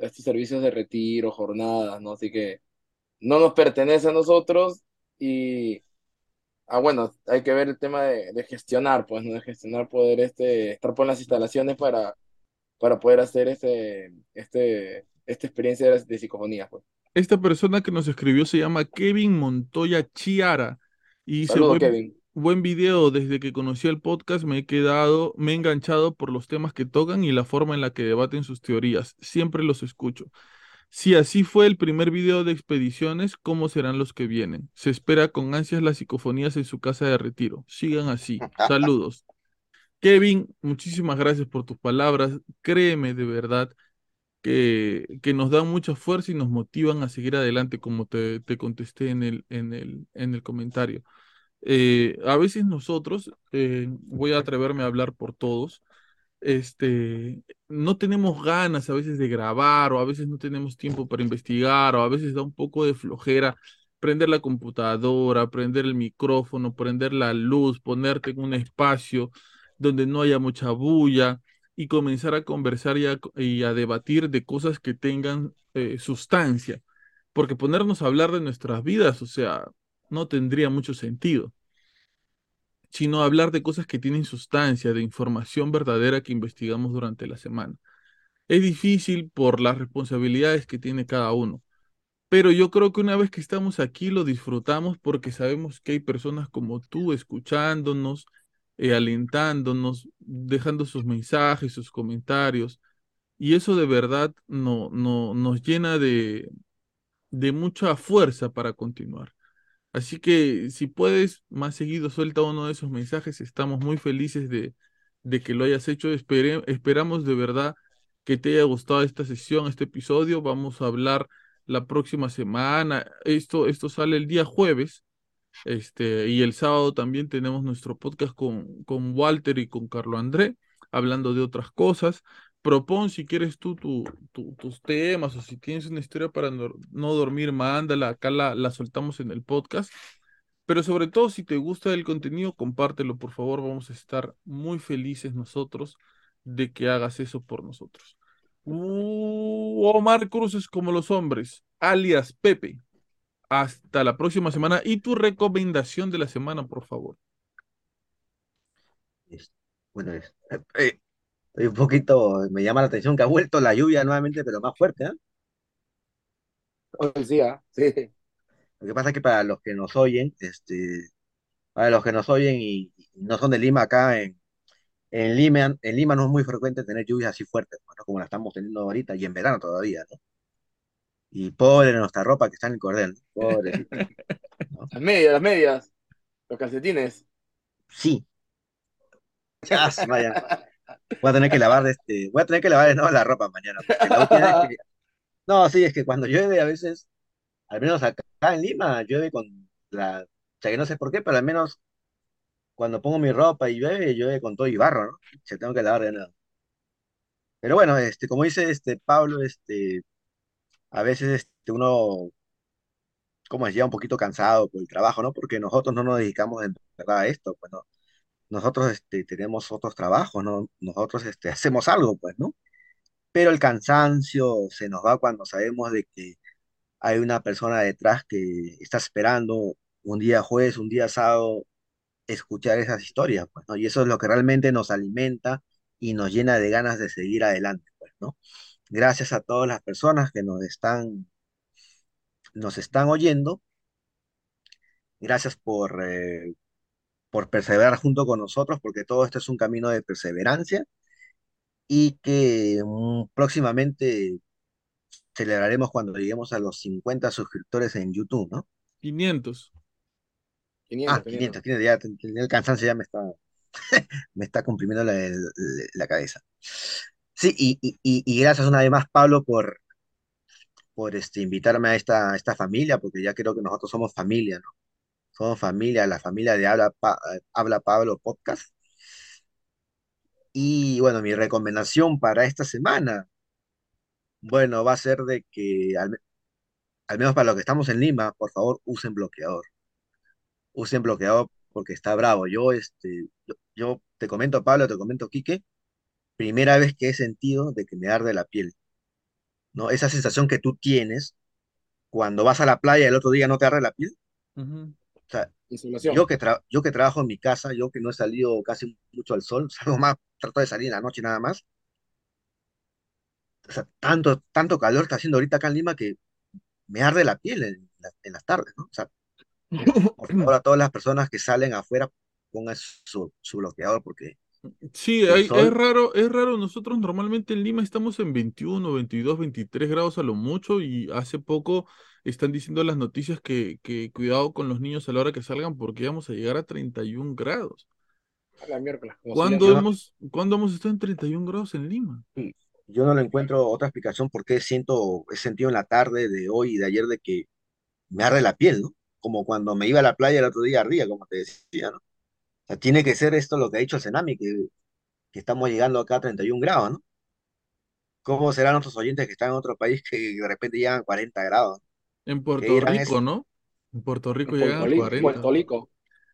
estos servicios de retiro, jornadas, ¿no? Así que no nos pertenece a nosotros y, ah, bueno, hay que ver el tema de, de gestionar, pues, ¿no? De gestionar, poder este, estar por las instalaciones para, para poder hacer este, este, esta experiencia de, de psicofonía, pues.
Esta persona que nos escribió se llama Kevin Montoya Chiara y dice,
Saludos,
buen,
Kevin.
Buen video, desde que conocí el podcast me he quedado, me he enganchado por los temas que tocan y la forma en la que debaten sus teorías. Siempre los escucho. Si así fue el primer video de expediciones, ¿cómo serán los que vienen? Se espera con ansias las psicofonías en su casa de retiro. Sigan así. Saludos. Kevin, muchísimas gracias por tus palabras. Créeme de verdad que, que nos dan mucha fuerza y nos motivan a seguir adelante, como te, te contesté en el, en el, en el comentario. Eh, a veces nosotros, eh, voy a atreverme a hablar por todos, este, no tenemos ganas a veces de grabar o a veces no tenemos tiempo para investigar o a veces da un poco de flojera prender la computadora, prender el micrófono, prender la luz, ponerte en un espacio donde no haya mucha bulla y comenzar a conversar y a, y a debatir de cosas que tengan eh, sustancia, porque ponernos a hablar de nuestras vidas, o sea, no tendría mucho sentido sino hablar de cosas que tienen sustancia, de información verdadera que investigamos durante la semana. Es difícil por las responsabilidades que tiene cada uno, pero yo creo que una vez que estamos aquí lo disfrutamos porque sabemos que hay personas como tú escuchándonos, eh, alentándonos, dejando sus mensajes, sus comentarios, y eso de verdad no, no, nos llena de, de mucha fuerza para continuar. Así que si puedes, más seguido suelta uno de esos mensajes. Estamos muy felices de, de que lo hayas hecho. Espere- esperamos de verdad que te haya gustado esta sesión, este episodio. Vamos a hablar la próxima semana. Esto, esto sale el día jueves. Este, y el sábado también tenemos nuestro podcast con, con Walter y con Carlo André, hablando de otras cosas. Propon si quieres tú tu- tu- tus temas o si tienes una historia para no, dormir, mándala, acá la, soltamos en el podcast. Pero sobre todo, si te gusta el contenido, compártelo, por favor. Vamos a estar muy felices nosotros de que hagas eso por nosotros. Uh, Omar Cruz es como los hombres, alias Pepe. Hasta la próxima semana. Y tu recomendación de la semana, por favor.
Bueno, es- eh, estoy un poquito, me llama la atención que ha vuelto la lluvia nuevamente, pero más fuerte, ¿ah?
Hoy sí, ah, sí.
Lo que pasa es que para los que nos oyen, este, para los que nos oyen y, y no son de Lima, acá en, en Lima, en Lima no es muy frecuente tener lluvias así fuertes, ¿no? Como la estamos teniendo ahorita y en verano todavía, ¿no? Y pobre nuestra ropa que está en el cordel, ¿no? Pobrecito.
Las medias, las medias, los calcetines.
Sí. Su madre. Voy a tener que lavar este, voy a tener que lavar la ropa mañana. No, sí, es que cuando llueve a veces, al menos acá en Lima, llueve con la, o sea que no sé por qué, pero al menos cuando pongo mi ropa y llueve, llueve con todo y barro, ¿no? Se tengo que lavar de nuevo. Pero bueno, este, como dice este Pablo, este, a veces este, uno, como decía, un poquito cansado por el trabajo, ¿no? Porque nosotros no nos dedicamos en verdad a esto, pues no. Nosotros este, tenemos otros trabajos, ¿no? Nosotros este, hacemos algo, pues, ¿no? Pero el cansancio se nos va cuando sabemos de que hay una persona detrás que está esperando un día jueves, un día sábado, escuchar esas historias, pues. Y eso es lo que realmente nos alimenta y nos llena de ganas de seguir adelante, pues, ¿no? Gracias a todas las personas que nos están, nos están oyendo. Gracias por, eh, por perseverar junto con nosotros, porque todo esto es un camino de perseverancia y que mm, próximamente celebraremos cuando lleguemos a los 50 suscriptores en YouTube, ¿no?
500.
500,
Ah, 500, 500, ya el cansancio ya me está, me está comprimiendo la, la- la cabeza. Sí, y, y- y- y gracias una vez más, Pablo, por, por este, invitarme a esta, a esta familia, porque ya creo que nosotros somos familia, ¿no? Somos familia, la familia de Habla, Pa- Habla Pablo Podcast. Y bueno, mi recomendación para esta semana, bueno, va a ser de que, al, al menos para los que estamos en Lima, por favor, usen bloqueador. Usen bloqueador porque está bravo. Yo, este, yo, yo te comento, Pablo, te comento, Quique, primera vez que he sentido de que me arde la piel, ¿no? Esa sensación que tú tienes cuando vas a la playa y el otro día no te arde la piel.
Ujú.
O sea,
Insolación.
yo que, yo que trabajo en mi casa, yo que no he salido casi mucho al sol, salgo más, trato de salir en la noche nada más. O sea, tanto, tanto calor está haciendo ahorita acá en Lima que me arde la piel en, la- en las tardes, ¿no? O sea, por favor, a todas las personas que salen afuera, pongan su, su bloqueador porque
Sí, hay- es raro, es raro. Nosotros normalmente en Lima estamos en 21, 22, 23 grados a lo mucho y hace poco están diciendo las noticias que, que cuidado con los niños a la hora que salgan porque vamos a llegar a 31 grados.
A la miércoles.
¿Cuándo hemos, ¿cuándo hemos estado en 31 grados en Lima?
yo no le encuentro otra explicación por qué siento, he sentido en la tarde de hoy y de ayer de que me arde la piel, ¿no? Como cuando me iba a la playa el otro día ardía, como te decía, ¿no? Sea, tiene que ser esto lo que ha dicho el Senami, que, que estamos llegando acá a 31 grados, ¿no? ¿Cómo serán nuestros oyentes que están en otro país que de repente llegan a 40 grados?
En
¿Qué
Puerto Rico? ¿no? En Puerto Rico
En
llegan
Puerto
a
Rico,
40.
Puerto Rico.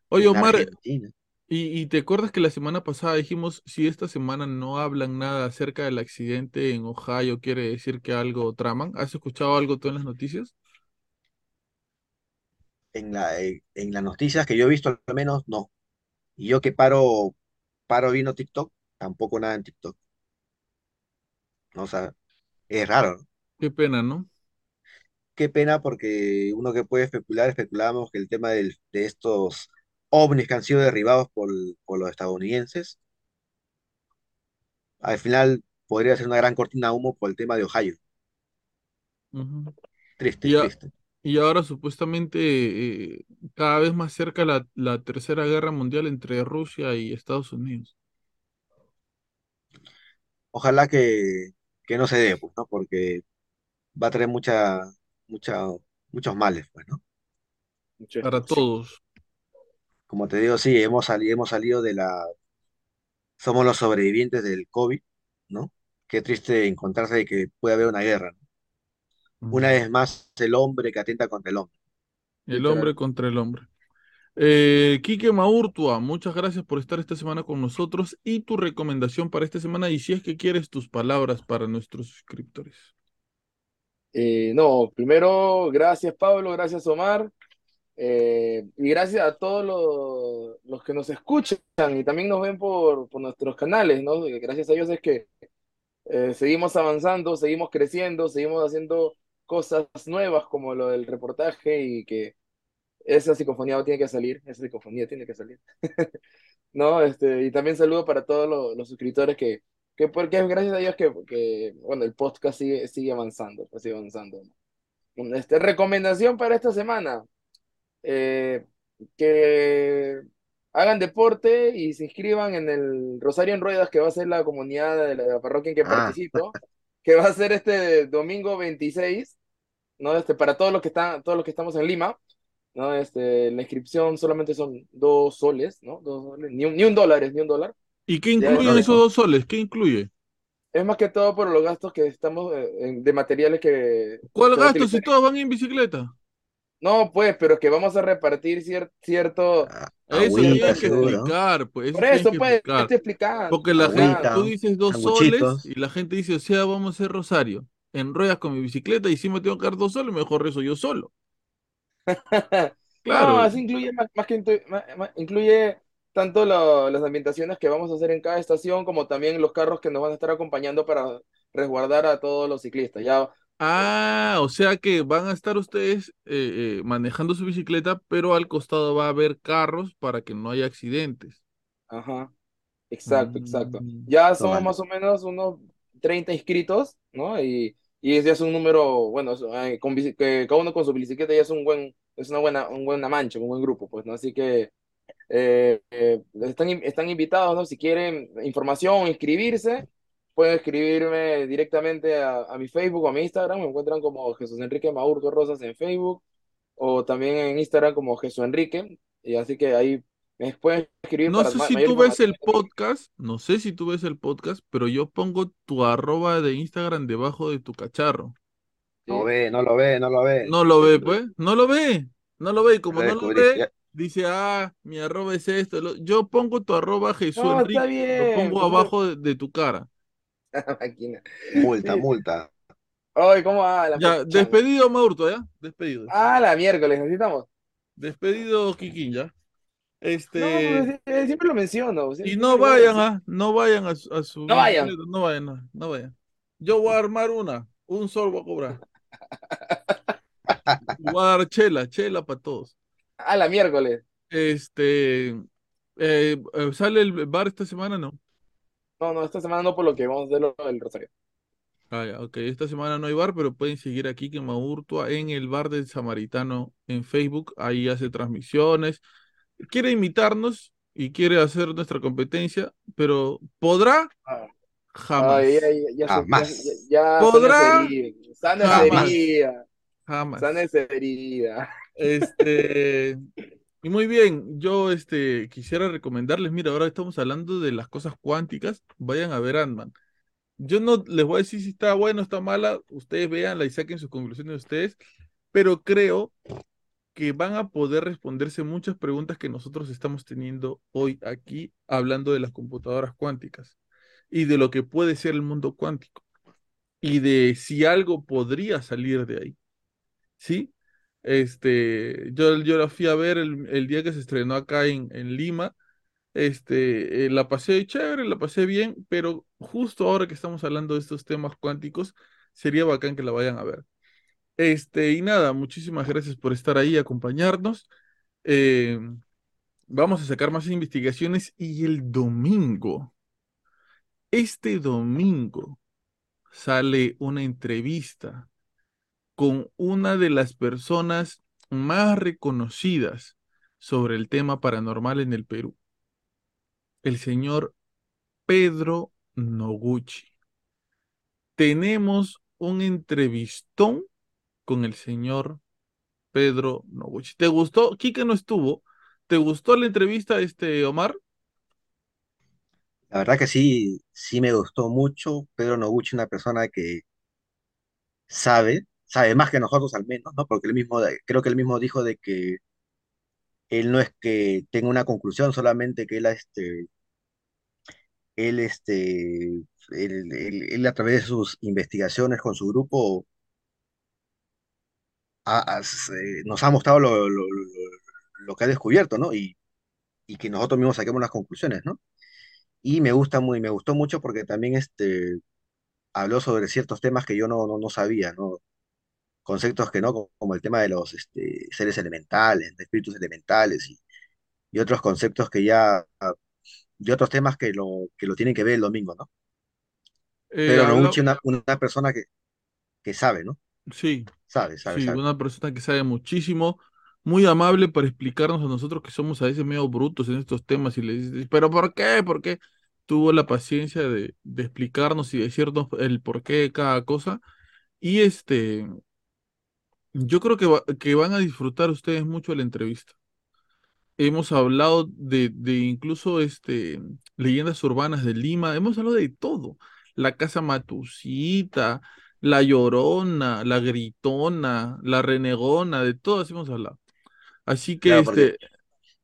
Oye, Omar,
Argentina.
¿y, y te acuerdas que la semana pasada dijimos si esta semana no hablan nada acerca del accidente en Ohio, quiere decir que algo traman? ¿Has escuchado algo tú en las noticias?
En la, eh, en las noticias que yo he visto, al menos, no. Y yo que paro, paro vino TikTok, tampoco nada en TikTok. O sea, es raro, ¿no?
Qué pena, ¿no?
Qué pena porque uno que puede especular, especulábamos que el tema del- de estos ovnis que han sido derribados por, por los estadounidenses, al final podría ser una gran cortina de humo por el tema de Ohio.
Ujú.
Triste,
Y, a-
triste.
Y ahora supuestamente eh, cada vez más cerca la, la tercera guerra mundial entre Rusia y Estados Unidos.
Ojalá que, que no se dé, pues, ¿no? Porque va a traer mucha, mucha, muchos males, pues, ¿no?
Para todos.
Como te digo, sí, hemos salido, hemos salido de la, somos los sobrevivientes del COVID, ¿no? Qué triste encontrarse de que puede haber una guerra, ¿no? Una vez más, el hombre que atenta contra el hombre.
El hombre contra el hombre. Eh, Quique Maurtua, muchas gracias por estar esta semana con nosotros y tu recomendación para esta semana y si es que quieres tus palabras para nuestros suscriptores.
Eh, no, primero, gracias Pablo, gracias Omar, eh, y gracias a todos los, los que nos escuchan y también nos ven por, por nuestros canales, ¿no? Gracias a ellos es que eh, seguimos avanzando, seguimos creciendo, seguimos haciendo cosas nuevas como lo del reportaje y que esa psicofonía tiene que salir, esa psicofonía tiene que salir. ¿no? Este, y también saludo para todos los, los suscriptores que, que porque es gracias a ellos que, que, bueno, el podcast sigue, sigue avanzando, pues, sigue avanzando, ¿no? Este, recomendación para esta semana, eh, que hagan deporte y se inscriban en el Rosario en Ruedas, que va a ser la comunidad de la, de la parroquia en que
Ah,
participo, que va a ser este domingo 26, ¿no? Este, para todos los que están, todos los que estamos en Lima, ¿no? Este, la inscripción solamente son dos soles, ¿no? Dos soles, ni un, ni un dólar es ni un dólar.
¿Y qué incluyen esos dos soles? ¿Qué incluye?
Es más que todo por los gastos que estamos eh, de materiales que
¿Cuál
se va a
gasto si todos van en bicicleta?
No, pues, pero que vamos a repartir cier- cierto.
ah,
Eso
agüita,
tienes que explicar, pues eso
Por eso,
que
pues,
explicar.
estoy explicando.
Porque la gente,
Agüita,
tú dices dos soles y la gente dice, o sea, vamos a hacer Rosario en ruedas con mi bicicleta y si me tengo que dar dos soles, mejor rezo yo solo.
No,
Claro,
así incluye más, más que más- más- incluye tanto lo- las ambientaciones que vamos a hacer en cada estación, como también los carros que nos van a estar acompañando para, resguardar a todos los ciclistas. Ya,
Ah, o sea que van a estar ustedes eh, eh, manejando su bicicleta, pero al costado va a haber carros para que no haya accidentes.
ajá, exacto, exacto.
Mm,
Ya somos
Vale.
más o menos unos 30 inscritos, ¿no? Y, y ya es un número, bueno, eh, con que cada uno con su bicicleta ya es un buen, es una buena, un buena mancha, un buen grupo, pues, ¿no? Así que eh, eh, están, están invitados, ¿no? Si quieren información inscribirse, pueden escribirme directamente a, a mi Facebook o a mi Instagram. Me encuentran como Jesús Enrique Maurto Rosas en Facebook o también en Instagram como Jesús Enrique. Y así que ahí me pueden escribir
No
para
sé si tú ves el podcast, no sé si tú ves el podcast, pero yo pongo tu arroba de Instagram debajo de tu cacharro.
No ve, no lo ve, no lo ve.
No lo ve, pues, no lo ve, no lo ve, y como no lo ve, dice, ah, mi arroba es esto, yo pongo tu arroba Jesús
No, está
Enrique, lo pongo
pues,
abajo de, de tu cara.
máquina.
Multa,
Sí.
multa.
Ay, ¿cómo va la
Ya,
fecha?
despedido Maurto, ¿ya? Despedido.
Ah, la miércoles, necesitamos.
Despedido Kikín, ¿ya?
No,
Este,
pues, siempre lo menciono.
y no vayan, ah, no vayan a, su- a su
No vayan.
no vayan, no, no vayan. Yo voy a armar una, un sol voy a cobrar. Voy a dar chela, chela para todos.
Ah, la miércoles.
Este, eh, eh, ¿sale el bar esta semana? No.
No, no, esta semana no por lo que vamos a hacer lo del Rosario.
Ah, ya, ok, esta semana no hay bar, pero pueden seguir aquí en Maurtua en el bar del Samaritano en Facebook. Ahí hace transmisiones. Quiere imitarnos y quiere hacer nuestra competencia, pero ¿podrá?
Ah.
Jamás.
Ay, ya, ya, ya, se-
Jamás.
ya, ya, ya
¿Podrá?
sana
Jamás.
herida.
Jamás.
Sana esa herida.
Este, y muy bien, yo este, quisiera recomendarles, mira, ahora estamos hablando de las cosas cuánticas, vayan a ver Ant-Man. Yo no les voy a decir si está buena o está mala, ustedes véanla y saquen sus conclusiones ustedes, pero creo que van a poder responderse muchas preguntas que nosotros estamos teniendo hoy aquí, hablando de las computadoras cuánticas y de lo que puede ser el mundo cuántico y de si algo podría salir de ahí. ¿Sí? Este, yo, la fui a ver el, día que se estrenó acá en, en Lima. Este, eh, la pasé chévere, la pasé bien, pero justo ahora que estamos hablando de estos temas cuánticos, sería bacán que la vayan a ver. Este, y nada, muchísimas gracias por estar ahí, acompañarnos. Eh, vamos a sacar más investigaciones y el domingo, este domingo, sale una entrevista con una de las personas más reconocidas sobre el tema paranormal en el Perú, el señor Pedro Noguchi. Tenemos un entrevistón con el señor Pedro Noguchi. ¿Te gustó? Kike no estuvo. ¿Te gustó la entrevista, este Omar?
La verdad que sí, sí me gustó mucho. Pedro Noguchi, una persona que sabe, sabe más que nosotros al menos, ¿no? Porque él mismo, creo que él mismo dijo de que él no es que tenga una conclusión, solamente que él, este, él, este, él, él- él a través de sus investigaciones con su grupo nos ha mostrado lo, lo- lo- lo que ha descubierto, ¿no? Y, y que nosotros mismos saquemos las conclusiones, ¿no? Y me gusta muy, me gustó mucho porque también este, habló sobre ciertos temas que yo no, no, no sabía, ¿no? Conceptos que no, como el tema de los este, seres elementales, de espíritus elementales y, y otros conceptos que ya, y otros temas que lo, que lo tienen que ver el domingo, ¿no?
Eh,
Pero
habla-
Noguchi, una, una persona que, que sabe, ¿no?
Sí,
Sabe, sabe,
sí,
sabe.
una persona que sabe muchísimo, muy amable para explicarnos a nosotros que somos a veces medio brutos en estos temas y le dices, pero ¿por qué? ¿Por qué? Tuvo la paciencia de, de explicarnos y decirnos el porqué de cada cosa. Y este, yo creo que, va- que van a disfrutar ustedes mucho la entrevista. Hemos hablado de, de incluso este, leyendas urbanas de Lima, hemos hablado de todo. La Casa Matucita, La Llorona, La Gritona, La Renegona, de todas hemos hablado. Así que
Claro, porque,
este,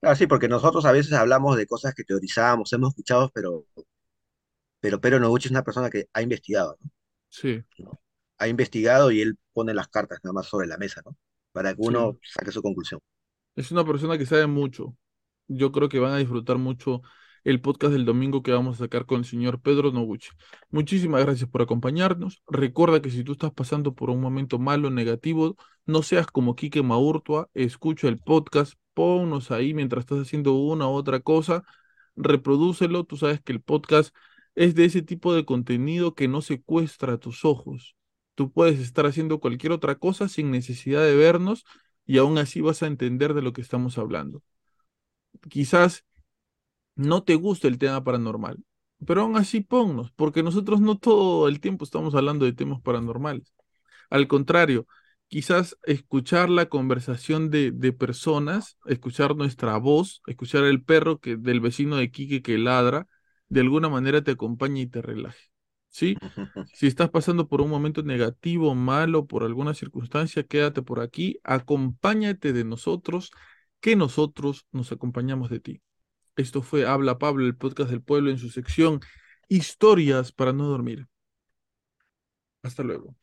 claro, sí, porque nosotros a veces hablamos de cosas que teorizamos, hemos escuchado, pero, pero Pedro Noguchi es una persona que ha investigado, ¿no? Ha investigado y él pone las cartas nada más sobre la mesa, ¿no? Para que
sí,
uno saque su conclusión.
es una persona que sabe mucho. Yo creo que van a disfrutar mucho el podcast del domingo que vamos a sacar con el señor Pedro Noguchi. Muchísimas gracias por acompañarnos. Recuerda que si tú estás pasando por un momento malo, negativo, no seas como Quique Maurtua, escucha el podcast, ponnos ahí mientras estás haciendo una u otra cosa, reprodúcelo. Tú sabes que el podcast es de ese tipo de contenido que no secuestra tus ojos. Tú puedes estar haciendo cualquier otra cosa sin necesidad de vernos y aún así vas a entender de lo que estamos hablando. Quizás no te gusta el tema paranormal, pero aún así ponnos, porque nosotros no todo el tiempo estamos hablando de temas paranormales. Al contrario, quizás escuchar la conversación de, de personas, escuchar nuestra voz, escuchar el perro que, del vecino de Quique que ladra, de alguna manera te acompañe y te relaje. ¿Sí? Si estás pasando por un momento negativo, malo, por alguna circunstancia, quédate por aquí, acompáñate de nosotros, que nosotros nos acompañamos de ti. Esto fue Habla Pablo, el podcast del pueblo en su sección Historias para no dormir. Hasta luego.